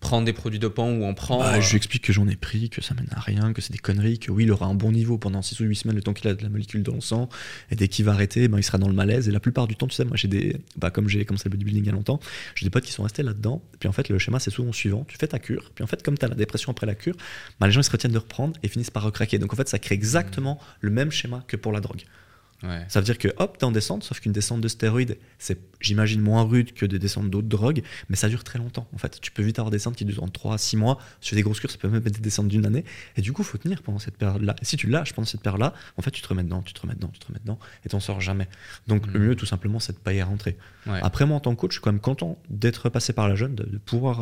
prendre des produits dopants ou en prend, Bah, euh, je lui explique que j'en ai pris, que ça mène à rien, que c'est des conneries, que oui, il aura un bon niveau pendant 6 ou 8 semaines le temps qu'il a de la molécule dans le sang, et dès qu'il va arrêter, ben, il sera dans le malaise. Et la plupart du temps, tu sais, moi j'ai des. Bah, comme j'ai commencé le bodybuilding il y a longtemps, j'ai des potes qui sont restés là-dedans. Puis en fait, le schéma c'est souvent suivant tu fais ta cure, puis en fait, comme tu as la dépression après la cure, bah, les gens ils se retiennent de reprendre et finissent par recraquer. Donc en fait, ça crée exactement le même schéma que pour la drogue. Ouais. Ça veut dire que hop, t'es en descente, sauf qu'une descente de stéroïdes, c'est, j'imagine, moins rude que des descentes d'autres drogues, mais ça dure très longtemps. En fait, tu peux vite avoir des descentes qui durent 3 à 6 mois. Sur des grosses cures, ça peut même être des descentes d'une année. Et du coup, faut tenir pendant cette période-là. Et si tu lâches pendant cette période-là, en fait, tu te remets dedans, tu te remets dedans, tu te remets dedans, et t'en sors jamais. Donc, le Mhm. mieux, tout simplement, c'est de pas y rentrer. Ouais. Après, moi, en tant que coach, je suis quand même content d'être passé par la jeune, de, de pouvoir,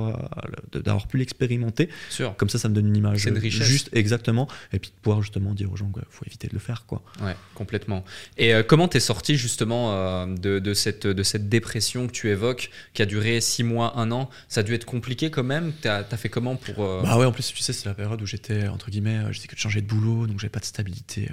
euh, d'avoir pu l'expérimenter. Sûr. Comme ça, ça me donne une image une juste, exactement. Et puis de pouvoir justement dire aux gens qu'il faut éviter de le faire, quoi. Ouais, complètement. Et euh, comment t'es sorti justement euh, de, cette, de cette dépression que tu évoques, qui a duré six mois, un an? Ça a dû être compliqué quand même? T'as as fait comment pour... euh, Bah ouais, en plus, tu sais, c'est la période où j'étais, entre guillemets, j'étais que de changer de boulot, donc j'avais pas de stabilité,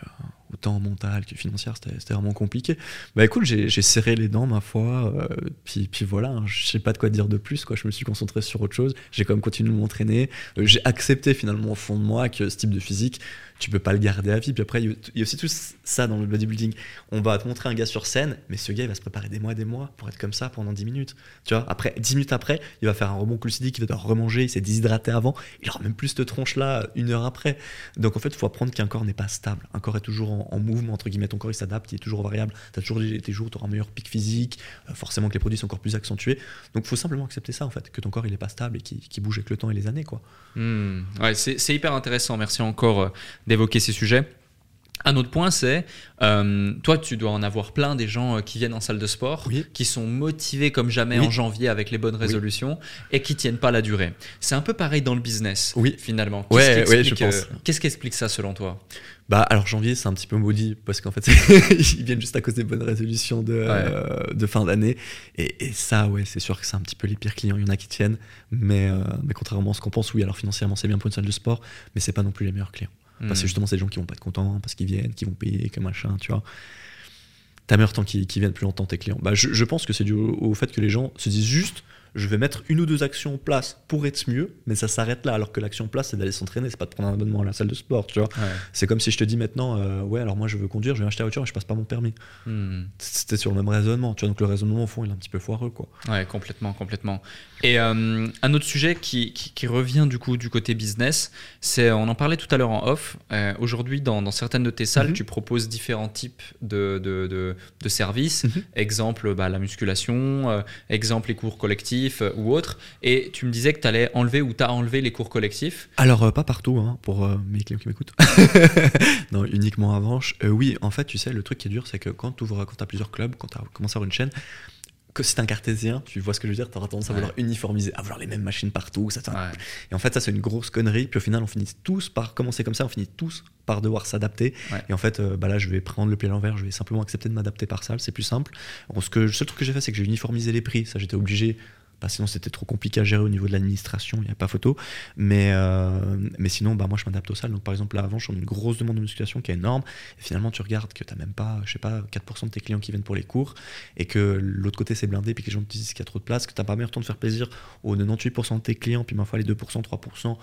autant mentale que financière, c'était vraiment compliqué. Bah écoute, j'ai serré les dents, ma foi, euh, puis, puis voilà, hein, je sais pas de quoi dire de plus, quoi. Je me suis concentré sur autre chose, j'ai quand même continué de m'entraîner, Euh, j'ai accepté finalement au fond de moi que ce type de physique, tu peux pas le garder à vie. Puis après, il y a- aussi tout ça dans le bodybuilding. On va te montrer un gars sur scène, mais ce gars, il va se préparer des mois et des mois pour être comme ça pendant 10 minutes. Tu vois, après, 10 minutes après, il va faire un rebond glucidique, il va devoir remanger, il s'est déshydraté avant, il aura même plus cette tronche-là une heure après. Donc en fait, il faut apprendre qu'un corps n'est pas stable. Un corps est toujours en, en mouvement, entre guillemets. Ton corps, il s'adapte, il est toujours variable. Tu as toujours des, des jours où tu auras un meilleur pic physique, euh, forcément que les produits sont encore plus accentués. Donc il faut simplement accepter ça, en fait, que ton corps, il est pas stable et qu'il bouge avec le temps et les années, quoi. Hmm. C'est hyper intéressant. Merci encore euh, d'évoquer ces sujets. Un autre point, c'est, euh, toi, tu dois en avoir plein des gens euh, qui viennent en salle de sport, Oui. qui sont motivés comme jamais Oui. en janvier avec les bonnes résolutions et qui tiennent pas la durée. C'est un peu pareil dans le business, Oui. finalement. Ouais, qui ouais, explique, euh, Qu'est-ce qui explique ça selon toi? Bah alors janvier c'est un petit peu maudit parce qu'en fait ils viennent juste à cause des bonnes résolutions de, euh, de fin d'année et, et ça ouais c'est sûr que c'est un petit peu les pires clients, il y en a qui tiennent mais, mais contrairement à ce qu'on pense oui alors financièrement c'est bien pour une salle de sport mais c'est pas non plus les meilleurs clients parce que Hmm. justement c'est des gens qui vont pas être contents parce qu'ils viennent, qui vont payer que machin tu vois T'as meilleur temps qu'ils viennent plus longtemps tes clients bah je, je pense que c'est dû au, au fait que les gens se disent juste je vais mettre une ou deux actions en place pour être mieux, mais ça s'arrête là. Alors que l'action en place, c'est d'aller s'entraîner, c'est pas de prendre un abonnement à la salle de sport, tu vois. Ouais. C'est comme si je te dis maintenant, euh, ouais, alors moi je veux conduire, je vais acheter la voiture et je passe pas mon permis. Hmm. C'était sur le même raisonnement, tu vois. Donc le raisonnement au fond, il est un petit peu foireux, quoi. Ouais, complètement, complètement. Et euh, un autre sujet qui, qui- qui revient du coup du côté business, c'est, on en parlait tout à l'heure en off, euh, aujourd'hui dans, dans certaines de tes salles, Mhm. tu proposes différents types de, de, de- de services, Mhm. exemple bah, la musculation, euh, exemple les cours collectifs euh, ou autres, et tu me disais que tu allais enlever ou tu as enlevé les cours collectifs. Alors, euh, pas partout, hein, pour euh, mes clients qui m'écoutent. non, uniquement à Vanche. Oui, en fait, tu sais, le truc qui est dur, c'est que quand tu quand as plusieurs clubs, quand tu as commencé à avoir une chaîne, que c'est un cartésien, tu vois ce que je veux dire, tu auras tendance à Ouais. vouloir uniformiser, à vouloir les mêmes machines partout. Ça, ça- Ouais. Et en fait, ça, c'est une grosse connerie. Puis au final, on finit tous par commencer comme ça, on finit tous par devoir s'adapter. Ouais. Et en fait, euh, bah là, je vais prendre le pied à l'envers, je vais simplement accepter de m'adapter par salle, c'est plus simple. Bon, ce que, le seul truc que j'ai fait, c'est que j'ai uniformisé les prix. Ça, j'étais obligé. Que sinon, c'était trop compliqué à gérer au niveau de l'administration, il n'y a pas photo. Mais, euh, mais sinon, bah, moi, je m'adapte aux salles. Donc, par exemple, là, avant, je suis une grosse demande de musculation qui est énorme. Et finalement, tu regardes que tu n'as même pas, je sais pas, 4% de tes clients qui viennent pour les cours. Et que l'autre côté, c'est blindé. Puis que les gens te disent qu'il y a trop de place. Que tu n'as pas meilleur temps de faire plaisir aux 98% de tes clients. Puis, ma foi, les 2%, 3%.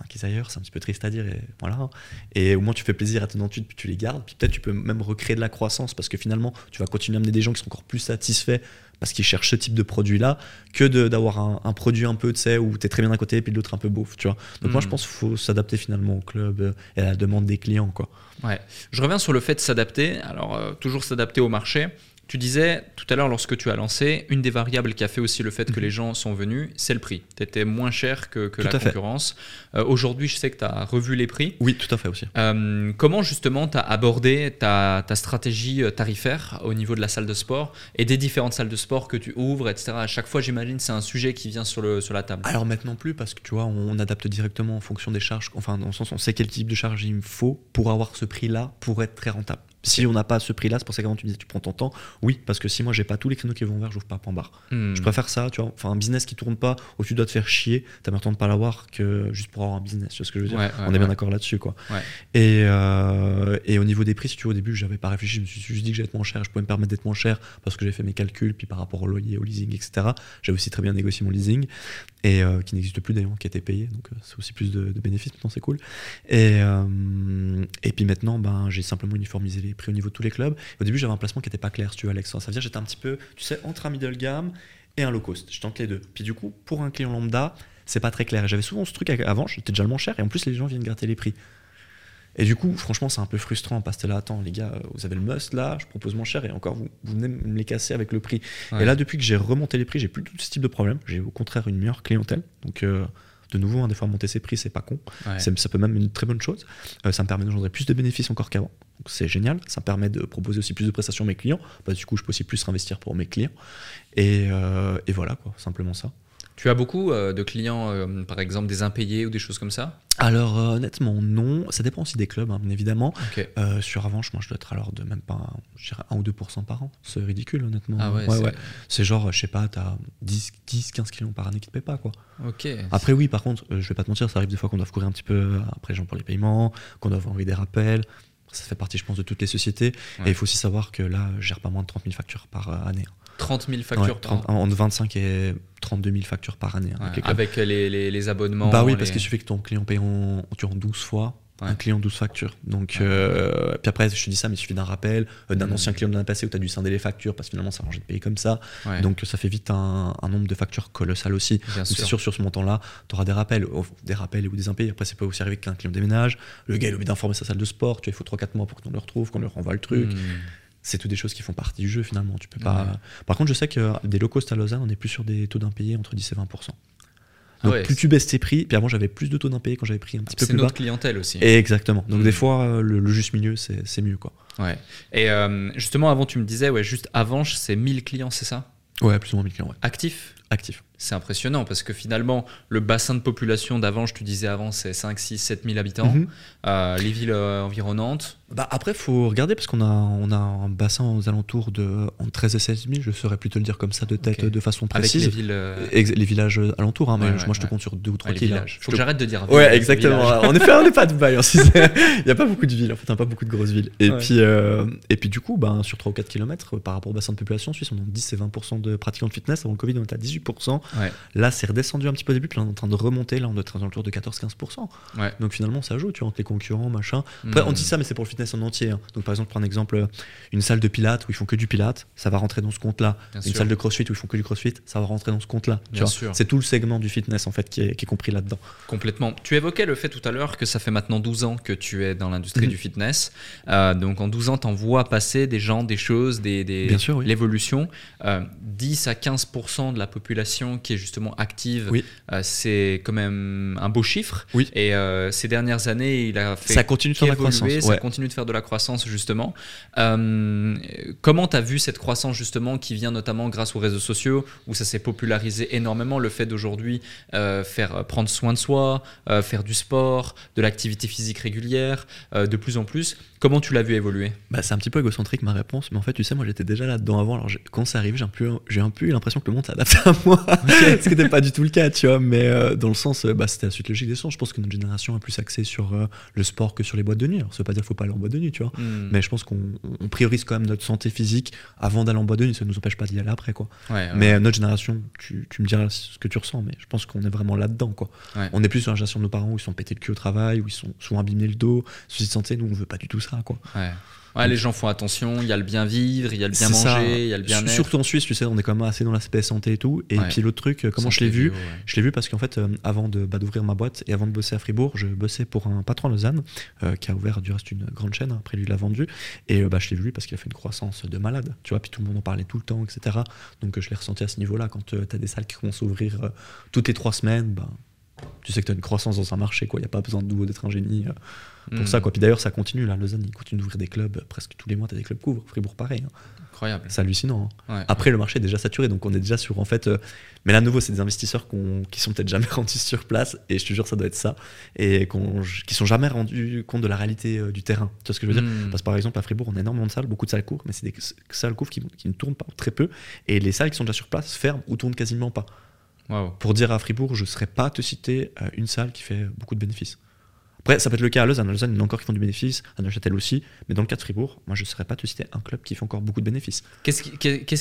Aillent ailleurs, c'est un petit peu triste à dire, et voilà. Et au moins tu fais plaisir à tes 98, puis tu les gardes, puis peut-être tu peux même recréer de la croissance, parce que finalement tu vas continuer à amener des gens qui sont encore plus satisfaits parce qu'ils cherchent ce type de produit-là, que d'avoir un, un produit un peu, tu sais, où tu es très bien d'un côté et puis de l'autre un peu beauf, tu vois. Donc moi Mm. je pense qu'il faut s'adapter finalement au club euh, et à la demande des clients, quoi. Ouais. Je reviens sur le fait de s'adapter. Alors, euh, toujours s'adapter au marché. Tu disais tout à l'heure, lorsque tu as lancé, une des variables qui a fait aussi le fait que Mhm. les gens sont venus, c'est le prix. Tu étais moins cher que, la concurrence. Euh, Aujourd'hui, je sais que tu as revu les prix. Oui, tout à fait aussi. Euh, comment justement tu as abordé ta, ta stratégie euh, tarifaire au niveau de la salle de sport et des différentes salles de sport que tu ouvres, etc. À chaque fois, j'imagine, c'est un sujet qui vient sur, le, sur la table. Alors maintenant plus parce que tu vois, on adapte directement en fonction des charges. Enfin, dans le sens, on sait quel type de charge il me faut pour avoir ce prix-là pour être très rentable. Si on n'a pas ce prix-là, c'est pour ça qu'avant tu me disais tu prends ton temps. Oui, parce que si moi j'ai pas tous les créneaux qui vont vers, j'ouvre pas point barre. Hmm. Je préfère ça, tu vois. Enfin, un business qui tourne pas, où tu dois te faire chier, t'as meilleur temps de pas l'avoir que juste pour avoir un business. Tu vois ce que je veux dire Ouais, ouais, On est bien d'accord là-dessus, quoi. Et, euh, et au niveau des prix, si tu vois, au début, j'avais pas réfléchi, je me suis juste dit que j'allais être moins cher, je pouvais me permettre d'être moins cher parce que j'ai fait mes calculs, puis par rapport au loyer, au leasing, etc. J'avais aussi très bien négocié mon leasing, et euh, qui n'existe plus d'ailleurs, qui a été payé, donc euh, c'est aussi plus de, de bénéfices, maintenant c'est cool. Et, et puis maintenant, ben, j'ai simplement uniformisé les prix au niveau de tous les clubs. Au début, j'avais un placement qui n'était pas clair, si tu veux, Alex. Ça veut dire que j'étais un petit peu, tu sais, entre un middle gamme et un low cost. Je tente les deux. Puis du coup, pour un client lambda, c'est pas très clair. J'avais souvent ce truc avant, j'étais déjà le moins cher, et en plus, les gens viennent gratter les prix. Et du coup, franchement, c'est un peu frustrant parce que là, attends, les gars, vous avez le must là, je propose moins cher et encore, vous, vous venez me les casser avec le prix. Ouais. Et là, depuis que j'ai remonté les prix, j'ai plus tout ce type de problème. J'ai au contraire une meilleure clientèle. Donc, euh, de nouveau, hein, des fois, monter ses prix, c'est pas con. Ouais. Ça peut même être une très bonne chose. Euh, ça me permet d'engendrer plus de bénéfices encore qu'avant. Donc, c'est génial. Ça me permet de proposer aussi plus de prestations à mes clients. Bah, du coup, je peux aussi plus investir pour mes clients. Et, euh, et voilà, quoi, simplement ça. Tu as beaucoup euh, de clients, euh, par exemple des impayés ou des choses comme ça Alors, euh, honnêtement, non. Ça dépend aussi des clubs, hein, bien évidemment. Sur Avanche, moi, je dois être alors de même pas, je dirais 1 ou 2% par an. C'est ridicule, honnêtement. Ah ouais, ouais, c'est- ouais. C'est genre, je sais pas, t'as 10, 10, 15 clients par année qui te paient pas, quoi. Ok. Après, oui, par contre, je vais pas te mentir, ça arrive des fois qu'on doit courir un petit peu après les gens pour les paiements, qu'on doit envoyer des rappels. Ça fait partie, je pense, de toutes les sociétés. Ouais. Et il faut aussi savoir que là, je gère pas moins de 30 000 factures par euh, année. 30 000 factures Ouais, par an. 30 entre 25 et 32 000 factures par année. hein, Ouais, avec les avec les, les- les abonnements. Bah oui, parce qu'il suffit que ton client paye en 12 fois. Ouais. Un client 12 factures. Donc, Ouais. euh, puis après, je te dis ça, mais il suffit d'un rappel, euh, d'un Mm. ancien client de l'année passée où tu as dû scinder les factures parce que finalement, ça a arrangé de payer comme ça. Ouais, Donc, ça fait vite un, un nombre de factures colossal aussi. c'est sûr. sur ce montant-là, tu auras des rappels, des rappels ou des impayés. Après, ça peut aussi arriver qu'un client déménage. Le gars, il a oublié d'informer sa salle de sport. Tu vois, il faut 3-4 mois pour qu'on le retrouve, qu'on lui renvoie le truc. Hmm. C'est tout des choses qui font partie du jeu finalement. Tu peux pas. Par contre, je sais que des low cost à Lausanne, on est plus sur des taux d'impayés entre 10 et 20 Donc, Ouais, plus c'est- tu baisses tes prix, puis avant j'avais plus de taux d'impayés quand j'avais pris un petit peu C'est plus bas. notre clientèle aussi. Et exactement. Donc Mm. des fois, euh, le, le juste milieu, c'est c'est mieux quoi. Ouais. Et euh, justement, avant, tu me disais, ouais, juste avant, c'est 1000 clients, c'est ça? Ouais, plus ou moins 1000 clients, ouais. Actifs? Actifs. C'est impressionnant parce que finalement, le bassin de population d'Avange, tu disais avant, c'est 5, 6, 7 000 habitants. Mhm. Euh, les villes euh, environnantes, Bah après, faut regarder parce qu'on a, on a un bassin aux alentours de entre 13 et 16 000, je saurais plus te le dire comme ça de tête Ok. de façon avec précise. les villes. euh, les villages alentours, hein, mais Ouais, moi ouais, je te ouais. compte sur deux ou trois ouais, les kills. hein. villages. Je Faut te- que j'arrête de dire. Ouais, exactement. En effet, on n'est pas à Dubaï. hein, Il n'y a pas beaucoup de villes, en fait, hein, pas beaucoup de grosses villes. Et, Ouais. puis, euh, et puis, du coup, ben, sur 3 ou 4 km, par rapport au bassin de population suisse, on est 10 et 20% de pratiquants de fitness. Avant le Covid, on était à 18. 18%. Ouais. Là, c'est redescendu un petit peu au début, puis là, on est en train de remonter. Là, on doit être dans le tour de 14-15%. Ouais. Donc finalement, ça joue, tu vois, entre les concurrents, machin. Après, on Hmm. dit ça, mais c'est pour le fitness en entier. hein. Donc par exemple, prends un exemple, euh, une salle de pilates où ils font que du pilates, ça va rentrer dans ce compte-là. Une sûr. salle de crossfit où ils font que du crossfit, ça va rentrer dans ce compte-là. C'est tout le segment du fitness en fait qui est, qui est compris là-dedans. Complètement. Tu évoquais le fait tout à l'heure que ça fait maintenant 12 ans que tu es dans l'industrie Mhm. du fitness. Euh, donc en 12 ans, tu en vois passer des gens, des choses, des, oui. l'évolution. Euh, 10 à 15% de la population qui est justement active, Oui. euh, c'est quand même un beau chiffre. Oui. Et euh, ces dernières années, il a fait Ça continue de faire la croissance. ça continue de faire de la croissance justement. Euh, comment tu as vu cette croissance justement qui vient notamment grâce aux réseaux sociaux où ça s'est popularisé énormément le fait d'aujourd'hui faire prendre soin de soi, faire du sport, de l'activité physique régulière, de plus en plus? Comment tu l'as vu évoluer? Bah, c'est un petit peu égocentrique ma réponse, mais en fait, tu sais, moi j'étais déjà là-dedans avant. Alors quand c'est arrivé, j'ai un peu, j'ai un peu eu l'impression que le monde s'adaptait à moi, ce qui n'était pas du tout le cas, tu vois. Mais euh, dans le sens, euh, bah, c'était la suite logique des choses. Je pense que notre génération est plus axée sur euh, le sport que sur les boîtes de nuit. Alors, ça veut pas dire qu'il faut pas aller en boîte de nuit, tu vois. Hmm. Mais je pense qu'on on priorise quand même notre santé physique avant d'aller en boîte de nuit. Ça ne nous empêche pas d'y aller après, quoi. Ouais, ouais. Mais euh, notre génération, tu, tu me diras ce que tu ressens, mais je pense qu'on est vraiment là-dedans, quoi. Ouais. On est plus sur la génération de nos parents où ils sont pétés le cul au travail, où ils sont souvent abîmés le dos, soucis de santé. Nous, on veut pas du tout ça, quoi. Ouais. Les gens font attention, il y a le bien vivre, il y a le bien manger, il y a le bien-être. Surtout en Suisse, tu sais, on est quand même assez dans l'aspect santé et tout. Et Ouais. puis l'autre truc, euh, comment je l'ai vu bio, ouais. Je l'ai vu parce qu'en fait, euh, avant de bah, d'ouvrir ma boîte et avant de bosser à Fribourg, je bossais pour un patron à Lausanne euh, qui a ouvert du reste une grande chaîne. Après, lui, il l'a vendu. Et bah, je l'ai vu parce qu'il a fait une croissance de malade. Tu vois, puis tout le monde en parlait tout le temps, etc. Donc, je l'ai ressenti à ce niveau-là. Quand tu as des salles qui commencent à ouvrir toutes les trois semaines, bah, tu sais que tu as une croissance dans un marché. Il n'y a pas besoin de nouveau d'être un génie. euh, pour Hmm. ça quoi puis d'ailleurs ça continue là Lausanne il continue d'ouvrir des clubs euh, presque tous les mois t'as des clubs qui ouvrent Fribourg pareil hein. Incroyable. c'est hallucinant hein. Ouais. après le marché est déjà saturé donc on est déjà sur en fait euh, mais là à nouveau c'est des investisseurs qui sont peut-être jamais rendus sur place et je te jure ça doit être ça et qui sont jamais rendus compte de la réalité euh, du terrain tu vois ce que je veux dire? Hmm. parce que par exemple à Fribourg on a énormément de salles beaucoup de salles courtes mais c'est des salles courtes qui, qui ne tournent pas très peu et les salles qui sont déjà sur place ferment ou tournent quasiment pas Pour dire à Fribourg, je ne saurais pas te citer euh, une salle qui fait beaucoup de bénéfices. Après, ça peut être le cas à Lausanne. À Lausanne, il y en a encore qui font du bénéfice, à Neuchâtel aussi. Mais dans le cas de Fribourg, moi, je ne saurais pas te citer un club qui fait encore beaucoup de bénéfices. Qu'est-ce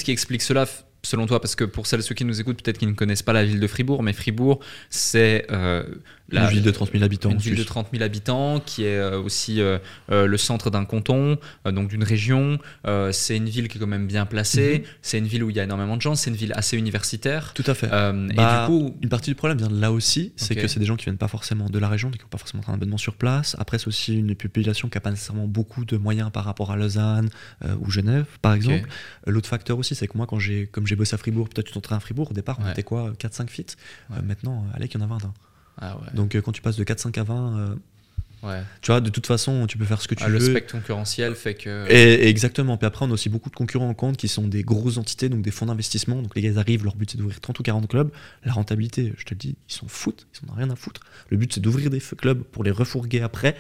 qui, explique cela selon toi? Parce que pour celles ceux qui nous écoutent, peut-être qu'ils ne connaissent pas la ville de Fribourg, mais Fribourg, c'est euh, la une ville de 30 000 habitants. une ville de Suisse. 30 000 habitants qui est euh, aussi euh, euh, le centre d'un canton, euh, donc d'une région. C'est une ville qui est quand même bien placée. Mhm. C'est une ville où il y a énormément de gens. C'est une ville assez universitaire. Tout à fait. Euh, Bah, et du coup, Une partie du problème vient de là aussi, c'est que c'est des gens qui viennent pas forcément de la région, qui n'ont pas forcément un abonnement sur place. Après, c'est aussi une population qui n'a pas nécessairement beaucoup de moyens par rapport à Lausanne ou Genève, par exemple. L'autre facteur aussi, c'est que moi, quand j'ai, comme j'ai bossé à Fribourg, peut-être tu t'entrais à Fribourg, au départ, on Ouais. était quoi 4-5 feet Ouais. Maintenant, allez, qu'il y en a 20. hein. Ah ouais, Donc, euh, quand tu passes de 4-5 à 20, euh, ouais. tu vois, de toute façon, tu peux faire ce que tu Ah, le veux. spectre concurrentiel fait que. Et, et exactement. Puis après, on a aussi beaucoup de concurrents en compte qui sont des grosses entités, donc des fonds d'investissement. Donc les gars, ils arrivent, leur but c'est d'ouvrir 30 ou 40 clubs. La rentabilité, je te le dis, ils s'en foutent, ils en ont rien à foutre. Le but c'est d'ouvrir des clubs pour les refourguer après.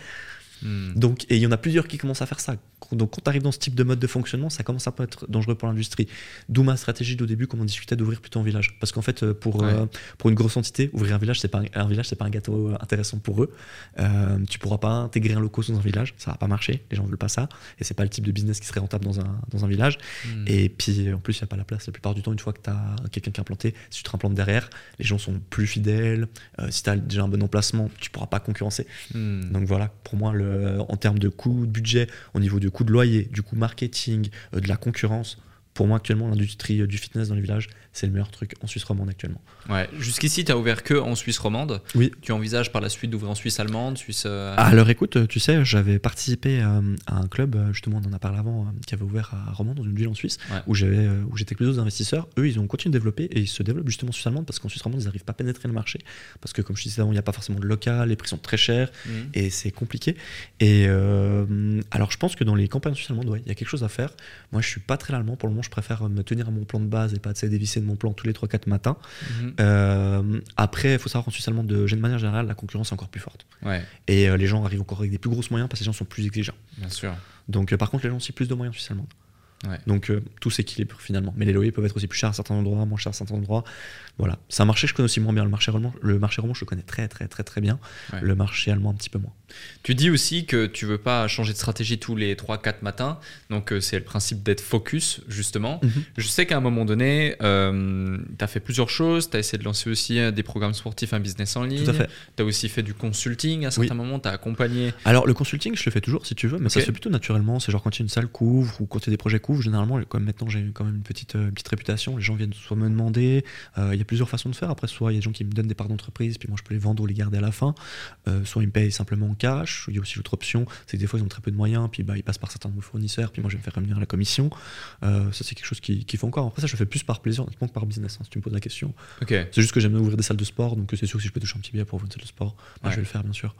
Hmm. Donc, et il y en a plusieurs qui commencent à faire ça. Donc quand tu arrives dans ce type de mode de fonctionnement, ça commence à pas être dangereux pour l'industrie. D'où ma stratégie au début, comme on discutait, d'ouvrir plutôt en village. Parce qu'en fait, euh, pour, Ouais. euh, pour une grosse entité, ouvrir un village, c'est pas un, un village, c'est pas un gâteau euh, intéressant pour eux. Euh, tu pourras pas intégrer un loco dans un village, ça va pas marcher. Les gens veulent pas ça, et c'est pas le type de business qui serait rentable dans un, dans un village. Hmm. Et puis en plus, il n'y a pas la place. La plupart du temps, une fois que tu as quelqu'un qui est implanté, si tu te implantes derrière, les gens sont plus fidèles. Euh, si tu as déjà un bon emplacement, tu pourras pas concurrencer. Hmm. Donc voilà, pour moi, le, en termes de coût de budget, au niveau du de loyer, du coût marketing, euh, de la concurrence, pour moi actuellement, l'industrie euh, du fitness dans les villages, c'est le meilleur truc en Suisse romande actuellement. Ouais. Jusqu'ici, tu as ouvert que en Suisse romande. Oui. Tu envisages par la suite d'ouvrir en Suisse allemande, Suisse. euh, leur écoute, tu sais, j'avais participé euh, à un club, euh, justement, on en a parlé avant, qui avait ouvert à Romand, dans une ville en Suisse, Ouais. où j'avais, où j'étais avec plusieurs investisseurs. Eux, ils ont continué de développer et ils se développent justement en Suisse allemande parce qu'en Suisse romande, ils n'arrivent pas à pénétrer le marché. Parce que, comme je disais avant, il n'y a pas forcément de local, les prix sont très chers hmm. et c'est compliqué. Et euh, alors, je pense que dans les campagnes en Suisse allemande, ouais, il y a quelque chose à faire. Moi, je suis pas très allemand pour le moment, je préfère me tenir à mon plan de base et pas de dévisser de mon plan tous les 3-4 matins. Mhm. Euh, après, il faut savoir qu'en Suisse allemande, de, de manière générale, la concurrence est encore plus forte. Ouais, Et euh, les gens arrivent encore avec des plus grosses moyens parce que les gens sont plus exigeants. bien sûr. Donc, euh, par contre, les gens ont aussi plus de moyens en Suisse allemande. Ouais. Donc, euh, tout s'équilibre finalement. Mais les loyers peuvent être aussi plus chers à certains endroits, moins chers à certains endroits. Voilà. C'est un marché que je connais aussi moins bien. Le marché allemand, le marché roman, je le connais très, très, très, très bien. Ouais. Le marché allemand, un petit peu moins. Tu dis aussi que tu veux pas changer de stratégie tous les 3-4 matins, donc euh, c'est le principe d'être focus justement. Mhm. Je sais qu'à un moment donné, euh, tu as fait plusieurs choses, tu as essayé de lancer aussi euh, des programmes sportifs, un business en ligne, tu as aussi fait du consulting à certains moments, tu as accompagné. Alors, le consulting, je le fais toujours si tu veux, mais ça se fait plutôt naturellement. C'est genre quand il y a une salle couvre ou quand il y a des projets couvre, généralement, comme maintenant j'ai quand même une petite, euh, petite réputation, les gens viennent soit me demander. euh, Il y a plusieurs façons de faire. Après, soit il y a des gens qui me donnent des parts d'entreprise, puis moi je peux les vendre ou les garder à la fin. Soit ils me payent simplement en cash. Il y a aussi l'autre option, c'est que des fois ils ont très peu de moyens, puis bah, ils passent par certains de mes fournisseurs, puis moi je vais me faire rémunérer la commission. Euh, ça, c'est quelque chose qui, qui fait encore. Après, ça, je le fais plus par plaisir, honnêtement, que par business, hein, si tu me poses la question. C'est juste que j'aime bien ouvrir des salles de sport, donc c'est sûr que si je peux toucher un petit billet pour ouvrir une salle de sport, bah, Ouais. je vais le faire, bien sûr.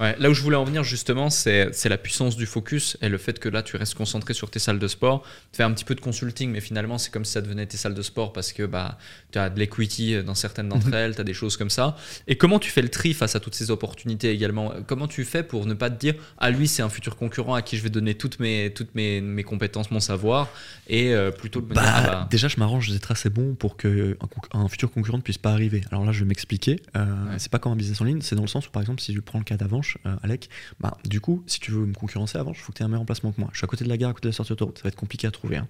Ouais, là où je voulais en venir justement, c'est la puissance du focus et le fait que là tu restes concentré sur tes salles de sport. Tu fais un petit peu de consulting, mais finalement c'est comme si ça devenait tes salles de sport parce que bah, tu as de l'equity dans certaines d'entre Mhm. elles, tu as des choses comme ça. Et comment tu fais le tri face à toutes ces opportunités également? Comment tu fais pour ne pas te dire ah lui c'est un futur concurrent à qui je vais donner toutes mes, toutes mes, mes compétences, mon savoir et euh, plutôt Bah, dire ah bah, Déjà, je m'arrange d'être assez bon pour qu'un un futur concurrent ne puisse pas arriver. Alors là, je vais m'expliquer. Euh, Ouais. C'est pas comme un business en ligne, c'est dans le sens où, par exemple, si je prends le cas d'Avanche, euh, Alec, bah, du coup, si tu veux me concurrencer Avanche, il faut que tu aies un meilleur emplacement que moi. Je suis à côté de la gare, à côté de la sortie d'autoroute. Ça va être compliqué à trouver. hein.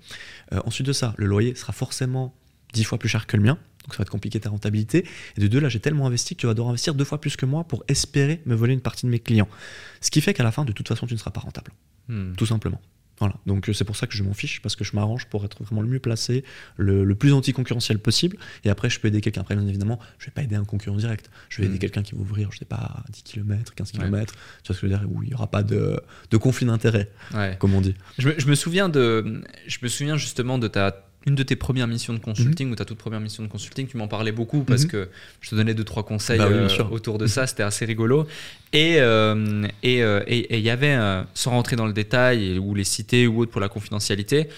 Ensuite de ça, le loyer sera forcément 10 fois plus cher que le mien. Donc ça va être compliqué ta rentabilité. Et de deux, là, j'ai tellement investi que tu vas devoir investir deux fois plus que moi pour espérer me voler une partie de mes clients. Ce qui fait qu'à la fin, de toute façon, tu ne seras pas rentable hmm. tout simplement. Voilà, donc euh, c'est pour ça que je m'en fiche, parce que je m'arrange pour être vraiment le mieux placé, le, le plus anti-concurrentiel possible, et après je peux aider quelqu'un. Après, bien évidemment, je vais pas aider un concurrent direct, je vais aider Mm. quelqu'un qui va ouvrir, je sais pas, 10 km, 15 Ouais. km, tu vois ce que je veux dire, où il y aura pas de, de conflit d'intérêt, Ouais. comme on dit. Je me, je me souviens de, je me souviens justement de ta une de tes premières missions de consulting ou ta toute première mission de consulting, tu m'en parlais beaucoup parce Mhm. que je te donnais deux trois conseils Bah oui, euh, autour de ça, c'était assez rigolo. Et euh, et euh, et- et il y avait, euh, sans rentrer dans le détail ou les citer ou autre pour la confidentialité,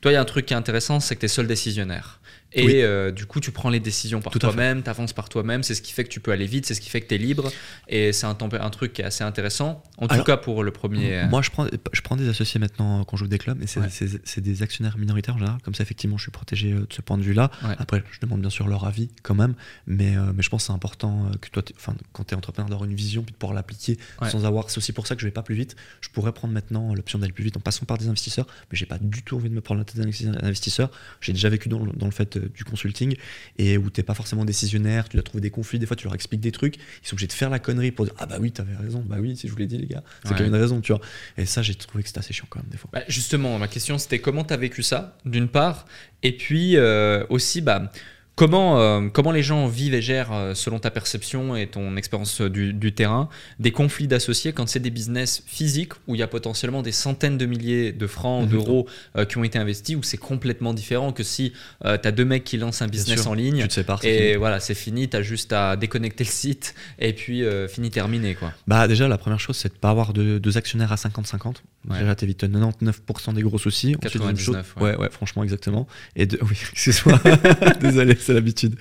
toi il y a un truc qui est intéressant, c'est que tu es seul décisionnaire. Et Oui. euh, du coup, tu prends les décisions par toi-même, tu avances par toi-même, c'est ce qui fait que tu peux aller vite, c'est ce qui fait que tu es libre. Et c'est un truc qui est assez intéressant, en tout cas pour le premier. euh, Moi, je prends, je prends des associés maintenant quand je joue des clubs, et c'est Ouais. des actionnaires minoritaires en général. Comme ça, effectivement, je suis protégé euh, de ce point de vue-là. Ouais. Après, je demande bien sûr leur avis quand même, mais, euh, mais je pense que c'est important que toi, enfin, quand tu es entrepreneur, d'avoir une vision puis de pouvoir l'appliquer Ouais. sans avoir. C'est aussi pour ça que je vais pas plus vite. Je pourrais prendre maintenant l'option d'aller plus vite en passant par des investisseurs, mais j'ai pas du tout envie de me prendre la tête d'un investisseur. J'ai déjà vécu dans le, dans le fait euh, du consulting et où t'es pas forcément décisionnaire, tu dois trouver des conflits. Des fois, tu leur expliques des trucs, ils sont obligés de faire la connerie pour dire Ah bah oui, t'avais raison, bah oui, si je vous l'ai dit, les gars, c'est Ouais. qu'il y a une raison, tu vois. Et ça, j'ai trouvé que c'était assez chiant quand même, des fois. Bah, justement, ma question c'était comment tu as vécu ça, d'une part, et puis euh, aussi bah, comment, euh, comment les gens vivent et gèrent, euh, selon ta perception et ton expérience euh, du, du terrain, des conflits d'associés quand c'est des business physiques où il y a potentiellement des centaines de milliers de francs, Mhm. d'euros euh, qui ont été investis, où c'est complètement différent que si tu as deux mecs qui lancent un business en ligne. Tu te sépares, Et fini. voilà, c'est fini, tu as juste à déconnecter le site et puis euh, fini terminé. Quoi. Bah déjà la première chose c'est de pas avoir de, deux actionnaires à 50-50. Ouais. Déjà t'évites 99% des gros soucis. Ensuite, deuxième 99, chose- ouais. ouais. ouais franchement exactement. Et de... oui excuse-moi désolé c'est l'habitude.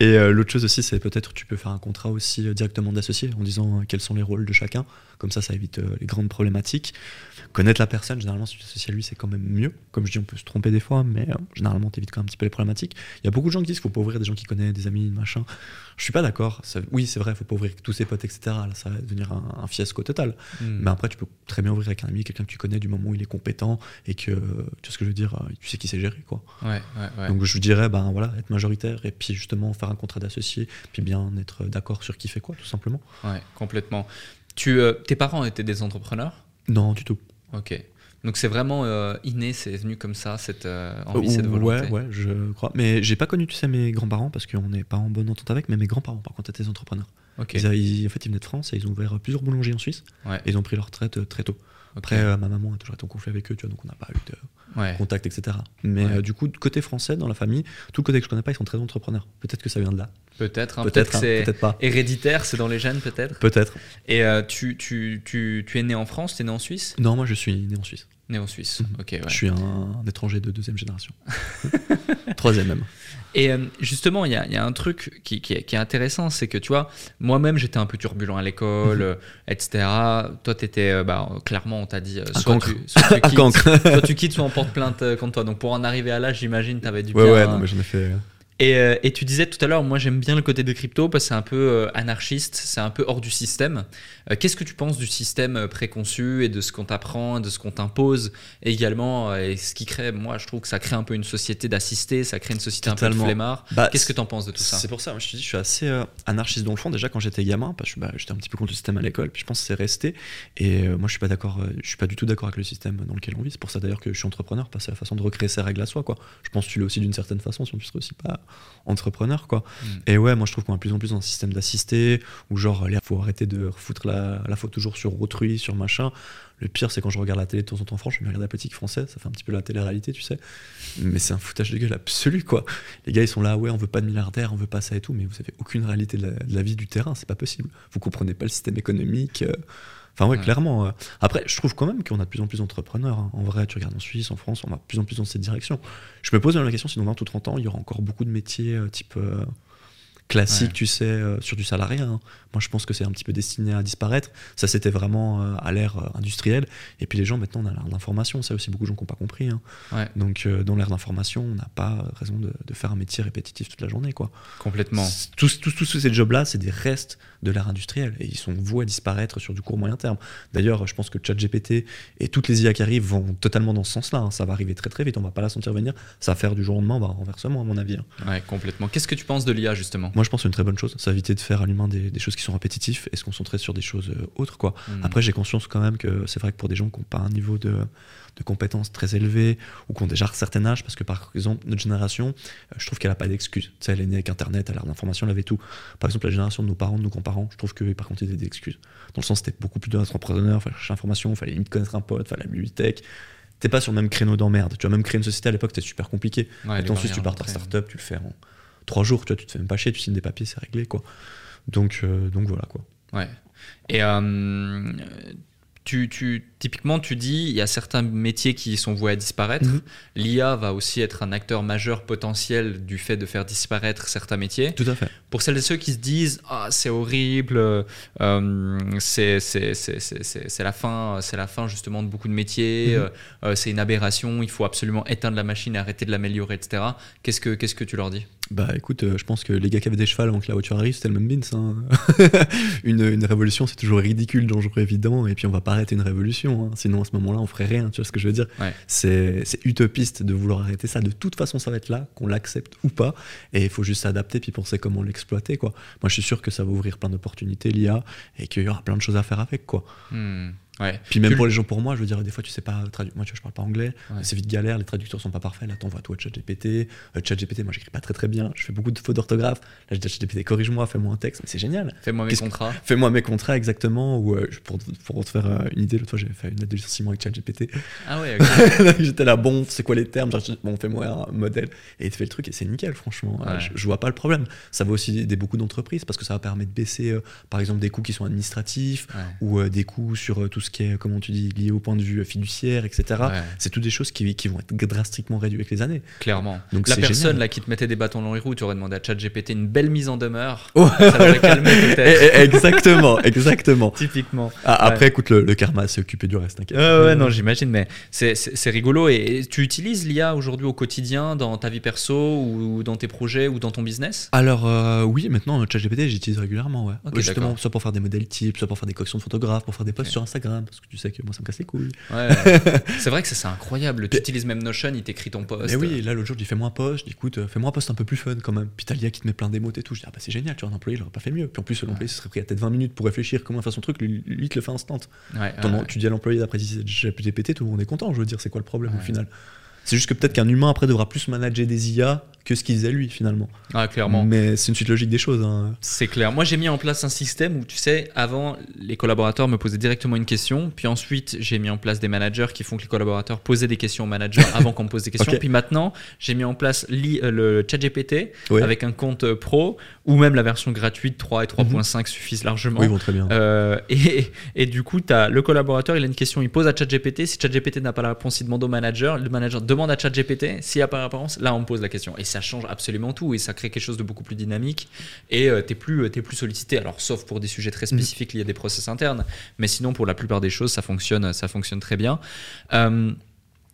Et euh, l'autre chose aussi c'est peut-être tu peux faire un contrat aussi euh, directement d'associé en disant euh, quels sont les rôles de chacun. Comme ça ça évite les grandes problématiques. Connaître la personne généralement si tu t'associes à lui c'est quand même mieux. Comme je dis on peut se tromper des fois mais généralement t'évites quand même un petit peu les problématiques. Il y a beaucoup de gens qui disent qu'il faut pas ouvrir des gens qui connaissent des amis machin. Je suis pas d'accord. Oui c'est vrai faut pas ouvrir avec tous ses potes etc. Là ça va devenir un, un fiasco total. Hmm. Mais après, tu peux très bien ouvrir avec un ami, quelqu'un que tu connais du moment où il est compétent et que, tu vois ce que je veux dire, euh, tu sais qui sait gérer, quoi. Ouais, ouais, ouais. Donc je dirais, ben voilà, être majoritaire et puis justement faire un contrat d'associé, puis bien être d'accord sur qui fait quoi, tout simplement. Ouais, complètement. Tu, euh, tes parents étaient des entrepreneurs? Non, du tout. Ok. Donc c'est vraiment euh, inné, c'est venu comme ça, cette euh, envie, Euh, cette volonté. ouais, ouais, je crois. Mais j'ai pas connu, tu sais, mes grands-parents parce qu'on n'est pas en bonne entente avec, mais mes grands-parents, par contre, étaient des entrepreneurs. Ils en fait, ils venaient de France et ils ont ouvert plusieurs boulangeries en Suisse Ouais. et ils ont pris leur retraite euh, très tôt. Après, euh, ma maman a toujours été en conflit avec eux, tu vois, donc on n'a pas eu de, ouais. contact, etc. Mais Ouais. euh, du coup, côté français, dans la famille, tout le côté que je connais pas, ils sont très entrepreneurs. Peut-être que ça vient de là. Peut-être. hein, peut-être, hein, c'est peut-être pas. héréditaire, c'est dans les gènes peut-être. Peut-être. Et euh, tu, tu, tu, tu es né en France, tu es né en Suisse? Non, moi je suis né en Suisse. Né en Suisse. Mhm. Ok, ouais. Je suis un, un étranger de deuxième génération. Troisième même. Et euh, justement, il y a, il y a un truc qui, qui est, qui est intéressant, c'est que tu vois, moi-même j'étais un peu turbulent à l'école, Mhm. euh, etc. Toi, tu étais, bah, clairement, on t'a dit, soit, soit tu quittes, soit tu quittes, soit on porte plainte contre toi. Donc pour en arriver à là, j'imagine, tu avais dû Ouais, bien. ouais, non, mais j'en ai fait. Euh, Et, et tu disais tout à l'heure, moi j'aime bien le côté de crypto parce que c'est un peu euh, anarchiste, c'est un peu hors du système. Euh, Qu'est-ce que tu penses du système préconçu et de ce qu'on t'apprend, de ce qu'on t'impose également Et ce qui crée, moi je trouve que ça crée un peu une société d'assistés, ça crée une société un peu de flemmard. Bah, Qu'est-ce que tu en penses de tout ça? C'est pour ça, moi, je te dis, je suis assez euh, anarchiste dans le fond. Déjà, quand j'étais gamin, parce que bah, j'étais un petit peu contre le système à l'école, puis je pense que c'est resté. Et euh, moi, je suis pas d'accord, euh, je suis pas du tout d'accord avec le système dans lequel on vit. C'est pour ça d'ailleurs que je suis entrepreneur, parce que c'est la façon de recréer ses règles à soi, quoi. Je pense que tu l'es aussi d'une certaine façon, si on ne aussi pas entrepreneur, quoi. Mm. Et ouais, moi, je trouve qu'on est de plus en plus dans un système d'assisté, où genre, il faut arrêter de foutre la, la faute toujours sur autrui, sur machin. Le pire, c'est quand je regarde la télé de temps en temps, je me regarde la politique française, ça fait un petit peu la télé-réalité, tu sais. Mais c'est un foutage de gueule absolu, quoi. Les gars, ils sont là, ouais, on veut pas de milliardaires, on veut pas ça et tout, mais vous avez aucune réalité de la, de la vie du terrain, c'est pas possible. Vous comprenez pas le système économique. euh. Enfin, ouais, Ouais. clairement. euh. Après, je trouve quand même qu'on a de plus en plus d'entrepreneurs. hein. En vrai, tu regardes en Suisse, en France, on va de plus en plus dans cette direction. Je me pose même la question si dans 20 ou 30 ans, il y aura encore beaucoup de métiers euh, type. euh, classique, Ouais. tu sais, euh, sur du salariat. hein. Moi, je pense que c'est un petit peu destiné à disparaître. Ça, c'était vraiment euh, à l'ère euh, industrielle. Et puis les gens, maintenant, on a l'ère d'information. Ça aussi, beaucoup de gens qui n'ont pas compris. hein. Ouais. Donc, dans l'ère d'information, on n'a pas raison de, de faire un métier répétitif toute la journée. Quoi. Complètement. Tous, tous, tous ces jobs-là, c'est des restes de l'ère industrielle. Et ils sont voués à disparaître sur du court moyen terme. D'ailleurs, je pense que ChatGPT et toutes les IA qui arrivent vont totalement dans ce sens-là. hein. Ça va arriver très très vite. On va pas la sentir venir. Ça va faire du jour au lendemain, on va renversement, à mon avis. Ouais, complètement. Qu'est-ce que tu penses de l'IA justement? Moi, je pense que c'est une très bonne chose. Ça éviter de faire à l'humain des, des choses qui sont répétitives et se concentrer sur des choses euh, autres. Quoi. Hmm. Après, j'ai conscience quand même que c'est vrai que pour des gens qui n'ont pas un niveau de, de compétences très élevé ou qui ont déjà un certain âge, parce que par exemple, notre génération, euh, je trouve qu'elle n'a pas d'excuses. Tu sais, elle est née avec Internet, elle a l'information, elle avait tout. Par exemple, la génération de nos parents, de nos grands-parents, je trouve que par contre, ils avaient des excuses. Dans le sens, c'était beaucoup plus d'entrepreneurs, il fallait chercher l'information, il fallait limite connaître un pote, il fallait la bibliothèque. T'es pas sur le même créneau d'emmerde. Tu vas même créer une société à l'époque, c'était super compliqué. Ouais, Et ensuite, tu pars d'entrée. startup, tu le fais en trois jours, tu vois, tu te fais même pas chier, tu signes des papiers, c'est réglé, quoi. Donc, euh, donc voilà, quoi. Ouais. Et euh, tu, tu, typiquement, tu dis, il y a certains métiers qui sont voués à disparaître. Mhm. L'IA va aussi être un acteur majeur potentiel du fait de faire disparaître certains métiers. Tout à fait. Pour celles et ceux qui se disent, ah, c'est horrible, euh, c'est la fin, c'est la fin justement de beaucoup de métiers, Mhm. euh, c'est une aberration, il faut absolument éteindre la machine et arrêter de l'améliorer, etc. Qu'est-ce que qu'est-ce que tu leur dis? Bah écoute, euh, je pense que les gars qui avaient des chevals avant que la voiture arrive, c'était le même bins. hein. une, une révolution, c'est toujours ridicule, dangereux, évident, et puis on va pas arrêter une révolution. hein. Sinon, à ce moment-là, on ferait rien, tu vois ce que je veux dire? Ouais. C'est c'est utopiste de vouloir arrêter ça. De toute façon, ça va être là, qu'on l'accepte ou pas, et il faut juste s'adapter puis penser comment l'exploiter, quoi. Moi, je suis sûr que ça va ouvrir plein d'opportunités, l'IA, et qu'il y aura plein de choses à faire avec, quoi. Hmm, Ouais. Puis même Tu- pour les gens, pour moi, je veux dire, des fois, tu sais pas traduire. Moi, tu vois, je parle pas anglais, Ouais. c'est vite galère, les traducteurs sont pas parfaits. Là, t'envoies toi ChatGPT. Euh, ChatGPT, moi, j'écris pas très très bien, je fais beaucoup de fautes d'orthographe. Là, je dis ChatGPT, corrige-moi, fais-moi un texte, mais c'est génial. Fais-moi mes que- contrats. Fais-moi mes contrats exactement, ou euh, pour, pour te faire euh, une idée, l'autre fois, j'avais fait une lettre de licenciement avec ChatGPT. Ah ouais, ok. J'étais là, bon, c'est quoi les termes? Genre, Bon, fais-moi un modèle. Et il te fait le truc, et c'est nickel, franchement. Euh, Ouais. Je, je vois pas le problème. Ça va aussi aider beaucoup d'entreprises, parce que ça va permettre de baisser, par exemple, des coûts qui sont administratifs, ou des coûts sur tout ce qui est, comment tu dis, lié au point de vue euh, fiduciaire, etc. Ouais, C'est toutes des choses qui, qui vont être drastiquement réduites avec les années. clairement. Donc la personne génial. là qui te mettait des bâtons dans les roues, tu aurais demandé à ChatGPT une belle mise en demeure. Oh. Ça l'aurait calmé Eh, peut-être. eh, exactement, exactement. Typiquement. Ah, après, écoute, le, le karma s'est occupé du reste. Ouais, ouais, non, j'imagine, mais c'est- rigolo. Et, et tu utilises l'IA aujourd'hui au quotidien dans ta vie perso ou dans tes projets ou dans ton business? Alors, euh, oui, maintenant, ChatGPT, j'utilise régulièrement, ouais. Ok, Justement, soit pour faire des modèles types, soit pour faire des corrections de photographes, pour faire des posts sur Instagram, parce que tu sais que moi, ça me casse les couilles. Ouais. c'est vrai que ça c'est incroyable. Tu utilises même Notion, il t'écrit ton post. Mais oui, là, l'autre jour, je dis fais-moi un post, je dis écoute, euh, fais-moi un post un peu plus fun quand même. Puis t'as l'IA qui te met plein d'émotes et tout. Je dis ah bah c'est génial, tu vois, un employé, il aurait pas fait mieux. Puis en plus, l'employé, ce serait pris à peut-être 20 minutes pour réfléchir comment faire son truc, lui, lui, il te le fait instant. Ouais, Ton- ouais. Tu dis à l'employé d'après GPT, tout le monde est content, je veux dire, c'est quoi le problème au final? C'est juste que peut-être qu'un humain après devra plus manager des IA que ce qu'il faisait lui finalement. Ah, clairement. Mais c'est une suite logique des choses. hein. C'est clair. Moi, j'ai mis en place un système où, tu sais, avant, les collaborateurs me posaient directement une question. Puis ensuite, j'ai mis en place des managers qui font que les collaborateurs posaient des questions aux managers avant qu'on me pose des questions. Ok. Puis maintenant, j'ai mis en place euh, le ChatGPT Ouais. avec un compte pro ou même la version gratuite 3 et 3.5 suffisent largement. Oui, bon, très bien. Euh, et, et du coup, as le collaborateur, il a une question, il pose à ChatGPT. Si ChatGPT n'a pas la réponse, il demande au manager. Le manager demande à ChatGPT. S'il n'y a pas la réponse, là, on me pose la question. Et ça change absolument tout. Et ça crée quelque chose de beaucoup plus dynamique. Et tu t'es plus, euh, t'es plus sollicité. Alors, sauf pour des sujets très spécifiques liés à des process internes. Mais sinon, pour la plupart des choses, ça fonctionne, ça fonctionne très bien. Euh,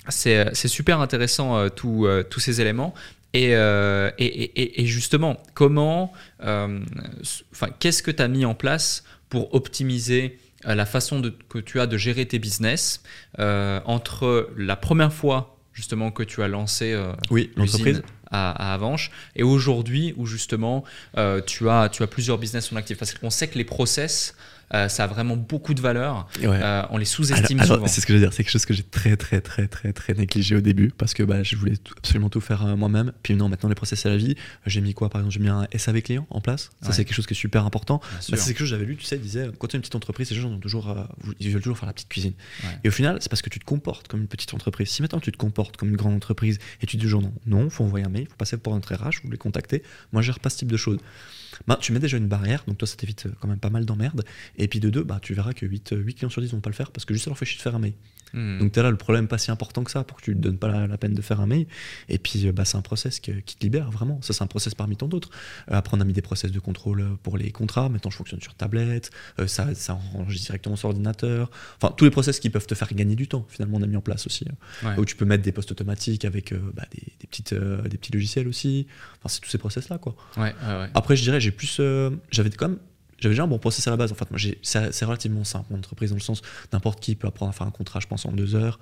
c'est super intéressant, euh, tout, euh, tous ces éléments. Et, euh, et, et- et justement, comment, euh, enfin, qu'est-ce que tu as mis en place pour optimiser euh, la façon de- que tu as de gérer tes business euh, entre la première fois justement que tu as lancé euh, Oui, l'entreprise. À, Avanches et aujourd'hui où justement euh, tu, as, tu as plusieurs business en actif Parce qu'on sait que les process, euh, ça a vraiment beaucoup de valeur. Ouais. Euh, on les sous-estime souvent. c'est ce que je veux dire, c'est quelque chose que j'ai très très très très très négligé au début parce que bah, je voulais tout- absolument tout faire euh, moi-même. Puis non, maintenant les process à la vie, j'ai mis quoi Par exemple, j'ai mis un SAV client en place. Ça Ouais. c'est quelque chose qui est super important. Bah, c'est quelque chose que j'avais lu, tu sais, il disait quand tu es une petite entreprise, les gens ont toujours, ils veulent toujours faire la petite cuisine. Ouais. Et au final, c'est parce que tu te comportes comme une petite entreprise. Si maintenant tu te comportes comme une grande entreprise et tu dis gens non, non, faut envoyer un mail, faut passer pour notre RH, vous les contacter. Moi, je pas ce type de choses. Bah, tu mets déjà une barrière, donc toi, ça t'évite euh, quand même pas mal d'emmerdes. Et puis de deux, bah, tu verras que 8, clients sur 10 vont pas le faire parce que juste ça leur fait chier de faire un mail. Hmm. Donc t'es là, le problème pas si important que ça pour que tu te donnes pas la, la peine de faire un mail. Et puis euh, bah, c'est un process que- qui te libère vraiment. Ça c'est un process parmi tant d'autres. Euh, après on a mis des process de contrôle euh, pour les contrats. Maintenant je fonctionne sur tablette. Euh, ça, ça enregistre directement sur ordinateur. Enfin tous les process qui peuvent te faire gagner du temps. Finalement on a mis en place aussi. hein. Ouais. Où tu peux mettre des postes automatiques avec euh, bah, des, des petites, euh, des petits logiciels aussi. Enfin c'est tous ces process là quoi. Ouais, ouais, ouais. Après, je dirais, j'ai plus. euh, j'avais quand même. J'avais déjà un bon process à la base. En fait, moi, c'est relativement simple, mon entreprise, dans le sens n'importe qui peut apprendre à faire un contrat, je pense, en deux heures.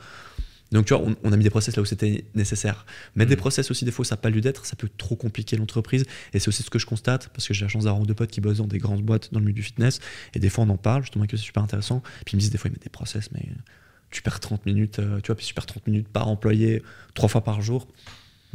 Donc, tu vois, on, on a mis des process là où c'était nécessaire. Mettre des Mhm. process aussi, des fois, ça n'a pas lieu d'être, ça peut trop compliquer l'entreprise. Et c'est aussi ce que je constate, parce que j'ai la chance d'avoir deux potes qui bossent dans des grandes boîtes dans le milieu du fitness. Et des fois, on en parle, justement, que c'est super intéressant. Puis ils me disent, des fois, ils mettent des process, mais tu perds 30 minutes, euh, tu vois, puis tu perds 30 minutes par employé, trois fois par jour.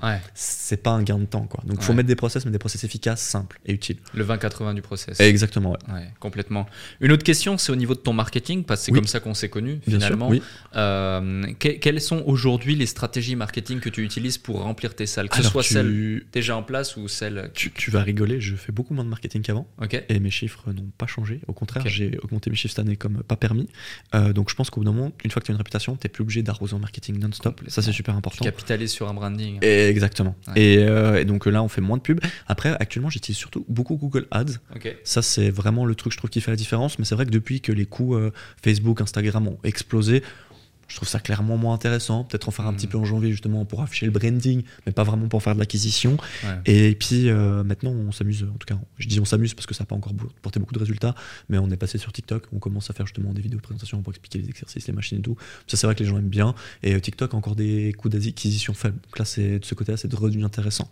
Ouais. C'est pas un gain de temps, quoi. Donc, il faut mettre des process, mais des process efficaces, simples et utiles. Le 20-80 du process. Exactement, ouais. Ouais, complètement. Une autre question, c'est au niveau de ton marketing, parce que c'est Oui. comme ça qu'on s'est connus Bien finalement. sûr, oui. Euh, que- quelles sont aujourd'hui les stratégies marketing que tu utilises pour remplir tes salles Que ce soit tu- celles déjà en place ou celles. Tu, tu vas rigoler, je fais beaucoup moins de marketing qu'avant Ok. et mes chiffres n'ont pas changé. Au contraire, j'ai augmenté mes chiffres cette année comme pas permis. Euh, donc je pense qu'au bout d'un moment, une fois que tu as une réputation, tu n'es plus obligé d'arroser en marketing non-stop. Ça, c'est super Tu important. capitalises sur un branding. Et exactement. Ouais. Et, euh, et donc là, on fait moins de pubs. Après, actuellement, j'utilise surtout beaucoup Google Ads. Ça, c'est vraiment le truc, je trouve, qui fait la différence. Mais c'est vrai que depuis que les coûts euh, Facebook, Instagram ont explosé, je trouve ça clairement moins intéressant. Peut-être en faire un petit peu en janvier, justement, pour afficher le branding, mais pas vraiment pour faire de l'acquisition. Ouais. Et puis euh, maintenant, on s'amuse, en tout cas, je dis on s'amuse parce que ça n'a pas encore porté beaucoup de résultats, mais on est passé sur TikTok, on commence à faire justement des vidéos de présentation pour expliquer les exercices, les machines et tout. Ça, c'est vrai que les gens aiment bien. Et euh, TikTok a encore des coûts d'acquisition faibles. Donc là, c'est, de ce côté-là, c'est de revenu intéressant.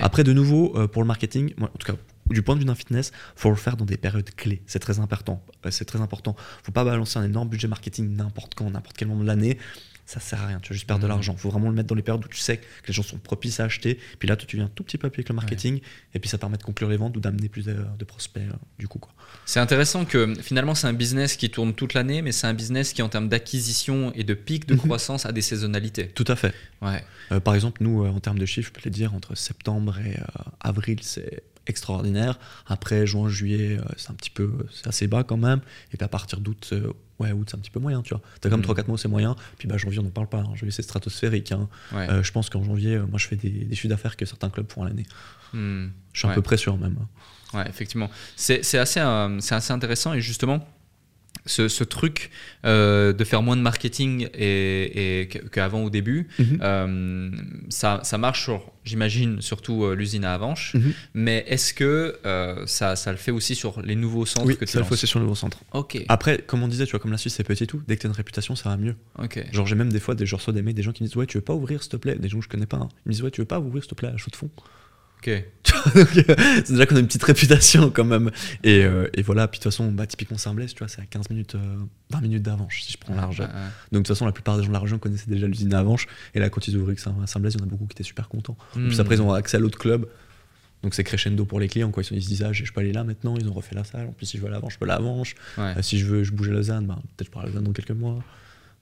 Après, de nouveau, euh, pour le marketing, moi, en tout cas, du point de vue d'un fitness, faut le faire dans des périodes clés. C'est très important. Euh, c'est très important. Faut pas balancer un énorme budget marketing n'importe quand, n'importe quel moment de l'année. Ça sert à rien. Tu vas juste perdre de Mhm. l'argent. Faut vraiment le mettre dans les périodes où tu sais que les gens sont propices à acheter. Puis là, toi, tu viens un tout petit peu appuyer avec le marketing. Et puis ça permet de conclure les ventes ou d'amener plus de, de prospects euh, du coup. C'est intéressant que finalement c'est un business qui tourne toute l'année, mais c'est un business qui en termes d'acquisition et de pic de Mhm. croissance a des saisonnalités. Tout à fait. Ouais. Euh, par exemple, nous, euh, en termes de chiffres, je peux te le dire, entre septembre et avril, c'est extraordinaire. Après, juin, juillet, euh, c'est un petit peu, c'est assez bas quand même. Et puis à partir d'août, euh, ouais, août, c'est un petit peu moyen, tu vois. T'as quand même Mhm. 3-4 mois, c'est moyen. Puis bah, janvier, on n'en parle pas. hein. Janvier, c'est stratosphérique. hein. Ouais. Euh, je pense qu'en janvier, euh, moi, je fais des, des chiffres d'affaires que certains clubs font à l'année. Hmm. Je suis Ouais. peu près sûr même. Ouais, effectivement. C'est assez, euh, c'est assez intéressant et justement, ce, ce truc euh, de faire moins de marketing et, et qu'avant au début, Mhm. euh, ça, ça marche sur, j'imagine, surtout euh, l'usine à Avanches. Mhm. Mais est-ce que ça, ça le fait aussi sur les nouveaux centres Oui, que tu ça le faut aussi sur le nouveau centre. Ok, Après, comme on disait, tu vois, comme la Suisse, c'est petit et tout. Dès que tu as une réputation, ça va mieux. ok. Genre, j'ai même des fois des, reçois des mails, des gens qui me disent Ouais, tu veux pas ouvrir, s'il te plaît? Des gens que je connais pas. hein. Ils me disent Ouais, tu veux pas ouvrir, s'il te plaît, à chaud de fond? euh, c'est déjà qu'on a une petite réputation quand même. Et, euh, et voilà, puis de toute façon, bah, typiquement Saint-Blaise, tu vois, c'est à 15 minutes, euh, 20 minutes d'Avanche, si je prends large. Ouais, ouais. Donc de toute façon, la plupart des gens de la région connaissaient déjà l'usine à Avanche. Et là, quand ils à Saint-Blaise, il y en a beaucoup qui étaient super contents. En plus, Hmm. après, ils ont accès à l'autre club. Donc c'est crescendo pour les clients. Quoi. Ils, se disent, ah, je peux aller là maintenant. Ils ont refait la salle. En plus, si je veux à je peux à. Ouais. Euh, si je veux je bouge à Lausanne, bah, peut-être je pourrai à Lausanne dans quelques mois.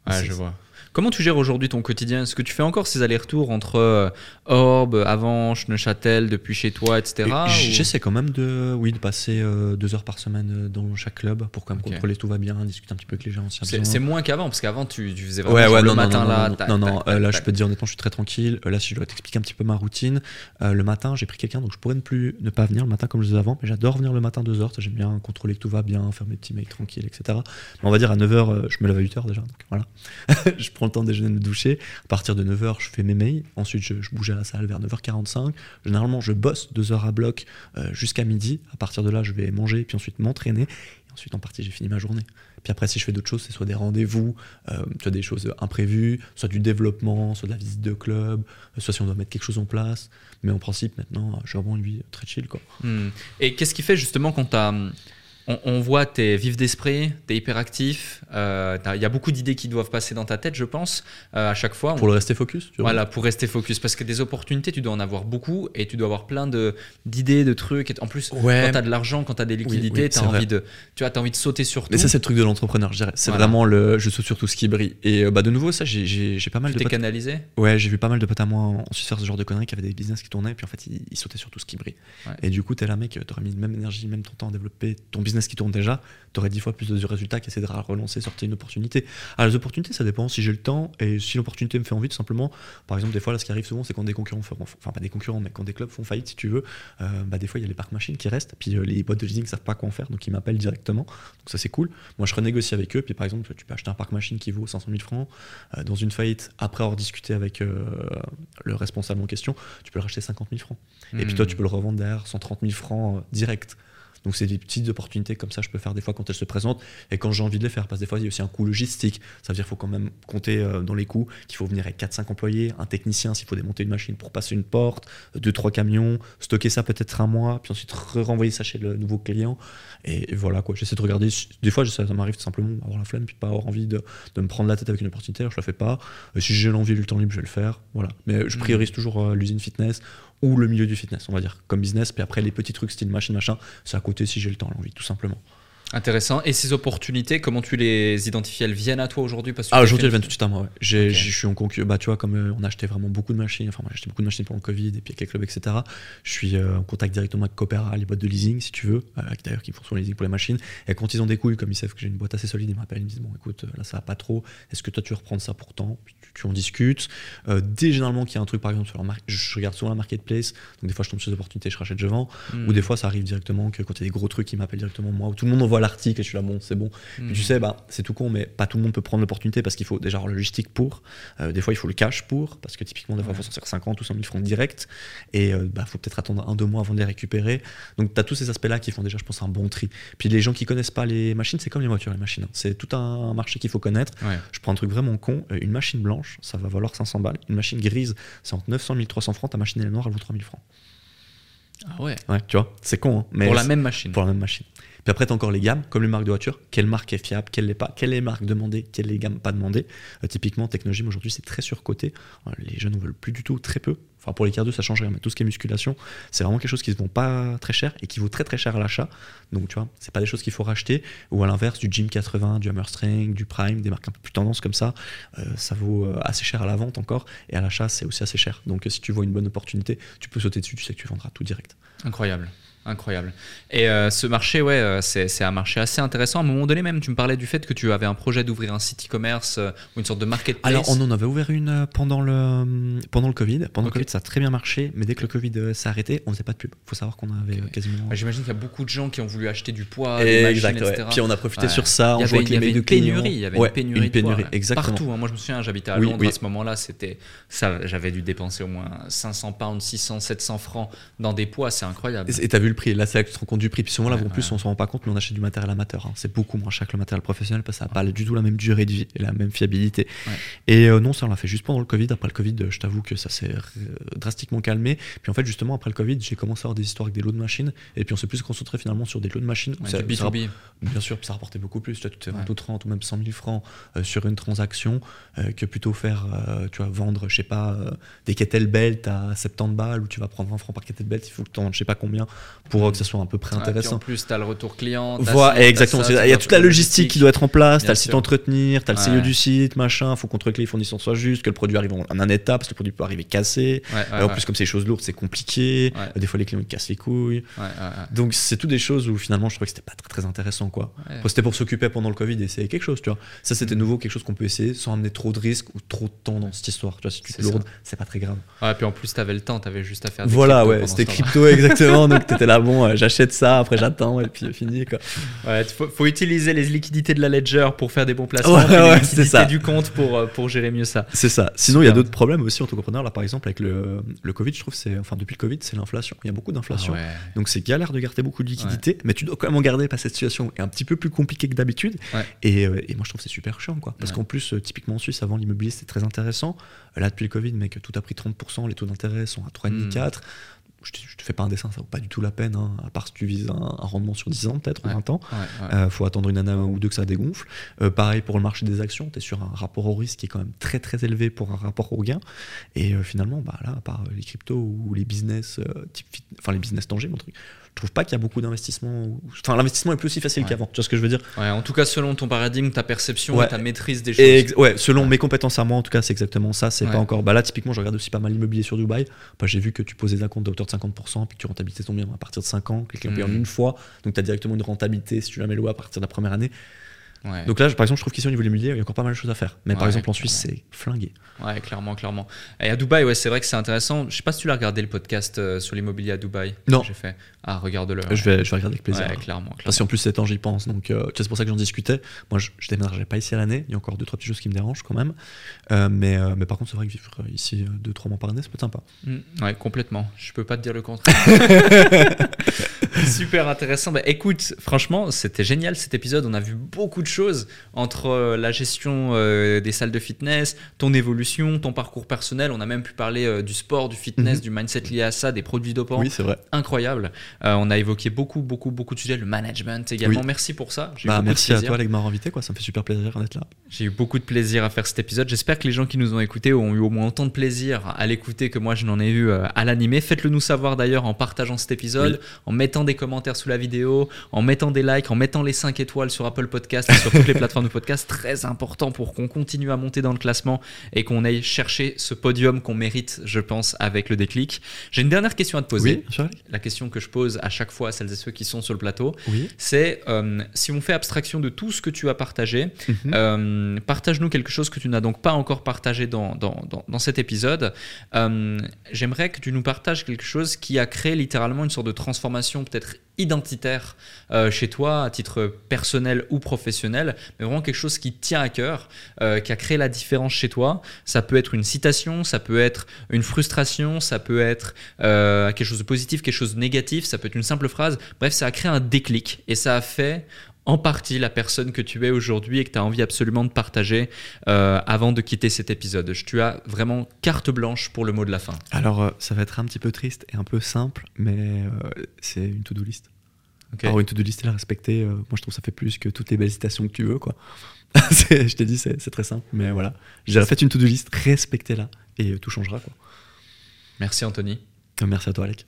Ouais, je vois. Comment tu gères aujourd'hui ton quotidien? Est-ce que tu fais encore ces allers-retours entre euh, Orbe, Avanches, Neuchâtel, depuis chez toi, etc. Et ou- J'essaie quand même de, oui, de passer euh, deux heures par semaine euh, dans chaque club pour quand même contrôler tout va bien, discuter un petit peu avec les gens. C'est moins qu'avant, parce qu'avant tu, tu faisais vraiment Ouais, ouais, le non, non, matin non, là. non, tac, non, tac, là, je peux te dire honnêtement, je suis très tranquille. Là, si je dois t'expliquer un petit peu ma routine, euh, le matin, j'ai pris quelqu'un, donc je pourrais ne plus ne pas venir le matin comme je faisais avant, mais j'adore venir le matin deux heures. J'aime bien contrôler que tout va bien, faire mes petits mails tranquilles, etc. Mais on va dire à 9h, je me lève à 8h déjà, donc voilà. je prends le temps de déjeuner, de me doucher. À partir de 9h, je fais mes mails. Ensuite, je, je bouge à la salle vers 9h45. Généralement, je bosse deux heures à bloc euh, jusqu'à midi. À partir de là, je vais manger, puis ensuite m'entraîner. Et ensuite, en partie, j'ai fini ma journée. Puis après, si je fais d'autres choses, c'est soit des rendez-vous, euh, soit des choses imprévues, soit du développement, soit de la visite de club, euh, soit si on doit mettre quelque chose en place. Mais en principe, maintenant, je suis vraiment lui très chill. Quoi. Hmm. Et qu'est-ce qui fait justement quand tu as on, on voit, tu es vif d'esprit, tu es hyperactif. Euh, Il y a beaucoup d'idées qui doivent passer dans ta tête, je pense, euh, à chaque fois. Pour le rester focus tu vois. Voilà, pour rester focus. Parce que des opportunités, tu dois en avoir beaucoup et tu dois avoir plein de- d'idées, de, trucs. Et en plus, Ouais. quand tu as de l'argent, quand tu as des liquidités, oui, tu as, envie de, tu vois, as envie de sauter sur tout. Mais ça, c'est le truc de l'entrepreneur, je dirais. C'est Voilà. vraiment le je saute sur tout ce qui brille. Et euh, bah, de nouveau, ça, j'ai- pas mal tu de potes. canalisé? Ouais, j'ai vu pas mal de potes à moi en Suisse faire ce genre de conneries qui avaient des business qui tournaient, puis en fait, ils, ils sautaient sur tout ce qui brille. Ouais. Et du coup, t'es là, mec, t'aurais mis le même énergie, même ton temps à développer ton business qui tourne déjà, t'aurais dix fois plus de résultats qu'essayer de relancer, sortir une opportunité. Alors, les opportunités, ça dépend si j'ai le temps et si l'opportunité me fait envie, tout simplement. Par exemple, des fois, là, ce qui arrive souvent, c'est quand des concurrents, font- enfin, pas des concurrents, mais quand des clubs font faillite, si tu veux, euh, bah, des fois, il y a les parcs machines qui restent, puis euh, les boîtes de leasing savent pas quoi en faire, donc ils m'appellent directement. Donc, ça, c'est cool. Moi, je renégocie avec eux, puis par exemple, tu peux acheter un parc machine qui vaut 500 000 francs euh, dans une faillite, après avoir discuté avec le responsable en question, tu peux le racheter 50 000 francs. Et puis toi, tu peux le revendre derrière 130 000 francs direct. Donc c'est des petites opportunités comme ça, je peux faire des fois quand elles se présentent et quand j'ai envie de les faire. Parce que des fois, il y a aussi un coût logistique. Ça veut dire qu'il faut quand même compter euh, dans les coûts qu'il faut venir avec 4-5 employés, un technicien s'il faut démonter une machine pour passer une porte, 2-3 camions, stocker ça peut-être un mois, puis ensuite renvoyer ça chez le nouveau client. Et, voilà quoi, j'essaie de regarder. Des fois, ça, m'arrive simplement d'avoir la flemme puis pas avoir envie de, me prendre la tête avec une opportunité. Je la fais pas. Euh, si j'ai l'envie et le temps libre, je vais le faire. Voilà. Mais je priorise toujours euh, l'usine fitness ou le milieu du fitness, on va dire, comme business. Puis après, les petits trucs style machine, machin, c'est à côté si j'ai le temps, l'envie, tout simplement. Intéressant. Et ces opportunités, comment tu les identifies? Elles viennent à toi aujourd'hui parce que Ah, aujourd'hui, elles viennent tout de suite à moi. Ouais. J'ai- Ok. Je suis en concurrence. Bah, tu vois, comme euh, on a acheté vraiment beaucoup de machines, enfin, moi, j'ai acheté beaucoup de machines pendant le Covid et puis avec les clubs, etc. Je suis euh, en contact directement avec Coopera, les boîtes de leasing, si tu veux, euh, d'ailleurs qui font son leasing pour les machines. Et quand ils ont des couilles, comme ils savent que j'ai une boîte assez solide, ils m'appellent, ils me disent Bon, écoute, euh, là, ça va pas trop. Est-ce que toi, tu veux reprendre ça pour temps? Puis tu, tu en discutes. Euh, dès généralement qu'il y a un truc, par exemple, sur leur marque, je regarde souvent la marketplace. Donc, des fois, je tombe sur des opportunités, je rachète, je vends. Hmm. Ou des fois, ça arrive directement que quand il y a des gros trucs, ils m'appellent directement moi. Ou tout le monde envoie l'article et je suis là, bon, c'est bon. Hmm. Puis tu sais, bah, c'est tout con, mais pas tout le monde peut prendre l'opportunité parce qu'il faut déjà avoir logistique pour. Euh, des fois, il faut le cash pour, parce que typiquement, des fois, il faut sortir 50 ou 100 000 francs direct. Et il bah, faut peut-être attendre un, deux mois avant de les récupérer. Donc, tu as tous ces aspects-là qui font déjà, je pense, un bon tri. Puis les gens qui connaissent pas les machines, c'est comme les voitures, les machines. hein. C'est tout un marché qu'il faut connaître. Ouais. Je prends un truc vraiment con. euh, Une machine blanche, ça va valoir 500 balles. Une machine grise, c'est entre 900 000 300 francs. Ta machine, elle est noire, elle vaut 3000 francs. Ah ouais. Ouais, tu vois, c'est con. hein, mais Pour la même machine. pour la même machine. Puis après, tu encore les gammes, comme les marques de voitures. Quelle marque est fiable, quelle n'est pas, quelle est les marques demandées, quelle est les gammes pas demandées. Euh, typiquement, Technogym aujourd'hui, c'est très surcoté. Euh, les jeunes ne veulent plus du tout, très peu. Enfin, pour les cardio, ça change rien, mais tout ce qui est musculation, c'est vraiment quelque chose qui se vend pas très cher et qui vaut très très cher à l'achat. Donc, tu vois, c'est pas des choses qu'il faut racheter. Ou à l'inverse, du Gym 80, du Hammer Strength, du Prime, des marques un peu plus tendance comme ça, euh, ça vaut assez cher à la vente encore. Et à l'achat, c'est aussi assez cher. Donc, si tu vois une bonne opportunité, tu peux sauter dessus, tu sais que tu vendras tout direct. Incroyable. Incroyable. Et euh, ce marché, ouais, euh, c'est un marché assez intéressant. À un moment donné, même, tu me parlais du fait que tu avais un projet d'ouvrir un site e-commerce euh, ou une sorte de marketplace. Alors, on en avait ouvert une pendant le, pendant le Covid. Pendant le Covid, ça a très bien marché, mais dès que le Covid s'est arrêté, on faisait pas de pub. faut savoir qu'on avait quasiment. J'imagine qu'il y a beaucoup de gens qui ont voulu acheter du poids, des machines, Exact, ouais. Puis on a profité Ouais. sur ça, il y avait, avec il y les avait mails de une pénurie, il y avait Ouais, une pénurie, une pénurie, de poids, exactement. Partout. hein. Moi, je me souviens, j'habitais à Oui, Londres oui. à ce moment-là. C'était ça. J'avais dû dépenser au moins 500 pounds, 600, 700 francs dans des poids. C'est incroyable. Et t'as vu le prix, là c'est là que tu te rends compte du prix. Puis souvent là, Ouais, en plus, ouais. on s'en rend pas compte, mais on achète du matériel amateur. hein. C'est beaucoup moins cher que le matériel professionnel parce que ça n'a pas du tout la même durée de vie et la même fiabilité. Et euh, non, ça on l'a fait juste pendant le Covid. Après le Covid, euh, je t'avoue que ça s'est euh, drastiquement calmé. Puis en fait, justement, après le Covid, j'ai commencé à avoir des histoires avec des lots de machines. Et puis on s'est plus concentré finalement sur des lots de machines. Ça- du ça B2B. Bien sûr, puis ça rapportait beaucoup plus. Tu fais 20 Ouais. ou 30 ou même 100 000 francs euh, sur une transaction euh, que plutôt faire, tu vois, vendre, je sais pas, des kettlebells à 70 balles ou tu vas prendre 20 francs par kettlebell, il faut que tu en je sais pas combien pour que ça soit à peu près puis intéressant. en plus, tu as le retour client. Voilà, exactement. tu Il y a toute la logistique qui doit être en place, Bien t'as le site entretenir, t'as le Ouais. CEO du site, machin, faut contrôler que les fournisseurs soient justes, que le produit arrive en en un état, parce que le produit peut arriver cassé, Ouais, ouais, en plus, comme c'est des choses lourdes, c'est compliqué. Des fois, les clients ils cassent les couilles. Donc, c'est tout des choses où finalement, je trouvais que c'était pas très, très intéressant, quoi. C'était pour s'occuper pendant le Covid et essayer quelque chose, tu vois. Ça, Mm. c'était nouveau, quelque chose qu'on peut essayer sans amener trop de risques ou trop de temps dans cette histoire. Tu vois, si tu te lourdes, c'est pas très grave. Ouais, puis en plus, t'avais le temps, t'avais juste à faire des Voilà, ouais, c'était crypto exactement. donc, là, bon, euh, j'achète ça, après j'attends et puis euh, fini, quoi. Ouais, faut, faut utiliser les liquidités de la ledger pour faire des bons placements, Ouais, puis les ouais, liquidités c'est ça. du compte pour, euh, pour gérer mieux ça. C'est ça. Sinon, il y a d'autres problèmes aussi en tant qu'entrepreneur. Là, par exemple, avec le, le Covid, je trouve, c'est, enfin, depuis le Covid, c'est l'inflation. Il y a beaucoup d'inflation. Ah. Donc, c'est galère de garder beaucoup de liquidités, mais tu dois quand même en garder parce que cette situation est un petit peu plus compliquée que d'habitude. Et, et moi, je trouve que c'est super chiant, quoi. Parce qu'en plus, typiquement en Suisse, avant, l'immobilier, c'était très intéressant. Là, depuis le Covid, mec, tout a pris 30%, les taux d'intérêt sont à 3,5, Mm. 4. Je te, je te fais pas un dessin, ça vaut pas du tout la peine, hein, à part si tu vises un, un rendement sur 10 ans, peut-être, ou Ouais. 20 ans. Ouais, ouais. Euh, faut attendre une année ou deux que ça dégonfle. Euh, pareil pour le marché des actions, tu es sur un rapport au risque qui est quand même très très élevé pour un rapport au gain. Et euh, finalement, bah, là, à part les cryptos ou les business, euh, type fit- enfin les business tangibles, un truc, je trouve pas qu'il y a beaucoup d'investissement. Enfin, l'investissement est plus aussi facile Ouais. qu'avant. Tu vois ce que je veux dire? Ouais, en tout cas, selon ton paradigme, ta perception Ouais. et ta maîtrise des Et choses. ex- ouais, selon mes compétences à moi, en tout cas, c'est exactement ça. C'est pas encore. Bah là, typiquement, je regarde aussi pas mal l'immobilier sur Dubaï. Bah, j'ai vu que tu posais un compte à hauteur de 50%, puis que tu rentabilisais ton bien à partir de 5 ans, que les clients payent en une fois. Donc, tu as directement une rentabilité si tu jamais loué à partir de la première année. Ouais. Donc là, par exemple, je trouve qu'ici au niveau de l'immobilier, il y a encore pas mal de choses à faire. Mais par exemple, en Suisse, c'est flingué. Ouais, clairement, clairement. Et à Dubaï, ouais, c'est vrai que c'est intéressant. Je sais pas si tu l'as regardé le podcast euh, sur l'immobilier à Dubaï. Non. J'ai fait. Ah, regarde-le. Je, vais, je vais regarder avec plaisir. Ouais, clairement. Parce clairement. qu'en plus, c'est temps, j'y pense. Donc, euh, c'est pour ça que j'en discutais. Moi, je, je déménagerai pas ici à l'année. Il y a encore deux, trois petites choses qui me dérangent quand même. Euh, mais, euh, mais par contre, c'est vrai que vivre ici deux, trois mois par année, ça peut être sympa. Mm, ouais, complètement. Je peux pas te dire le contraire. Super intéressant. Bah, écoute, franchement, c'était génial cet épisode. On a vu beaucoup de choses entre la gestion des salles de fitness, ton évolution, ton parcours personnel. On a même pu parler du sport, du fitness, Mhm. du mindset lié à ça, des produits dopants. Oui, c'est vrai. Incroyable. Euh, on a évoqué beaucoup, beaucoup, beaucoup de sujets. Le management également. Oui. Merci pour ça. Bah, merci à toi, m'avoir invité. Quoi. Ça me fait super plaisir d'être là. J'ai eu beaucoup de plaisir à faire cet épisode. J'espère que les gens qui nous ont écoutés ont eu au moins autant de plaisir à l'écouter que moi je n'en ai eu euh, à l'animer. Faites-le nous savoir d'ailleurs en partageant cet épisode, en mettant des commentaires sous la vidéo, en mettant des likes, en mettant les 5 étoiles sur Apple Podcast et sur toutes les plateformes de podcast. Très important pour qu'on continue à monter dans le classement et qu'on aille chercher ce podium qu'on mérite, je pense, avec le déclic. J'ai une dernière question à te poser. Oui. La question que je pose à chaque fois à celles et ceux qui sont sur le plateau, Oui. c'est euh, si on fait abstraction de tout ce que tu as partagé, Mhm. euh, partage-nous quelque chose que tu n'as donc pas encore partagé dans, dans, dans, dans cet épisode. Euh, J'aimerais que tu nous partages quelque chose qui a créé littéralement une sorte de transformation peut-être identitaire euh, chez toi à titre personnel ou professionnel, mais vraiment quelque chose qui tient à cœur, euh, qui a créé la différence chez toi. Ça peut être une citation, ça peut être une frustration, ça peut être euh, quelque chose de positif, quelque chose de négatif, ça peut être une simple phrase. Bref, ça a créé un déclic et ça a fait en partie la personne que tu es aujourd'hui et que tu as envie absolument de partager euh, avant de quitter cet épisode. Je- Tu as vraiment carte blanche pour le mot de la fin. Alors, euh, ça va être un petit peu triste et un peu simple, mais euh, c'est une to-do list. Ok. Alors, une to-do list, elle a respecté. euh, moi, je trouve que ça fait plus que toutes les belles citations que tu veux, quoi. Je t'ai dit, c'est très simple, mais voilà. J'ai fait une to-do list, respectez-la, et tout changera, quoi. Merci Anthony. Merci à toi, Alec.